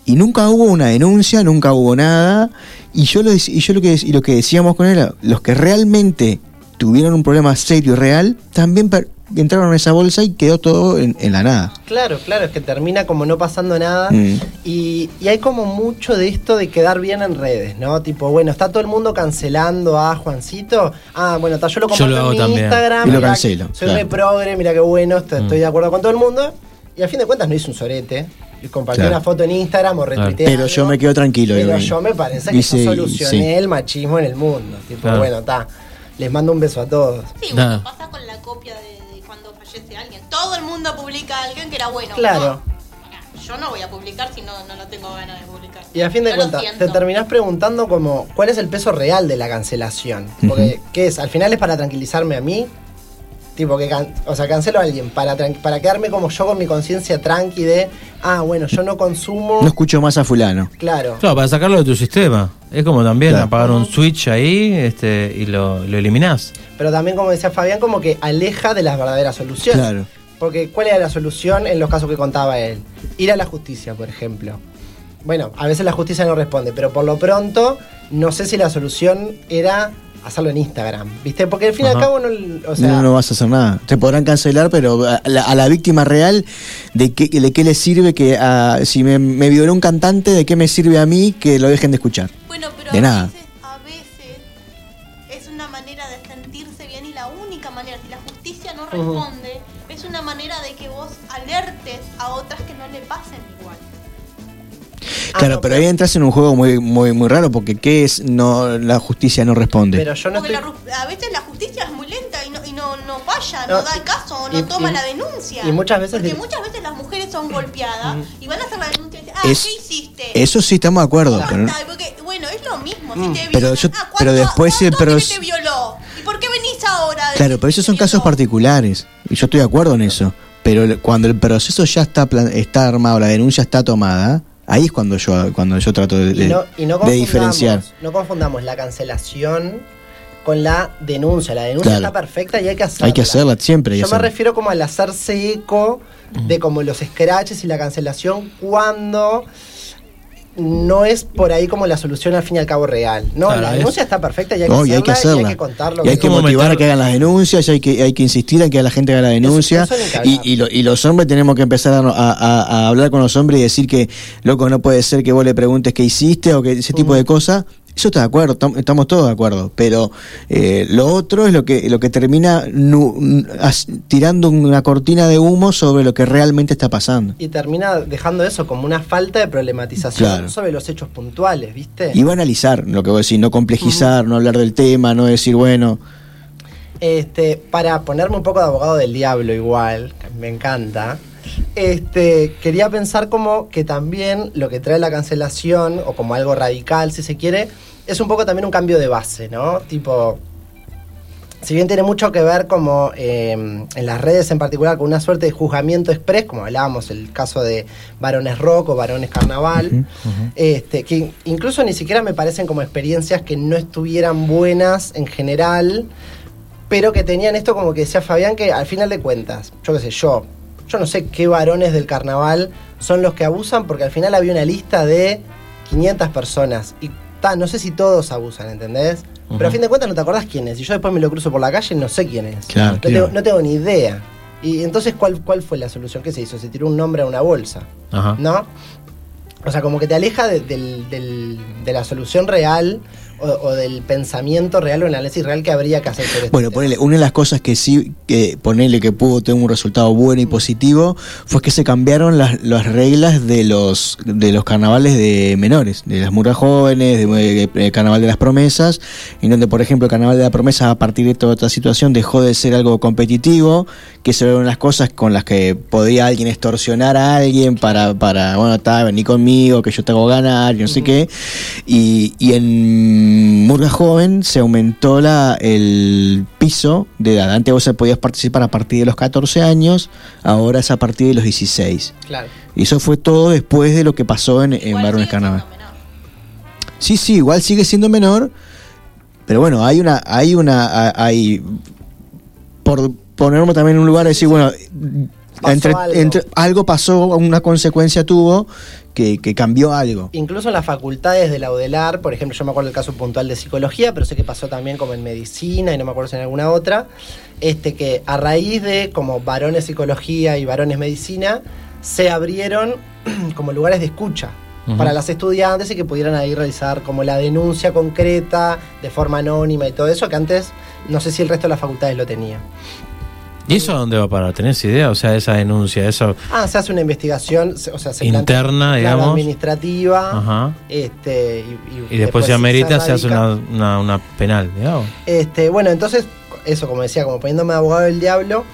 Speaker 6: y nunca hubo una denuncia, nunca hubo nada. Y yo lo, y yo lo que y lo que decíamos con él, los que realmente tuvieron un problema serio y real, también per- entraron en esa bolsa y quedó todo en, en la nada.
Speaker 21: Claro, claro, es que termina como no pasando nada.
Speaker 6: Mm.
Speaker 21: Y, y hay como mucho de esto de quedar bien en redes, ¿no? Tipo, bueno, está todo el mundo cancelando a Juancito. Ah, bueno, está, yo lo
Speaker 5: Yo
Speaker 21: comparto
Speaker 5: lo hago
Speaker 21: en mi
Speaker 5: también.
Speaker 21: Instagram.
Speaker 6: Y lo
Speaker 21: mirá,
Speaker 6: cancelo,
Speaker 21: Soy
Speaker 6: claro.
Speaker 21: re progre, mira qué bueno, estoy,
Speaker 5: Mm.
Speaker 21: estoy de acuerdo con todo el mundo. Y a fin de cuentas no hice un sorete. Y compartí
Speaker 6: Claro.
Speaker 21: una foto en Instagram o retuiteé
Speaker 6: Pero
Speaker 21: algo.
Speaker 6: yo me quedo tranquilo.
Speaker 21: Pero yo me parece que
Speaker 6: dice,
Speaker 21: yo solucioné
Speaker 6: sí.
Speaker 21: el machismo en el mundo. Tipo,
Speaker 6: Claro.
Speaker 21: bueno, está. Les mando un beso a todos.
Speaker 8: Sí, bueno, pasa con la copia de, de cuando fallece alguien. Todo el mundo publica a alguien que era bueno.
Speaker 21: Claro.
Speaker 8: No, yo no voy a publicar si no, no, no tengo ganas de publicar.
Speaker 21: Y a fin de cuentas, te terminás preguntando como, ¿cuál es el peso real de la cancelación? Porque, ¿qué es? ¿Al final es para tranquilizarme a mí? Tipo, que can- o sea, cancelo a alguien para, para quedarme como yo con mi conciencia tranqui de, ah, bueno, yo no consumo.
Speaker 6: No escucho más a fulano.
Speaker 21: Claro.
Speaker 5: Claro, para sacarlo de tu sistema. Es como también
Speaker 6: Claro.
Speaker 5: apagar un switch ahí este, y lo, lo eliminás.
Speaker 21: Pero también, como decía Fabián, como que aleja de las verdaderas soluciones.
Speaker 5: Claro.
Speaker 21: Porque, ¿cuál era la solución en los casos que contaba él? Ir a la justicia, por ejemplo. Bueno, a veces la justicia no responde, pero por lo pronto, no sé si la solución era hacerlo en Instagram, ¿viste? Porque al fin y al cabo, no, o sea,
Speaker 6: no, no vas a hacer nada. Te podrán cancelar, pero a la, a la víctima real, ¿de qué, de qué le sirve que ah, si me, me violó un cantante, de qué me sirve a mí que lo dejen de escuchar?
Speaker 8: Bueno, pero
Speaker 6: de
Speaker 8: a
Speaker 6: nada.
Speaker 8: veces, a veces es una manera de sentirse bien y la única manera, si la justicia no responde, es una manera de que vos alertes a otras que no le pasen.
Speaker 6: Claro, pero ahí entras en un juego muy muy muy raro porque qué es no la justicia no responde.
Speaker 21: Pero yo no
Speaker 8: Porque
Speaker 21: estoy...
Speaker 8: la a veces la justicia es muy lenta y no, y no, no falla,
Speaker 21: No,
Speaker 8: no, da el caso, no
Speaker 21: y-
Speaker 8: toma
Speaker 21: y-
Speaker 8: la denuncia.
Speaker 21: y muchas veces
Speaker 8: Porque muchas veces las mujeres son golpeadas y van a hacer la denuncia y dicen, ah,
Speaker 6: Es-
Speaker 8: ¿qué hiciste?
Speaker 6: Eso sí estamos de acuerdo, pero,
Speaker 8: porque, bueno, es lo mismo. Si
Speaker 6: Mm,
Speaker 8: te
Speaker 6: pero yo pero después sí, pero
Speaker 8: ¿Cuánto te violó? ¿Y por qué venís ahora?
Speaker 6: claro, pero esos son casos particulares y yo estoy de acuerdo en eso. Pero cuando el proceso ya está plan- está armado, la denuncia está tomada, ahí es cuando yo cuando yo trato de,
Speaker 21: Y
Speaker 6: de-
Speaker 21: no, y no
Speaker 6: de diferenciar.
Speaker 21: no confundamos la cancelación con la denuncia. La denuncia
Speaker 6: Claro.
Speaker 21: está perfecta y hay que hacerla.
Speaker 6: Hay que hacerla siempre. hay
Speaker 21: Yo me refiero como al hacerse eco de como los scratches y la cancelación cuando no es por ahí como la solución al fin y al cabo real. No,
Speaker 6: Claro,
Speaker 21: la
Speaker 6: es-
Speaker 21: denuncia está perfecta y hay que,
Speaker 6: No, y hay que
Speaker 21: hacerla, y hay que contarlo.
Speaker 6: Y hay que motivar a que hagan las denuncias, y hay que, hay que insistir en que la gente haga la denuncia.
Speaker 21: eso
Speaker 6: y, y, lo- y los hombres tenemos que empezar a, a- a- a hablar con los hombres y decir que, loco, no puede ser que vos le preguntes qué hiciste o que ese tipo de cosas. Eso está de acuerdo, tam- estamos todos de acuerdo. Pero eh, lo otro es lo que, lo que termina nu- as- tirando una cortina de humo sobre lo que realmente está pasando.
Speaker 21: Y termina dejando eso como una falta de problematización
Speaker 6: Claro.
Speaker 21: sobre los hechos puntuales, ¿viste?
Speaker 6: Y va a analizar lo que vos decís, no complejizar, no hablar del tema, no decir, bueno,
Speaker 21: Este, para ponerme un poco de abogado del diablo igual, me encanta. Este, quería pensar como que también lo que trae la cancelación, o como algo radical, si se quiere, es un poco también un cambio de base, ¿no? Tipo, si bien tiene mucho que ver como eh, en las redes en particular con una suerte de juzgamiento express, como hablábamos, el caso de varones rock o varones carnaval, este, que incluso ni siquiera me parecen como experiencias que no estuvieran buenas en general, pero que tenían esto como que decía Fabián, que al final de cuentas, yo qué sé, yo, yo no sé qué varones del carnaval son los que abusan, porque al final había una lista de 500 personas y ta, no sé si todos abusan, ¿entendés? Pero a fin de cuentas no te acordás quién es. Y yo después me lo cruzo por la calle y no sé quién es.
Speaker 6: Claro,
Speaker 21: no. Tengo, no tengo ni idea. Y entonces, ¿cuál, ¿cuál fue la solución? ¿Qué se hizo? Se tiró un nombre a una bolsa.
Speaker 5: Ajá.
Speaker 21: ¿No? O sea, como que te aleja de, del- de la solución real o, o del pensamiento real o el análisis real que habría que hacer esto.
Speaker 6: Bueno, ponele, una de las cosas que sí, que ponele que pudo tener un resultado bueno y positivo, fue que se cambiaron las, las reglas de los de los carnavales de menores, de las murgas jóvenes, de, de- carnaval de las promesas, en donde, por ejemplo, el carnaval de la promesa, a partir de toda esta situación, dejó de ser algo competitivo, que eso eran las cosas con las que podía alguien extorsionar a alguien para, para bueno, está, vení conmigo, que yo te hago ganar, y no sé qué. Y, y en Murga Joven se aumentó la, el piso de edad. Antes vos podías participar a partir de los 14 años, ahora es a partir de los 16.
Speaker 21: Claro.
Speaker 6: Y eso fue todo después de lo que pasó en, en Varones Carnaval. Sí, sí, igual sigue siendo menor, pero bueno, hay una, hay una, hay, por ponerme también en un lugar de decir, bueno,
Speaker 21: Pasó
Speaker 6: entre,
Speaker 21: algo.
Speaker 6: entre- algo pasó, una consecuencia tuvo que, que cambió algo.
Speaker 21: Incluso en las facultades de la UDELAR, por ejemplo, yo me acuerdo del caso puntual de psicología, pero sé que pasó también como en medicina y no me acuerdo si en alguna otra, este que a raíz de como varones psicología y varones medicina, se abrieron como lugares de escucha para las estudiantes y que pudieran ahí realizar como la denuncia concreta de forma anónima y todo eso, que antes no sé si el resto de las facultades lo tenía.
Speaker 5: ¿Y eso a dónde va a parar? ¿Tenés idea? O sea, esa denuncia, eso.
Speaker 21: Ah, se hace una investigación, se- o sea, se
Speaker 5: Interna, digamos.
Speaker 21: administrativa,
Speaker 5: Ajá.
Speaker 21: este, y,
Speaker 5: Y después, si amerita, se hace una, una, una penal, digamos.
Speaker 21: Este, bueno, entonces, eso, como decía, como poniéndome de abogado del diablo,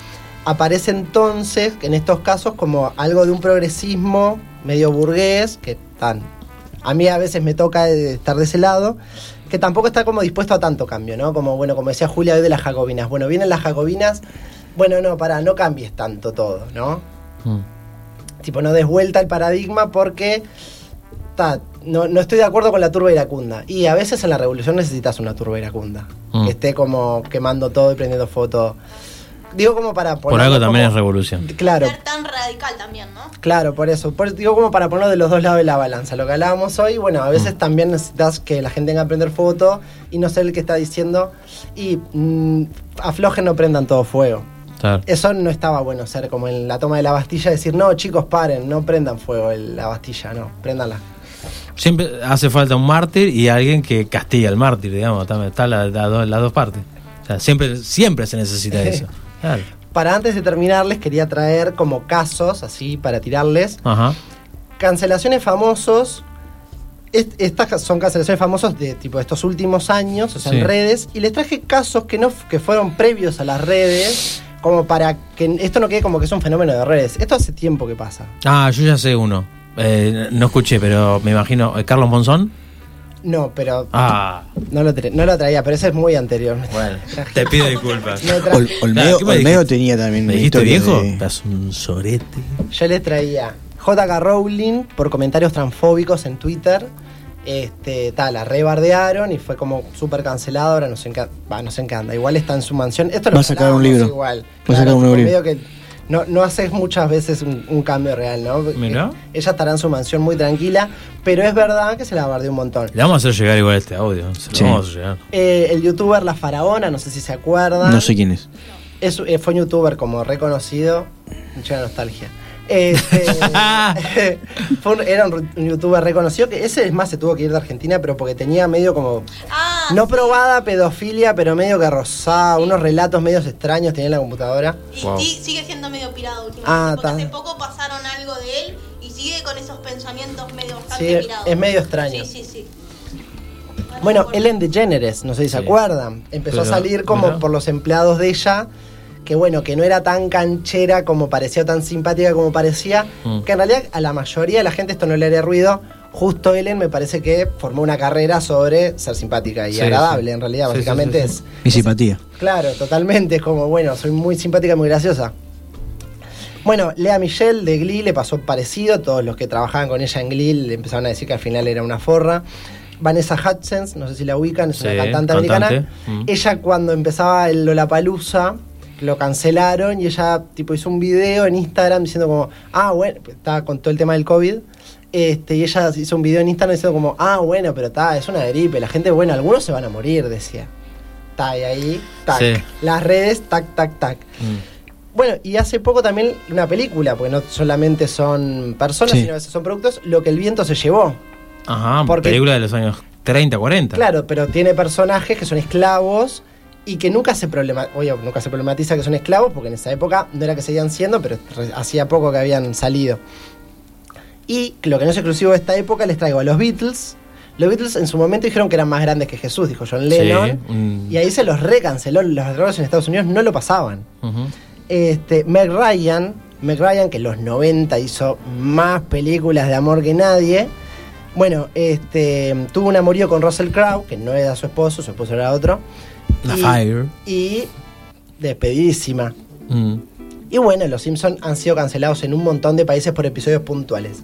Speaker 21: aparece entonces, en estos casos, como algo de un progresismo medio burgués, que tan. A mí a veces me toca estar de ese lado, que tampoco está como dispuesto a tanto cambio, ¿no? Como, bueno, como decía Julia hoy de las jacobinas. Bueno, vienen las jacobinas, bueno, no, para, no cambies tanto todo, ¿no? Tipo, no des vuelta el paradigma porque ta, no, no estoy de acuerdo con la turba iracunda. Y a veces en la revolución necesitas una turba iracunda.
Speaker 5: Mm.
Speaker 21: Que esté como quemando todo y prendiendo fotos. Digo como para
Speaker 5: Por
Speaker 21: ponerlo
Speaker 5: algo también es revolución.
Speaker 21: Claro,
Speaker 8: Tan radical también, ¿no?
Speaker 21: claro, por eso. Por, digo como para ponerlo de los dos lados de la balanza. Lo que hablábamos hoy, bueno, a
Speaker 5: Mm.
Speaker 21: veces también necesitas que la gente venga a prender fotos y no ser el que está diciendo y mm, aflojen, no prendan todo fuego.
Speaker 5: Claro.
Speaker 21: Eso no estaba bueno ser como en la toma de la Bastilla, decir, no, chicos, paren, no prendan fuego el- la Bastilla, no, préndanla.
Speaker 5: Siempre hace falta un mártir y alguien que castiga al mártir, digamos. Está, está la- la do- las dos partes. O sea, siempre, siempre se necesita eso. Claro.
Speaker 21: Para antes de terminar, les quería traer como casos, así para tirarles,
Speaker 5: Ajá.
Speaker 21: cancelaciones famosos. Est- Estas son cancelaciones famosos de tipo estos últimos años, o sea,
Speaker 5: Sí.
Speaker 21: en redes, y les traje casos que no que fueron previos a las redes, como para que esto no quede como que es un fenómeno de redes. Esto hace tiempo que pasa.
Speaker 5: Ah, yo ya sé uno. Eh, no escuché, pero me imagino. ¿eh, ¿Carlos Monzón?
Speaker 21: No, pero
Speaker 5: Ah,
Speaker 21: no, lo tra- no lo traía, pero ese es muy anterior.
Speaker 5: bueno. Te pido disculpas.
Speaker 6: Ol- Olmedo,
Speaker 5: ¿qué me
Speaker 6: Olmedo
Speaker 5: dijiste?
Speaker 6: tenía también
Speaker 5: ¿Me dijiste viejo?
Speaker 6: de-
Speaker 5: Estás un sorete.
Speaker 21: Yo les traía JK Rowling por comentarios transfóbicos en Twitter. Este, tal, la rebardearon y fue como súper cancelado. Ahora no sé, en qué, va, no sé en qué anda. Igual está en su mansión. Esto lo
Speaker 6: Va a sacar un libro.
Speaker 21: Igual.
Speaker 6: Va a sacar un libro.
Speaker 21: medio que no, no haces muchas veces un, un cambio real, ¿no?
Speaker 5: Mirá.
Speaker 21: Eh, Ella estará en su mansión muy tranquila, pero es verdad que se la bardeó un montón.
Speaker 5: Le vamos a hacer llegar igual este audio. Se lo
Speaker 6: Sí.
Speaker 5: vamos a llegar.
Speaker 21: Eh, el youtuber La Faraona, no sé si se acuerdan.
Speaker 6: No sé quién es.
Speaker 21: Es, eh, fue un youtuber como reconocido. Mucha nostalgia. Este, fue un- era un, un youtuber reconocido que ese es más se tuvo que ir de Argentina, pero porque tenía medio como.
Speaker 8: Ah,
Speaker 21: no probada pedofilia, pero medio que rozaba, unos relatos medios extraños tenía en la computadora.
Speaker 8: Y sigue siendo medio pirado últimamente.
Speaker 21: Ah,
Speaker 8: porque
Speaker 21: ta.
Speaker 8: hace poco pasaron algo de él y sigue con esos pensamientos medio bastante
Speaker 21: Sí,
Speaker 8: pirados.
Speaker 21: es medio extraño.
Speaker 8: Sí, sí, sí.
Speaker 21: Bueno, Ellen DeGeneres, no sé si se acuerdan, empezó
Speaker 5: Pero,
Speaker 21: a salir como por los empleados de ella que bueno, que no era tan canchera como parecía, o tan simpática como parecía,
Speaker 5: Mm.
Speaker 21: que en realidad a la mayoría de la gente esto no le haría ruido. Justo Ellen me parece que formó una carrera sobre ser simpática y
Speaker 6: Sí,
Speaker 21: agradable,
Speaker 6: sí.
Speaker 21: en realidad,
Speaker 6: Sí, sí,
Speaker 21: básicamente
Speaker 6: sí, sí.
Speaker 21: es
Speaker 6: Mi simpatía.
Speaker 21: Claro, totalmente. Es como, bueno, soy muy simpática, muy graciosa. Bueno, Lea Michelle de Glee le pasó parecido. Todos los que trabajaban con ella en Glee le empezaron a decir que al final era una forra. Vanessa Hudgens, no sé si la ubican, es
Speaker 5: Sí,
Speaker 21: una cantante,
Speaker 5: cantante.
Speaker 21: americana.
Speaker 5: Mm.
Speaker 21: Ella cuando empezaba el Lollapalooza lo cancelaron y ella tipo hizo un video en Instagram diciendo como, ah, bueno, estaba con todo el tema del COVID. Este, y ella hizo un video en Instagram diciendo como, ah, bueno, pero está, es una gripe. La gente, bueno, algunos se van a morir, decía. Está y ahí, tac.
Speaker 5: Sí.
Speaker 21: Las redes, tac, tac, tac. Bueno, y hace poco también una película, porque no solamente son personas,
Speaker 5: Sí.
Speaker 21: sino a veces son productos, Lo que el viento se llevó.
Speaker 5: Ajá,
Speaker 21: Porque-
Speaker 5: película de los años 30, 40.
Speaker 21: Claro, pero tiene personajes que son esclavos y que nunca se problema, oye, nunca se problematiza que son esclavos, porque en esa época no era que seguían siendo, pero hacía poco que habían salido. Y lo que no es exclusivo de esta época, les traigo a los Beatles. Los Beatles en su momento dijeron que eran más grandes que Jesús, dijo John Lennon.
Speaker 5: Sí, un-
Speaker 21: Y ahí se los recanceló. Los drogas en Estados Unidos no lo pasaban.
Speaker 5: Ujú.
Speaker 21: Este, Meg Ryan, Meg Ryan, que en los 90 hizo más películas de amor que nadie. Bueno, este, tuvo un amorío con Russell Crowe, que no era su esposo, su esposo era otro.
Speaker 5: La
Speaker 21: y,
Speaker 5: Fire.
Speaker 21: Y despedidísima.
Speaker 5: Mm.
Speaker 21: Y bueno, los Simpsons han sido cancelados en un montón de países por episodios puntuales.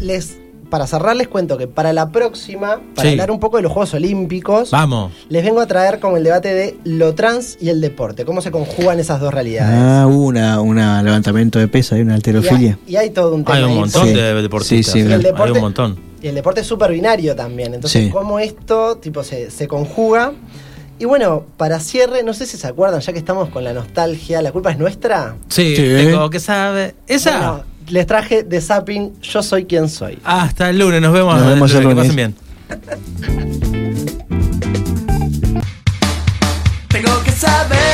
Speaker 21: Les, para cerrar, les cuento que para la próxima, para
Speaker 5: Sí.
Speaker 21: hablar un poco de los Juegos Olímpicos,
Speaker 5: Vamos.
Speaker 21: les vengo a traer como el debate de lo trans y el deporte, cómo se conjugan esas dos realidades.
Speaker 6: Ah, una, una levantamiento de pesa y una
Speaker 21: Y hay,
Speaker 6: alterofilia.
Speaker 21: y hay todo un tema.
Speaker 5: Hay un
Speaker 21: ahí.
Speaker 5: montón
Speaker 6: Sí.
Speaker 5: de deportistas.
Speaker 6: Sí,
Speaker 5: Hay
Speaker 21: deporte-
Speaker 5: un montón.
Speaker 21: Y el deporte es súper binario también. Entonces,
Speaker 6: Sí.
Speaker 21: cómo esto tipo se, se conjuga. Y bueno, para cierre, no sé si se acuerdan, ya que estamos con la nostalgia, ¿la culpa es nuestra?
Speaker 5: Sí,
Speaker 6: Sí.
Speaker 5: tengo que saber. Esa.
Speaker 21: Bueno, les traje de Zapping Yo Soy Quien Soy.
Speaker 5: Hasta el lunes, nos vemos.
Speaker 6: Nos vemos el
Speaker 5: Que
Speaker 6: lunes.
Speaker 5: pasen bien.
Speaker 14: Tengo que saber